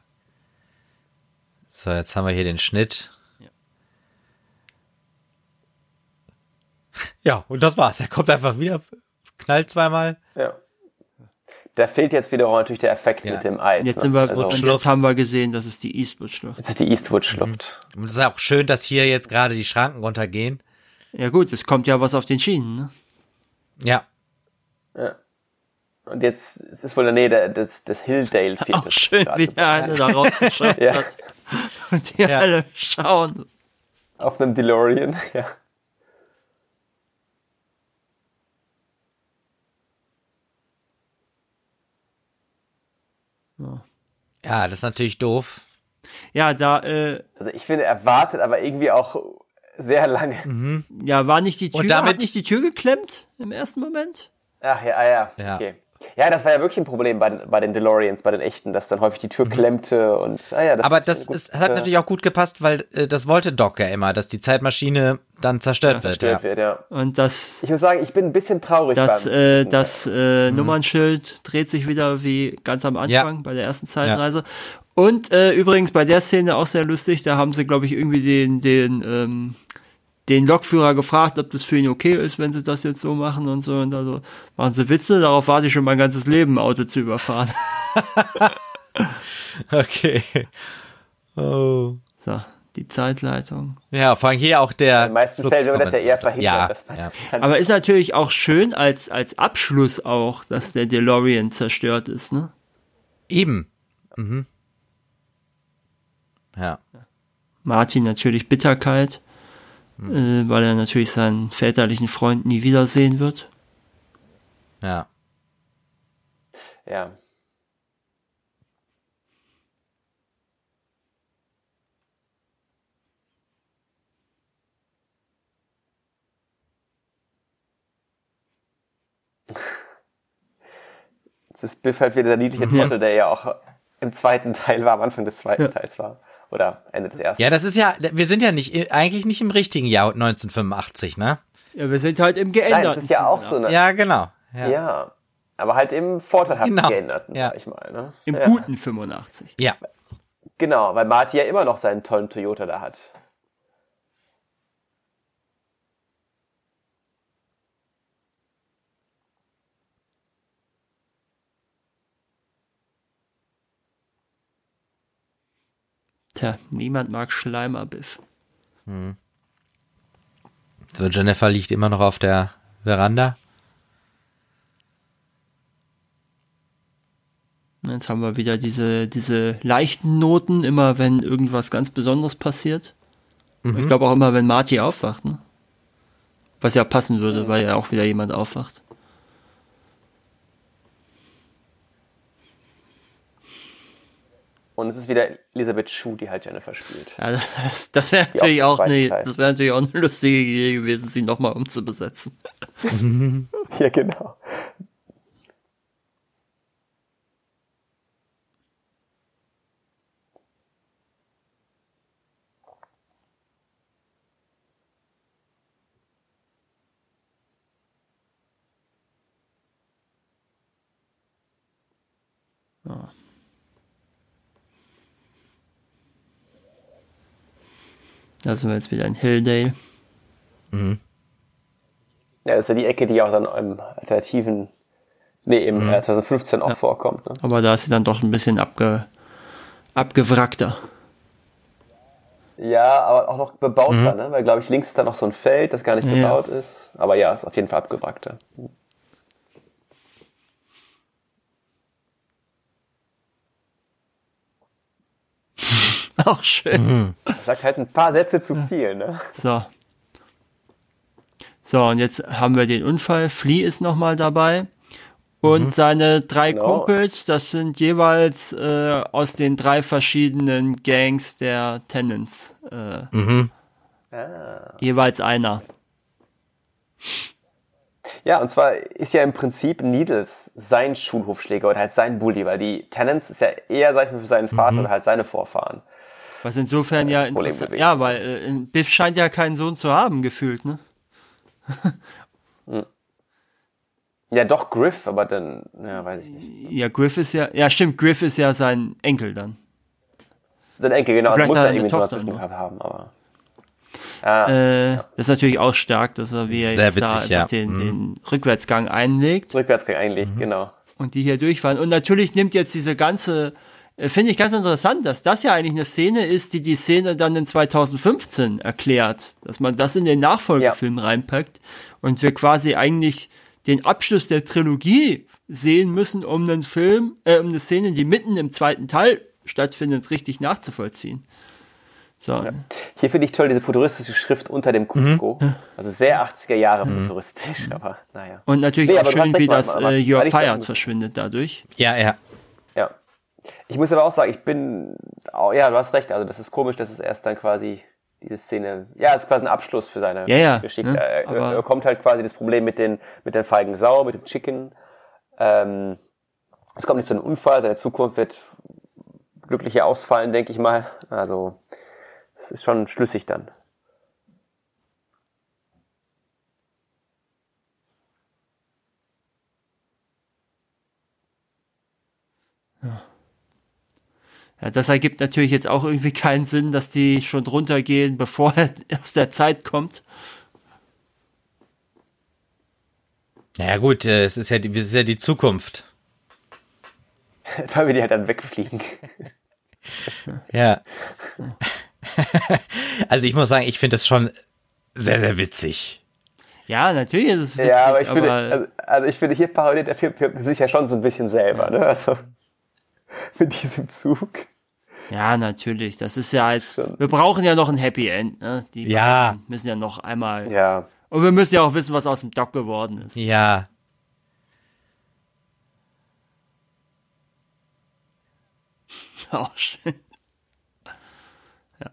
So, jetzt haben wir hier den Schnitt. Ja, und das war's. Er kommt einfach wieder, knallt zweimal. ja. Da fehlt jetzt wiederum natürlich der Effekt Ja. mit dem Eis. jetzt, ne? sind wir, also, und jetzt haben wir gesehen, das ist die Eastwood-Schlucht. jetzt ist die Eastwood-Schlucht. Und es ist auch schön, dass hier jetzt gerade die Schranken runtergehen. Ja gut, es kommt ja was auf den Schienen. Ne? Ja. Ja. Und jetzt es ist wohl in der Nähe des, des Hilldale-Viertels. Auch schön, wie der eine da rausgeschaut *laughs* Ja. hat. Und die Ja. alle schauen. Auf einem DeLorean, *laughs* ja. Ja, das ist natürlich doof. Ja, da, äh, Also ich finde, er wartet aber irgendwie auch sehr lange. ja, war nicht die Tür, Und damit- hat nicht die Tür geklemmt im ersten Moment? Ach ja, ah, ja, Ja. okay. Ja, das war ja wirklich ein Problem bei, den- bei den DeLoreans, bei den echten, dass dann häufig die Tür klemmte und, ah ja, das Aber das gut, ist, hat äh, natürlich auch gut gepasst, weil äh, das wollte Doc ja immer, dass die Zeitmaschine dann zerstört wird. zerstört Ja. wird, ja. Und das, Ich muss sagen, ich bin ein bisschen traurig das, beim äh, das äh, Nummernschild dreht sich wieder wie ganz am Anfang Ja. bei der ersten Zeitreise. Und äh, übrigens bei der Szene auch sehr lustig, da haben sie, glaube ich, irgendwie den, den, ähm, den Lokführer gefragt, ob das für ihn okay ist, wenn sie das jetzt so machen und so. Und also machen sie Witze, darauf warte ich schon mein ganzes Leben, ein Auto zu überfahren. *laughs* Okay. Oh. So, die Zeitleitung. Ja, vor allem hier auch der. In den meisten Fällen wird das ja eher verhindert. Ja, dass man ja. Aber ist natürlich auch schön als, als Abschluss auch, dass der DeLorean zerstört ist, ne? Eben. Mhm. Ja. Martin natürlich Bitterkeit, äh, weil er natürlich seinen väterlichen Freund nie wiedersehen wird. Ja. ja. *laughs* Jetzt ist Biff halt wieder der niedliche Ja. Trottel, der ja auch im zweiten Teil war, am Anfang des zweiten Ja. Teils war. Oder Ende des ersten. Ja, das ist ja, wir sind ja nicht, eigentlich nicht im richtigen Jahr 1985, ne? Ja, wir sind halt im Nein, geänderten. das ist ja auch so eine. Ja, genau. Ja. Ja. Aber halt im vorteilhaft Genau. geänderten, Ja. sag ich mal. Ne? Im ja. guten 85. ja. Genau, weil Marty ja immer noch seinen tollen Toyota da hat. Tja, niemand mag Schleimerbiff. So, Jennifer liegt immer noch auf der Veranda. Jetzt haben wir wieder diese, diese leichten Noten, immer wenn irgendwas ganz Besonderes passiert. Mhm. Ich glaube auch immer, wenn Marty aufwacht, ne? Was ja passen würde, weil ja auch wieder jemand aufwacht. Und es ist wieder Elisabeth Schuh, die halt Jennifer spielt. Ja, das, das wäre natürlich, auch eine, das wär natürlich auch eine lustige Idee gewesen, sie nochmal umzubesetzen. *laughs* ja, genau. Da sind wir jetzt wieder in Hilldale. Mhm. Ja, das ist ja die Ecke, die auch dann im Alternativen, nee, im mhm. 2015 auch ja. vorkommt. Ne? Aber da ist sie dann doch ein bisschen abge, abgewrackter. Ja, aber auch noch bebauter, mhm. ne? weil glaube ich links ist da noch so ein Feld, das gar nicht ja. bebaut ist. Aber ja, ist auf jeden Fall abgewrackter. *laughs* Auch schön. Mhm. Sagt halt ein paar Sätze zu viel, ne? So. So, und jetzt haben wir den Unfall. Flea ist nochmal dabei. Und mhm. seine drei genau. Kumpels, das sind jeweils äh, aus den drei verschiedenen Gangs der Tenants. Äh, mhm. ah. Jeweils einer. Ja, und zwar ist ja im Prinzip Needles sein Schulhofschläger oder halt sein Bully, weil die Tenants ist ja eher, sag ich mal, für seinen Vater mhm. oder halt seine Vorfahren. Was insofern ja interessant. Ja, weil äh, Biff scheint ja keinen Sohn zu haben, gefühlt, ne? Hm. ja, doch Griff, aber dann, ja, weiß ich nicht. Ja, Griff ist ja, ja, stimmt, Griff ist ja sein Enkel dann. Sein Enkel, genau. Vielleicht muss er irgendwie Tochter noch haben, aber. Ah, äh, ja. Das ist natürlich auch stark, dass er wie er jetzt witzig, da ja. den, mhm. den, Rückwärtsgang einlegt. Rückwärtsgang einlegt, mhm. genau. Und die hier durchfahren. Und natürlich nimmt jetzt diese ganze äh, finde ich ganz interessant, dass das ja eigentlich eine Szene ist, die die Szene dann in 2015 erklärt, dass man das in den Nachfolgefilm ja. reinpackt und wir quasi eigentlich den Abschluss der Trilogie sehen müssen, um einen Film, äh, um eine Szene, die mitten im zweiten Teil stattfindet, richtig nachzuvollziehen. So. Ja. Hier finde ich toll diese futuristische Schrift unter dem Cusco. Mhm. Also sehr 80er Jahre mhm. futuristisch, aber naja. Und natürlich nee, auch schön, wie das äh, Your Fire verschwindet dadurch. Ja, ja. Ich muss aber auch sagen, ich bin, oh, ja, du hast recht, also das ist komisch, dass es erst dann quasi diese Szene, ja, es ist quasi ein Abschluss für seine ja, ja, Geschichte. Ne? Er, er, kommt halt quasi das Problem mit den, mit den feigen Sau, mit dem Chicken. Ähm, es kommt nicht zu einem Unfall, seine Zukunft wird glücklicher ausfallen, denke ich mal. Also, es ist schon schlüssig dann. Ja, das ergibt natürlich jetzt auch irgendwie keinen Sinn, dass die schon drunter gehen, bevor er *laughs* aus der Zeit kommt. Naja gut, äh, es ist ja die, es ist ja die Zukunft. *laughs* Weil wir die halt dann wegfliegen. *laughs* ja. also ich muss sagen, ich finde das schon sehr, sehr witzig. Ja, natürlich ist es witzig. Ja, aber ich aber finde, also, also, ich finde, hier parodiert er sich ja schon so ein bisschen selber, ne? Also mit diesem Zug. Ja, natürlich. Das ist ja jetzt. Wir brauchen ja noch ein Happy End. Ne? Die ja. müssen ja noch einmal. Ja. Und wir müssen ja auch wissen, was aus dem Doc geworden ist. Ja. *laughs* Auch schön. Ja.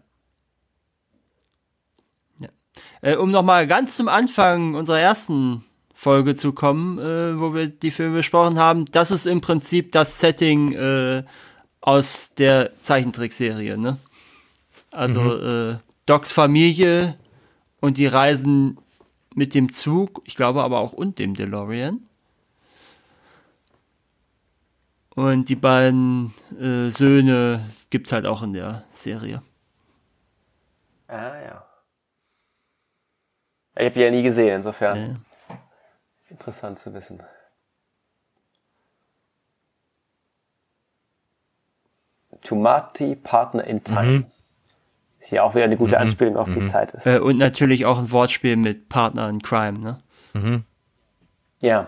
ja. Äh, um nochmal ganz zum Anfang unserer ersten Folge zu kommen, äh, wo wir die Filme besprochen haben, das ist im Prinzip das Setting äh, aus der Zeichentrickserie, ne? Also mhm. äh, Docs Familie und die reisen mit dem Zug, ich glaube aber auch und dem DeLorean. Und die beiden äh, Söhne es halt auch in der Serie. Ah ja. Ich habe die ja nie gesehen, insofern. Ja. Interessant zu wissen. Tomati Partner in Time. Mhm. Was ja auch wieder eine gute mhm. Anspielung auf die mhm. Zeit ist. Äh, und natürlich auch ein Wortspiel mit Partner in Crime, ne? Mhm. Ja.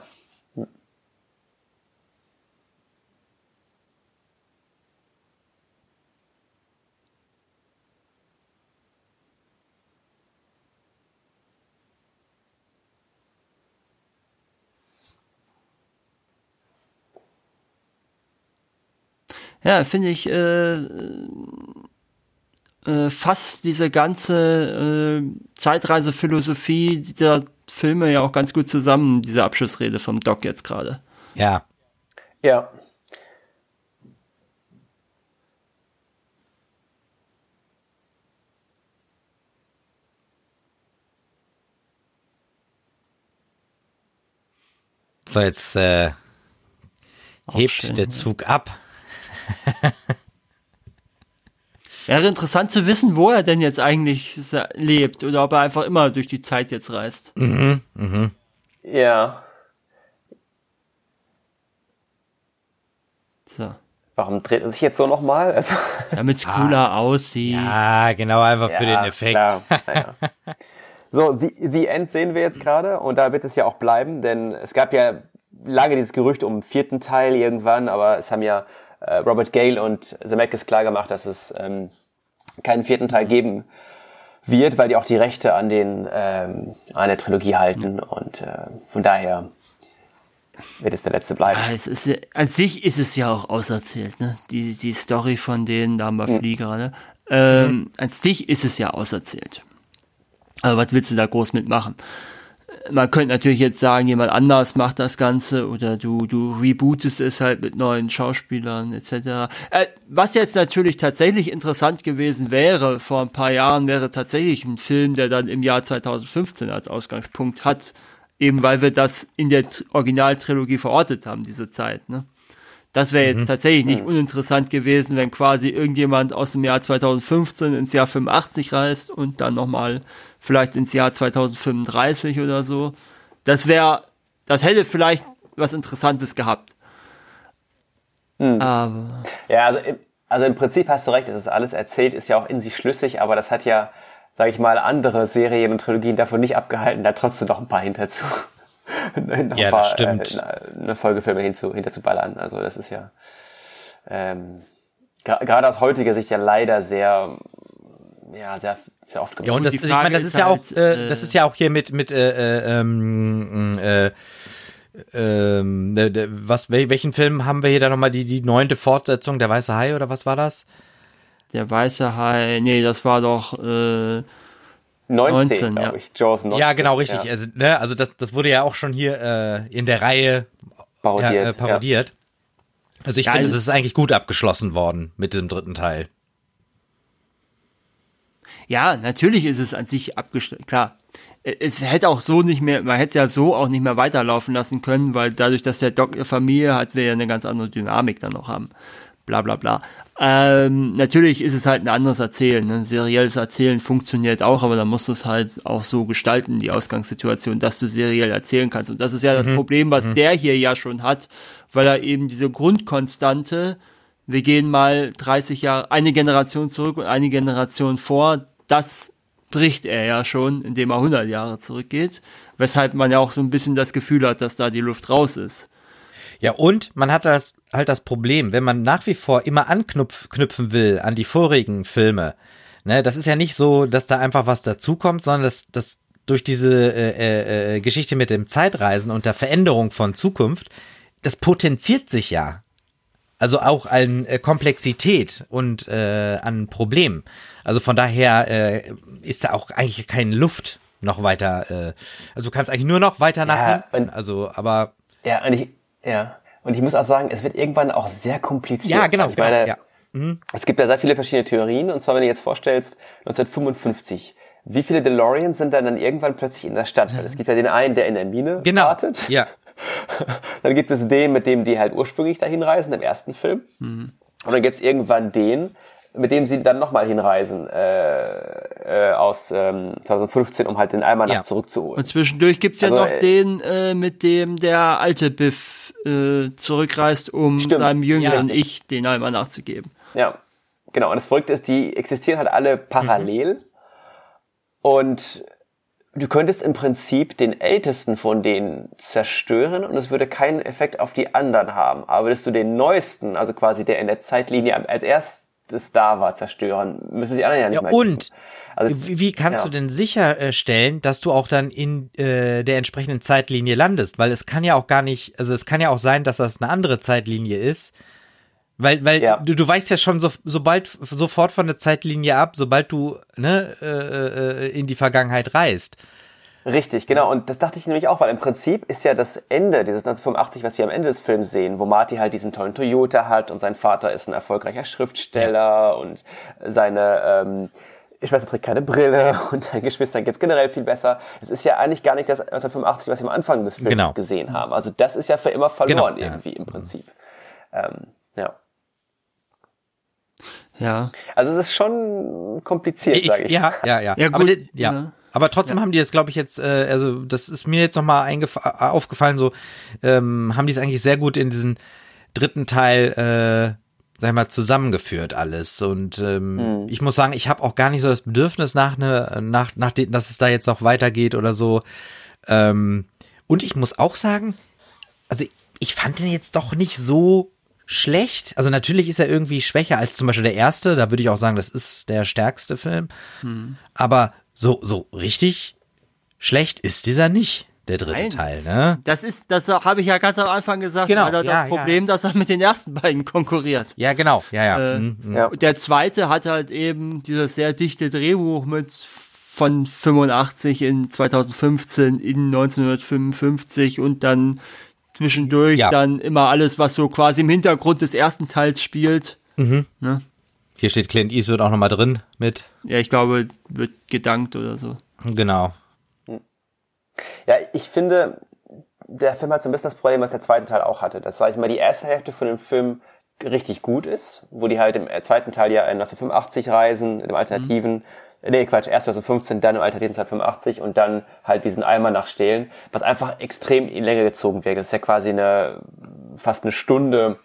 Ja, finde ich äh, äh, fasst diese ganze äh, Zeitreisephilosophie dieser Filme ja auch ganz gut zusammen, diese Abschlussrede vom Doc jetzt gerade. Ja. Ja. So, jetzt äh, hebt der Zug ab. *laughs* Wäre interessant zu wissen, wo er denn jetzt eigentlich lebt oder ob er einfach immer durch die Zeit jetzt reist. Mhm, mhm. Ja. So. Warum dreht er sich jetzt so nochmal? Also *laughs* Damit es cooler ah, aussieht. Ja, genau, einfach ja, für den Effekt. Klar. *laughs* Naja. So, The, The End sehen wir jetzt gerade und da wird es ja auch bleiben, denn es gab ja lange dieses Gerücht um einen vierten Teil irgendwann, aber es haben ja äh, Robert Gale und Zemeckis klar gemacht, dass es ähm, keinen vierten Teil geben wird, weil die auch die Rechte an den ähm, an der Trilogie halten und äh, von daher wird es der letzte bleiben. Ja, es ist, an sich ist es ja auch auserzählt, ne? Die, die Story von denen da bei mhm. Flieger, ne? Ähm, mhm. An sich ist es ja auserzählt. Aber was willst du da groß mitmachen? Man könnte natürlich jetzt sagen, jemand anders macht das Ganze oder du, du rebootest es halt mit neuen Schauspielern etc. Äh, was jetzt natürlich tatsächlich interessant gewesen wäre, vor ein paar Jahren wäre tatsächlich ein Film, der dann im Jahr 2015 als Ausgangspunkt hat, eben weil wir das in der Originaltrilogie verortet haben, diese Zeit. Ne? Das wäre jetzt mhm. tatsächlich nicht uninteressant gewesen, wenn quasi irgendjemand aus dem Jahr 2015 ins Jahr 85 reist und dann nochmal vielleicht ins Jahr 2035 oder so. Das wäre, das hätte vielleicht was Interessantes gehabt. Mhm. Aber. Ja, also im, also im Prinzip hast du recht, es ist alles erzählt, ist ja auch in sich schlüssig, aber das hat ja, sag ich mal, andere Serien und Trilogien davon nicht abgehalten, da trotzdem noch ein paar hinterzu. Noch ja, ein paar, das stimmt. Äh, eine Folgefilme hinzu, hinterzuballern. Also das ist ja ähm, gerade aus heutiger Sicht ja leider sehr, ja, sehr sehr oft gemacht. Ja, und das, ich meine, das ist, ist ja halt, auch, äh, das ist ja auch hier mit, mit, äh, äh, ähm, äh, ähm, äh, was, welchen Film haben wir hier da nochmal die, die neunte Fortsetzung, der Weiße Hai oder was war das? Der Weiße Hai, nee, das war doch, äh, 19, 19 ja. ich. Jaws 19. Ja, genau, richtig. Ja. Also, ne, also das, das wurde ja auch schon hier äh, in der Reihe parodiert. Ja, äh, parodiert. Ja. Also ich finde, es ist eigentlich gut abgeschlossen worden mit dem dritten Teil. Ja, natürlich ist es an sich abgeschlossen. Klar, es hätte auch so nicht mehr, man hätte es ja so auch nicht mehr weiterlaufen lassen können, weil dadurch, dass der Doc eine Familie hat, wir ja eine ganz andere Dynamik dann noch haben. Bla bla bla. Ähm, natürlich ist es halt ein anderes Erzählen. Ne? Ein serielles Erzählen funktioniert auch, aber da musst du es halt auch so gestalten, die Ausgangssituation, dass du seriell erzählen kannst. Und das ist ja das mhm. Problem, was mhm. der hier ja schon hat, weil er eben diese Grundkonstante, wir gehen mal 30 Jahre, eine Generation zurück und eine Generation vor, das bricht er ja schon, indem er 100 Jahre zurückgeht, weshalb man ja auch so ein bisschen das Gefühl hat, dass da die Luft raus ist. Ja, und man hat das halt das Problem, wenn man nach wie vor immer anknüpfen will an die vorigen Filme, ne, das ist ja nicht so, dass da einfach was dazukommt, sondern dass, dass durch diese äh, äh, Geschichte mit dem Zeitreisen und der Veränderung von Zukunft, das potenziert sich ja. Also auch an äh, Komplexität und äh, an Problemen. Also von daher äh, ist da auch eigentlich keine Luft noch weiter. Äh, also du kannst eigentlich nur noch weiter nach ja, hinten. Also, aber. Ja, und ich, ja. Und ich muss auch sagen, es wird irgendwann auch sehr kompliziert. Ja, genau. Ich genau, meine, ja. mhm. es gibt da sehr viele verschiedene Theorien. Und zwar, wenn du jetzt vorstellst, 1955, wie viele DeLoreans sind dann, dann irgendwann plötzlich in der Stadt? Weil es gibt ja den einen, der in der Mine genau. wartet. Ja. *laughs* dann gibt es den, mit dem die halt ursprünglich dahin reisen, im ersten Film. Mhm. Und dann gibt es irgendwann den, mit dem sie dann nochmal hinreisen äh, äh, aus ähm, 2015, um halt den Almanach ja. zurückzuholen. Und zwischendurch gibt's ja also, noch äh, den, äh, mit dem der alte Biff äh, zurückreist, um stimmt. seinem jüngeren ja. Ich den Almanach zu geben. Ja, genau, und das Verrückte ist, die existieren halt alle parallel. Mhm. Und du könntest im Prinzip den ältesten von denen zerstören und es würde keinen Effekt auf die anderen haben. Aber würdest du den neuesten, also quasi der in der Zeitlinie als erstes da war, zerstören, müssen sie anderen ja nicht ja. Und also, wie kannst ja. du denn sicherstellen, dass du auch dann in äh, der entsprechenden Zeitlinie landest? Weil es kann ja auch gar nicht, also es kann ja auch sein, dass das eine andere Zeitlinie ist. Weil, weil ja. du, du weißt ja schon so, sobald sofort von der Zeitlinie ab, sobald du ne, äh, äh, in die Vergangenheit reist. Richtig, genau. Und das dachte ich nämlich auch, weil im Prinzip ist ja das Ende dieses 1985, was wir am Ende des Films sehen, wo Marty halt diesen tollen Toyota hat und sein Vater ist ein erfolgreicher Schriftsteller ja. und seine ähm, Schwester trägt keine Brille *laughs* und deinen Geschwistern geht's generell viel besser. Es ist ja eigentlich gar nicht das 1985, was wir am Anfang des Films genau. gesehen haben. Also das ist ja für immer verloren genau, irgendwie ja. im Prinzip. Ähm, ja. Ja. Also es ist schon kompliziert, sage ich. Ja, ja, ja. ja, gut, Aber, ja. ja. Aber trotzdem ja. haben die das, glaube ich, jetzt, äh, also das ist mir jetzt nochmal aufgefallen, so ähm, haben die es eigentlich sehr gut in diesen dritten Teil, äh, sag ich mal, zusammengeführt alles. Und ähm, mhm. ich muss sagen, ich habe auch gar nicht so das Bedürfnis nach ne, nach, nach dem, dass es da jetzt noch weitergeht oder so. Ähm, und ich muss auch sagen, also ich, ich fand den jetzt doch nicht so schlecht. Also natürlich ist er irgendwie schwächer als zum Beispiel der erste. Da würde ich auch sagen, das ist der stärkste Film. Hm. Aber so, so richtig schlecht ist dieser nicht. Der dritte Nein, Teil, ne? Das ist, das habe ich ja ganz am Anfang gesagt, genau, hat er ja, das Problem, ja. dass er mit den ersten beiden konkurriert. Ja, genau, ja, ja. Äh, mhm, ja. Der zweite hat halt eben dieses sehr dichte Drehbuch mit von 85 in 2015 in 1955 und dann zwischendurch ja. dann immer alles, was so quasi im Hintergrund des ersten Teils spielt. Mhm. Ne? Hier steht Clint Eastwood auch nochmal drin mit. Ja, ich glaube, wird gedankt oder so. Genau. Ja, ich finde, der Film hat so ein bisschen das Problem, was der zweite Teil auch hatte. Dass, sag ich mal, die erste Hälfte von dem Film richtig gut ist, wo die halt im zweiten Teil ja in 1985 reisen, in dem Alternativen, mhm nee, Quatsch, erst 2015, dann im Alter 1985 und dann halt diesen Eimer nachstehlen, was einfach extrem in Länge gezogen wird. Das ist ja quasi eine, fast eine Stunde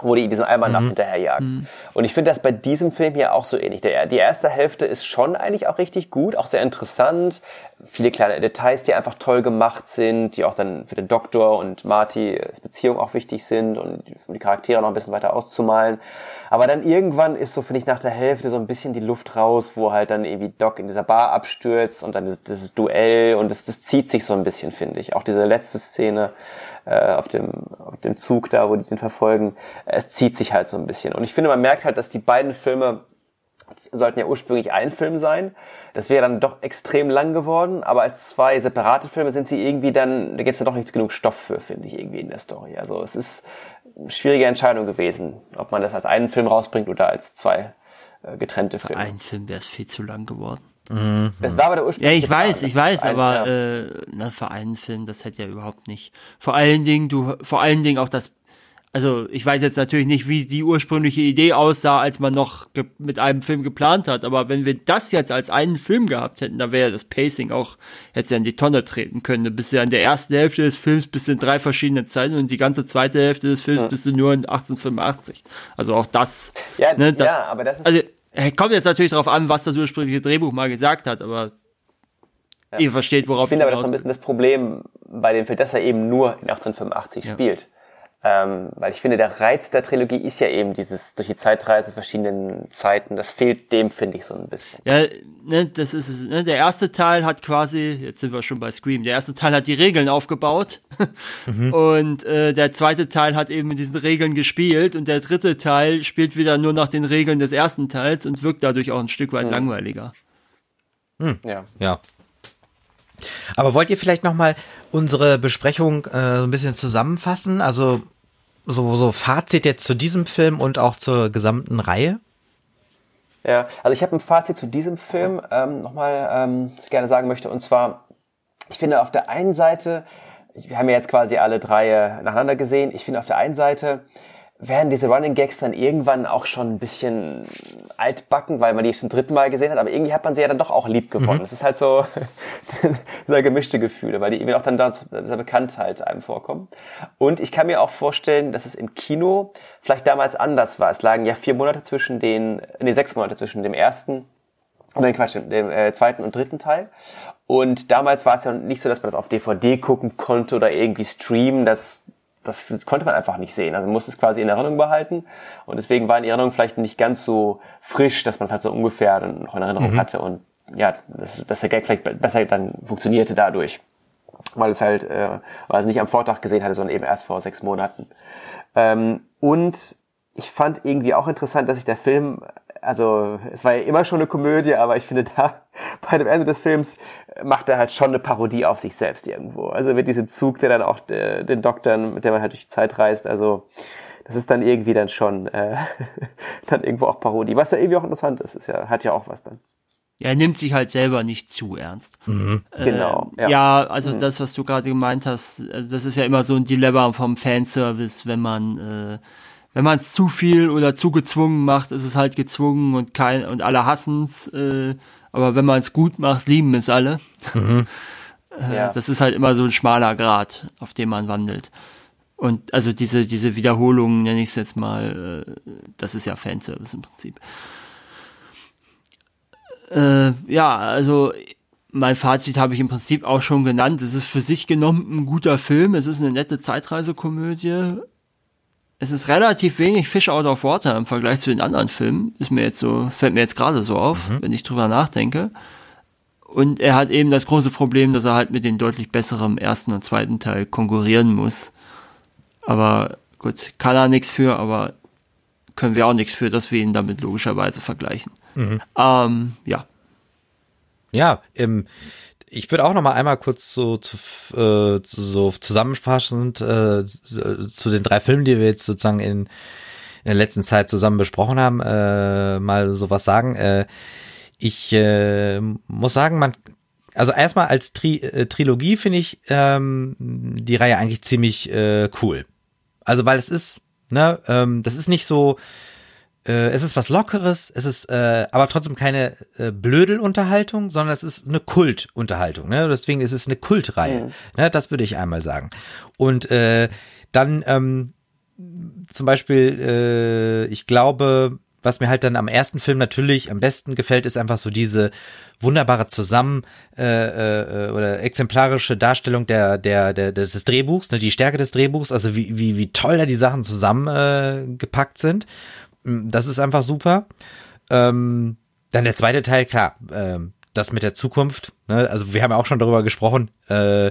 wo die diesen Almanach mhm. hinterherjagen. Mhm. Und ich finde das bei diesem Film hier auch so ähnlich. Der, die erste Hälfte ist schon eigentlich auch richtig gut, auch sehr interessant. Viele kleine Details, die einfach toll gemacht sind, die auch dann für den Doktor und Martys Beziehung auch wichtig sind und um die Charaktere noch ein bisschen weiter auszumalen. Aber dann irgendwann ist so, finde ich, nach der Hälfte so ein bisschen die Luft raus, wo halt dann irgendwie Doc in dieser Bar abstürzt und dann dieses, dieses Duell und das, das zieht sich so ein bisschen, finde ich. Auch diese letzte Szene, äh, auf, dem, auf dem Zug da, wo die den verfolgen, es zieht sich halt so ein bisschen. Und ich finde, man merkt halt, dass die beiden Filme sollten ja ursprünglich ein Film sein. Das wäre dann doch extrem lang geworden, aber als zwei separate Filme sind sie irgendwie dann, da gibt es ja doch nicht genug Stoff für, finde ich, irgendwie in der Story. Also es ist eine schwierige Entscheidung gewesen, ob man das als einen Film rausbringt oder als zwei äh, getrennte Filme. Für einen Film wäre es viel zu lang geworden. Mhm. Das war aber der ursprüngliche Ja, ich weiß, Plan, ich weiß, aber ja. äh, na, für einen Film, das hätte ja überhaupt nicht. Vor allen Dingen, du, vor allen Dingen auch das, also ich weiß jetzt natürlich nicht, wie die ursprüngliche Idee aussah, als man noch mit einem Film geplant hat, aber wenn wir das jetzt als einen Film gehabt hätten, dann wäre das Pacing auch, hätte ja in die Tonne treten können. Du bist ja in der ersten Hälfte des Films bist du in drei verschiedenen Zeiten und die ganze zweite Hälfte des Films ja. bist du nur in 1885. Also auch das. Ja, ne, das, ja aber das ist. Also, Kommt jetzt natürlich darauf an, was das ursprüngliche Drehbuch mal gesagt hat, aber ja. ihr versteht, worauf ich finde aber das ist ein bisschen das Problem bei dem Film, dass er eben nur in 1885 ja. spielt. Ähm, weil ich finde, der Reiz der Trilogie ist ja eben dieses durch die Zeitreise verschiedenen Zeiten. Das fehlt dem, finde ich, so ein bisschen. Ja, ne, das ist es. Ne? Der erste Teil hat quasi, jetzt sind wir schon bei Scream, der erste Teil hat die Regeln aufgebaut *laughs* mhm. und äh, der zweite Teil hat eben mit diesen Regeln gespielt und der dritte Teil spielt wieder nur nach den Regeln des ersten Teils und wirkt dadurch auch ein Stück weit mhm. langweiliger. Hm. Ja. Ja. Aber wollt ihr vielleicht noch mal unsere Besprechung äh, ein bisschen zusammenfassen? Also so, so Fazit jetzt zu diesem Film und auch zur gesamten Reihe? Ja, also ich habe ein Fazit zu diesem Film ähm, nochmal, ähm, gerne sagen möchte. Und zwar, ich finde auf der einen Seite, wir haben ja jetzt quasi alle drei nacheinander gesehen, ich finde auf der einen Seite werden diese Running Gags dann irgendwann auch schon ein bisschen altbacken, weil man die zum dritten Mal gesehen hat, aber irgendwie hat man sie ja dann doch auch lieb gewonnen. Mhm. Es ist halt so *laughs* sehr gemischte Gefühle, weil die irgendwie auch dann da sehr Bekanntheit einem vorkommen. Und ich kann mir auch vorstellen, dass es im Kino vielleicht damals anders war. Es lagen ja vier Monate zwischen den, nee, sechs Monate zwischen dem ersten und dem Quatsch, dem äh, zweiten und dritten Teil. Und damals war es ja nicht so, dass man das auf DVD gucken konnte oder irgendwie streamen. Das das konnte man einfach nicht sehen. Also man musste es quasi in Erinnerung behalten. Und deswegen war in Erinnerung vielleicht nicht ganz so frisch, dass man es halt so ungefähr dann noch in Erinnerung mhm. hatte. Und ja, dass, dass der Gag vielleicht besser dann funktionierte dadurch. Weil es halt, äh, weil es nicht am Vortag gesehen hatte, sondern eben erst vor sechs Monaten. Ähm, und ich fand irgendwie auch interessant, dass sich der Film also es war ja immer schon eine Komödie, aber ich finde da *laughs* bei dem Ende des Films macht er halt schon eine Parodie auf sich selbst irgendwo. Also mit diesem Zug, der dann auch äh, den Doktoren, mit dem man halt durch die Zeit reist, also das ist dann irgendwie dann schon äh, *laughs* dann irgendwo auch Parodie. Was ja irgendwie auch interessant ist, ist ja, hat ja auch was dann. Ja, er nimmt sich halt selber nicht zu ernst. Mhm. Äh, genau. Ja, ja also mhm. das, was du gerade gemeint hast, also das ist ja immer so ein Dilemma vom Fanservice, wenn man äh, wenn man es zu viel oder zu gezwungen macht, ist es halt gezwungen und kein und alle hassen's. Äh, aber wenn man es gut macht, lieben es alle. Mhm. *laughs* äh, ja. Das ist halt immer so ein schmaler Grad, auf dem man wandelt. Und also diese diese Wiederholungen nenne ich es jetzt mal, äh, das ist ja Fanservice im Prinzip. Äh, ja, also mein Fazit habe ich im Prinzip auch schon genannt. Es ist für sich genommen ein guter Film. Es ist eine nette Zeitreisekomödie es ist relativ wenig Fish out of water im Vergleich zu den anderen Filmen. Ist mir jetzt so, fällt mir jetzt gerade so auf, mhm. wenn ich drüber nachdenke. Und er hat eben das große Problem, dass er halt mit den deutlich besseren ersten und zweiten Teil konkurrieren muss. Aber gut, kann er nichts für, aber können wir auch nichts für, dass wir ihn damit logischerweise vergleichen. Mhm. Ähm, ja. Ja, im, ich würde auch noch mal einmal kurz so, zu, äh, so zusammenfassend äh, zu den drei Filmen, die wir jetzt sozusagen in, in der letzten Zeit zusammen besprochen haben, äh, mal sowas sagen. Äh, ich äh, muss sagen, man, also erstmal als Tri äh, Trilogie finde ich ähm, die Reihe eigentlich ziemlich äh, cool. Also weil es ist, ne, ähm, das ist nicht so äh, es ist was Lockeres, es ist äh, aber trotzdem keine äh, Blödelunterhaltung, sondern es ist eine Kultunterhaltung. Ne? Deswegen ist es eine Kultreihe. Mhm. Ne? Das würde ich einmal sagen. Und äh, dann ähm, zum Beispiel, äh, ich glaube, was mir halt dann am ersten Film natürlich am besten gefällt, ist einfach so diese wunderbare zusammen äh, äh, oder exemplarische Darstellung der der, der des Drehbuchs, ne, die Stärke des Drehbuchs, also wie wie wie toll da die Sachen zusammengepackt äh, sind. Mm, das ist einfach super. Ähm, dann der zweite Teil, klar, äh, das mit der Zukunft. Ne? Also wir haben ja auch schon darüber gesprochen, äh,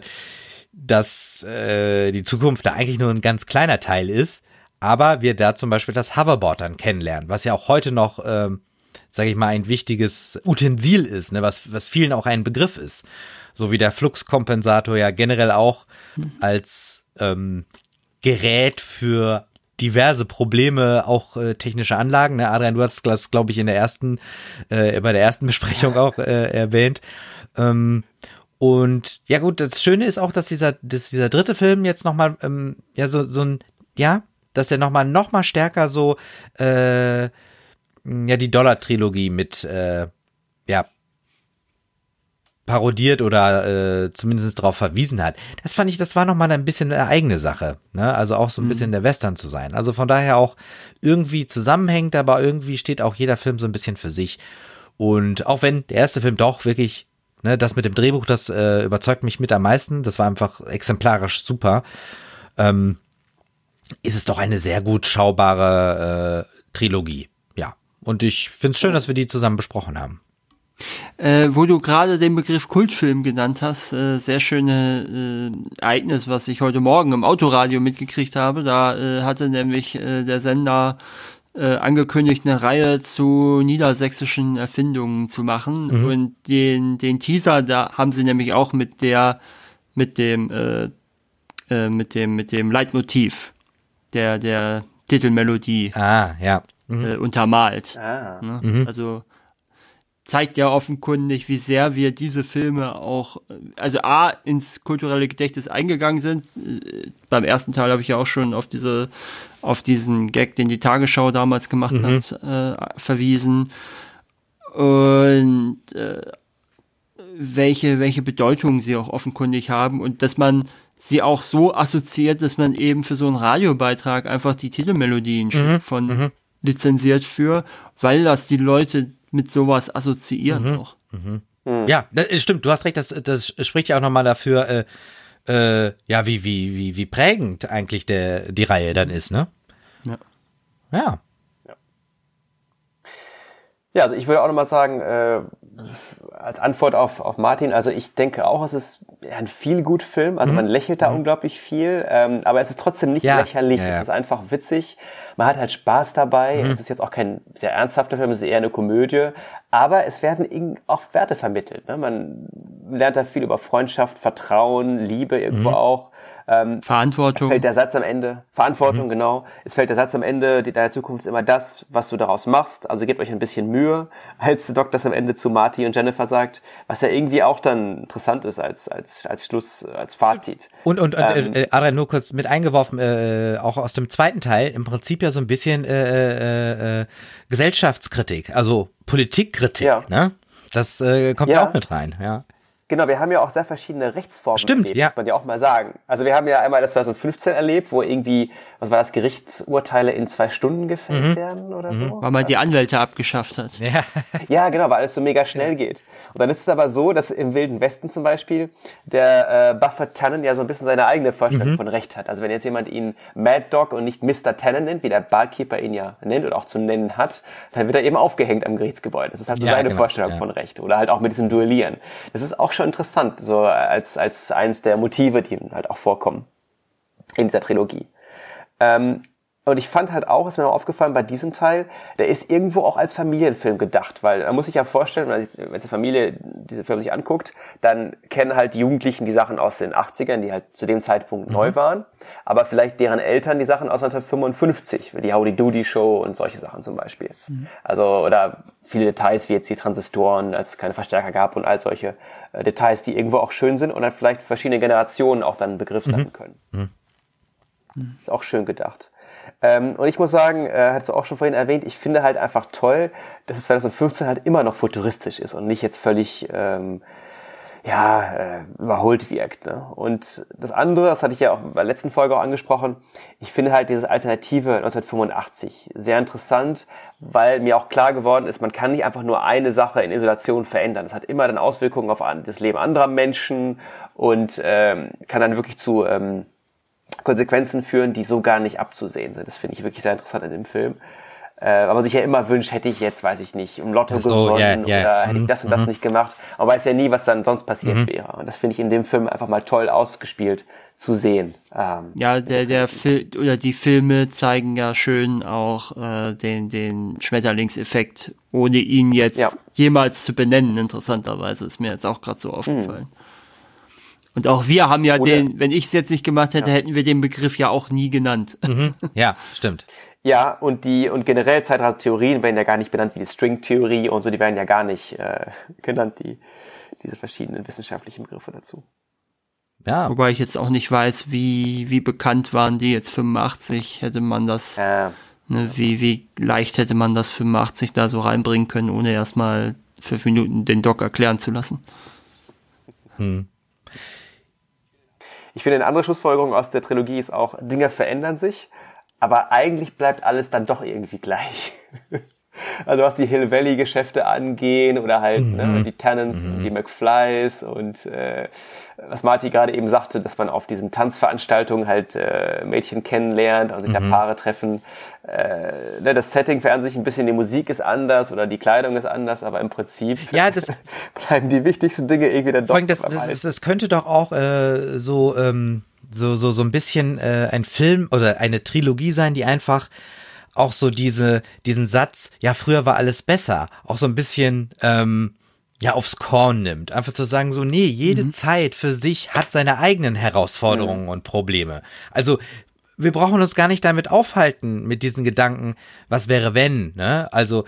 dass äh, die Zukunft da eigentlich nur ein ganz kleiner Teil ist, aber wir da zum Beispiel das Hoverboard dann kennenlernen, was ja auch heute noch, ähm, sage ich mal, ein wichtiges Utensil ist, ne? was, was vielen auch ein Begriff ist. So wie der Fluxkompensator ja generell auch mhm. als ähm, Gerät für diverse Probleme, auch äh, technische Anlagen. Ne? Adrian, du hast das, glaube ich, in der ersten, äh, bei der ersten *laughs* Besprechung auch äh, erwähnt. Ähm, und ja gut, das Schöne ist auch, dass dieser, dass dieser dritte Film jetzt nochmal, ähm, ja, so, so ein, ja, dass er nochmal noch mal stärker so äh, ja die Dollar-Trilogie mit äh, ja parodiert oder äh, zumindest darauf verwiesen hat. Das fand ich, das war nochmal ein bisschen eine eigene Sache. Ne? Also auch so ein mhm. bisschen der Western zu sein. Also von daher auch irgendwie zusammenhängt, aber irgendwie steht auch jeder Film so ein bisschen für sich. Und auch wenn der erste Film doch wirklich, ne, das mit dem Drehbuch, das äh, überzeugt mich mit am meisten. Das war einfach exemplarisch super. Ähm, ist es doch eine sehr gut schaubare äh, Trilogie. Ja. Und ich finde es schön, dass wir die zusammen besprochen haben. Äh, wo du gerade den Begriff Kultfilm genannt hast, äh, sehr schöne äh, Ereignis, was ich heute Morgen im Autoradio mitgekriegt habe. Da äh, hatte nämlich äh, der Sender äh, angekündigt, eine Reihe zu niedersächsischen Erfindungen zu machen. Mhm. Und den, den Teaser, da haben sie nämlich auch mit der, mit dem, äh, äh, mit dem, mit dem Leitmotiv der, der Titelmelodie ah, ja. Mhm. Äh, untermalt. Ah. Ne? Mhm. Also zeigt ja offenkundig, wie sehr wir diese Filme auch, also A, ins kulturelle Gedächtnis eingegangen sind. Beim ersten Teil habe ich ja auch schon auf diese, auf diesen Gag, den die Tagesschau damals gemacht mhm. hat, äh, verwiesen. Und äh, welche, welche Bedeutung sie auch offenkundig haben und dass man sie auch so assoziiert, dass man eben für so einen Radiobeitrag einfach die Titelmelodien mhm. von mhm. lizenziert für, weil das die Leute mit sowas assoziieren mhm. auch. Mhm. mhm. Ja, das stimmt, du hast recht, das, das spricht ja auch nochmal dafür, äh, äh, ja, wie, wie, wie, wie prägend eigentlich der, die Reihe dann ist, ne? Ja. Ja. Ja, also ich würde auch nochmal sagen, äh, als Antwort auf, auf Martin, also ich denke auch, es ist ein viel gut Film. Also mhm. man lächelt da mhm. unglaublich viel, ähm, aber es ist trotzdem nicht ja. lächerlich. Ja, ja. Es ist einfach witzig. Man hat halt Spaß dabei. Mhm. Es ist jetzt auch kein sehr ernsthafter Film, es ist eher eine Komödie. Aber es werden auch Werte vermittelt. Ne? Man lernt da viel über Freundschaft, Vertrauen, Liebe irgendwo mhm. auch. Ähm, Verantwortung. Es fällt der Satz am Ende, Verantwortung, mhm. genau. Es fällt der Satz am Ende, die, deine Zukunft ist immer das, was du daraus machst. Also gebt euch ein bisschen Mühe, *laughs* als Doc das am Ende zu Marty und Jennifer sagt, was ja irgendwie auch dann interessant ist als, als, als Schluss, als Fazit. Und, und, und ähm, äh, Adrian, nur kurz mit eingeworfen, äh, auch aus dem zweiten Teil, im Prinzip ja so ein bisschen äh, äh, äh Gesellschaftskritik, also Politikkritik, ja. ne? Das äh, kommt ja. auch mit rein, ja. Genau, wir haben ja auch sehr verschiedene Rechtsformen Stimmt, erlebt, ja. muss man ja auch mal sagen. Also wir haben ja einmal das 2015 erlebt, wo irgendwie, was war das, Gerichtsurteile in zwei Stunden gefällt mhm. werden oder mhm. so. Weil man die Anwälte abgeschafft hat. Ja. *laughs* ja, genau, weil alles so mega schnell geht. Und dann ist es aber so, dass im Wilden Westen zum Beispiel der äh, Buffer Tannen ja so ein bisschen seine eigene Vorstellung mhm. von Recht hat. Also wenn jetzt jemand ihn Mad Dog und nicht Mr. Tannen nennt, wie der Barkeeper ihn ja nennt oder auch zu nennen hat, dann wird er eben aufgehängt am Gerichtsgebäude. Das ist halt so ja, seine genau, Vorstellung ja. von Recht. Oder halt auch mit diesem Duellieren. Das ist auch schon interessant, so als, als eins der Motive, die halt auch vorkommen in dieser Trilogie. Ähm, und ich fand halt auch, ist mir noch aufgefallen bei diesem Teil, der ist irgendwo auch als Familienfilm gedacht, weil man muss sich ja vorstellen, wenn die Familie diese Film sich anguckt, dann kennen halt die Jugendlichen die Sachen aus den 80ern, die halt zu dem Zeitpunkt mhm. neu waren, aber vielleicht deren Eltern die Sachen aus 1955, wie die Howdy Doody Show und solche Sachen zum Beispiel. Mhm. Also, oder viele Details wie jetzt die Transistoren, als es keine Verstärker gab und all solche äh, Details, die irgendwo auch schön sind und dann vielleicht verschiedene Generationen auch dann begriffen mhm. können. Ist auch schön gedacht. Ähm, und ich muss sagen, äh, hast du auch schon vorhin erwähnt, ich finde halt einfach toll, dass es 2015 halt immer noch futuristisch ist und nicht jetzt völlig ähm, ja, äh, überholt wirkt. Ne? Und das andere, das hatte ich ja auch bei der letzten Folge auch angesprochen, ich finde halt dieses Alternative 1985 sehr interessant, weil mir auch klar geworden ist, man kann nicht einfach nur eine Sache in Isolation verändern. Das hat immer dann Auswirkungen auf das Leben anderer Menschen und ähm, kann dann wirklich zu ähm, Konsequenzen führen, die so gar nicht abzusehen sind. Das finde ich wirklich sehr interessant in dem Film. Äh, weil man sich ja immer wünscht, hätte ich jetzt, weiß ich nicht, im Lotto so, gewonnen yeah, yeah. oder hätte ich das und das mhm. nicht gemacht. Man weiß ja nie, was dann sonst passiert mhm. wäre. Und das finde ich in dem Film einfach mal toll ausgespielt zu sehen. Ähm, ja, der, der Film oder die Filme zeigen ja schön auch äh, den, den Schmetterlingseffekt, ohne ihn jetzt ja. jemals zu benennen, interessanterweise, ist mir jetzt auch gerade so aufgefallen. Mhm. Und auch wir haben ja Oder, den, wenn ich es jetzt nicht gemacht hätte, ja. hätten wir den Begriff ja auch nie genannt. Mhm. Ja, stimmt. Ja, und die und generell Zeitreisetheorien werden ja gar nicht benannt wie die Stringtheorie und so, die werden ja gar nicht äh, *laughs* genannt, die diese verschiedenen wissenschaftlichen Begriffe dazu. Ja. Wobei ich jetzt auch nicht weiß, wie, wie bekannt waren die jetzt 85, hätte man das, äh. ne, wie, wie leicht hätte man das 85 da so reinbringen können, ohne erstmal fünf Minuten den Doc erklären zu lassen. Hm. Ich finde, eine andere Schlussfolgerung aus der Trilogie ist auch, Dinge verändern sich, aber eigentlich bleibt alles dann doch irgendwie gleich. *laughs* Also was die Hill Valley Geschäfte angehen oder halt ne, mhm. ne, die Tannens, mhm. die McFlys und äh, was Marty gerade eben sagte, dass man auf diesen Tanzveranstaltungen halt äh, Mädchen kennenlernt, also sich mhm. da Paare treffen. Äh, ne, das Setting verändert sich ein bisschen, die Musik ist anders oder die Kleidung ist anders, aber im Prinzip *laughs* ja, das, *laughs* bleiben die wichtigsten Dinge irgendwie dann doch. Das, das, das, das könnte doch auch äh, so ähm, so so so ein bisschen äh, ein Film oder eine Trilogie sein, die einfach auch so diese, diesen Satz, ja, früher war alles besser, auch so ein bisschen, ähm, ja, aufs Korn nimmt. Einfach zu sagen, so, nee, jede mhm. Zeit für sich hat seine eigenen Herausforderungen ja. und Probleme. Also, wir brauchen uns gar nicht damit aufhalten, mit diesen Gedanken, was wäre wenn, ne? Also,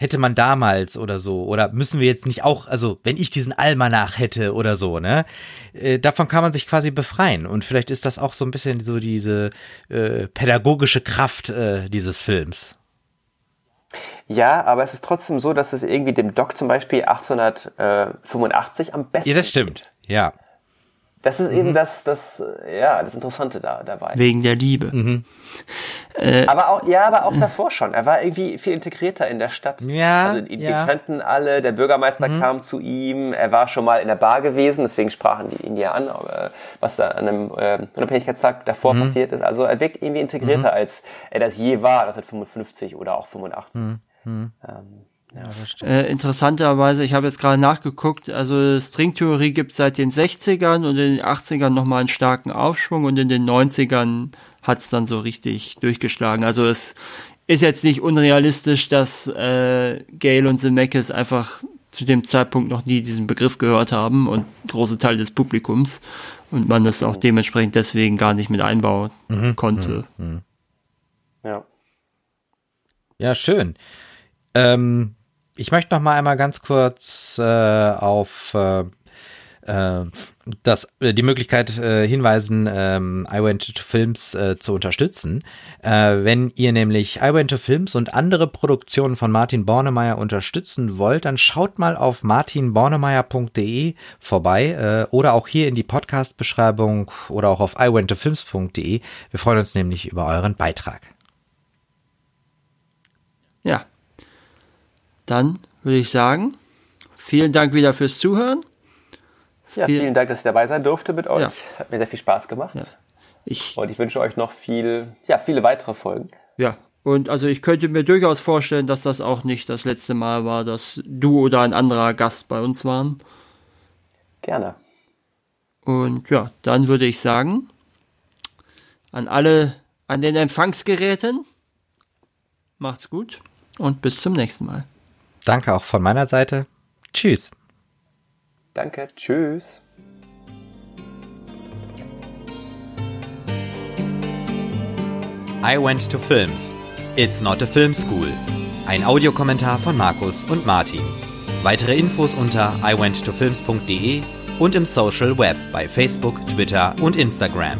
hätte man damals oder so oder müssen wir jetzt nicht auch, also wenn ich diesen Almanach hätte oder so, ne? Äh, davon kann man sich quasi befreien und vielleicht ist das auch so ein bisschen so diese äh, pädagogische Kraft äh, dieses Films. Ja, aber es ist trotzdem so, dass es irgendwie dem Doc zum Beispiel 1885 am besten. Ja, das stimmt. Ja. Das ist mhm. eben das, das, ja, das Interessante da dabei. Wegen der Liebe. Mhm. Äh, aber auch, ja, aber auch davor schon. Er war irgendwie viel integrierter in der Stadt. Ja. Also die, ja. kannten alle, der Bürgermeister mhm. kam zu ihm, er war schon mal in der Bar gewesen, deswegen sprachen die ihn ja an, was da an einem äh, Unabhängigkeitstag davor mhm. passiert ist. Also er wirkt irgendwie integrierter, mhm. als er das je war, 1955 oder auch 85. Mhm. Ähm, ja, äh, interessanterweise, ich habe jetzt gerade nachgeguckt, also Stringtheorie gibt es seit den 60ern und in den 80ern nochmal einen starken Aufschwung und in den 90ern hat es dann so richtig durchgeschlagen. Also es ist jetzt nicht unrealistisch, dass äh, Gail und Zemeckis einfach zu dem Zeitpunkt noch nie diesen Begriff gehört haben und große Teile des Publikums und man das auch dementsprechend deswegen gar nicht mit einbauen mhm. konnte. Mhm. mhm. Ja. Ja, schön. Ähm, ich möchte noch mal einmal ganz kurz äh, auf äh, äh das, äh, die Möglichkeit äh, hinweisen, ähm, I Went to Films äh, zu unterstützen. Äh, wenn ihr nämlich I Went to Films und andere Produktionen von Martin Bornemeyer unterstützen wollt, dann schaut mal auf martinbornemeyer.de vorbei äh, oder auch hier in die Podcast-Beschreibung oder auch auf iwenttofilms.de. Wir freuen uns nämlich über euren Beitrag. Ja, dann würde ich sagen, vielen Dank wieder fürs Zuhören. Ja, vielen Dank, dass ich dabei sein durfte mit euch. Ja. Hat mir sehr viel Spaß gemacht. Ja. Ich, und ich wünsche euch noch viel, ja, viele weitere Folgen. Ja, und also ich könnte mir durchaus vorstellen, dass das auch nicht das letzte Mal war, dass du oder ein anderer Gast bei uns waren. Gerne. Und ja, dann würde ich sagen, an alle an den Empfangsgeräten, macht's gut und bis zum nächsten Mal. Danke auch von meiner Seite. Tschüss. Danke, tschüss. I went to films. It's not a film school. Ein Audiokommentar von Markus und Martin. Weitere Infos unter iwenttofilms.de und im Social Web bei Facebook, Twitter und Instagram.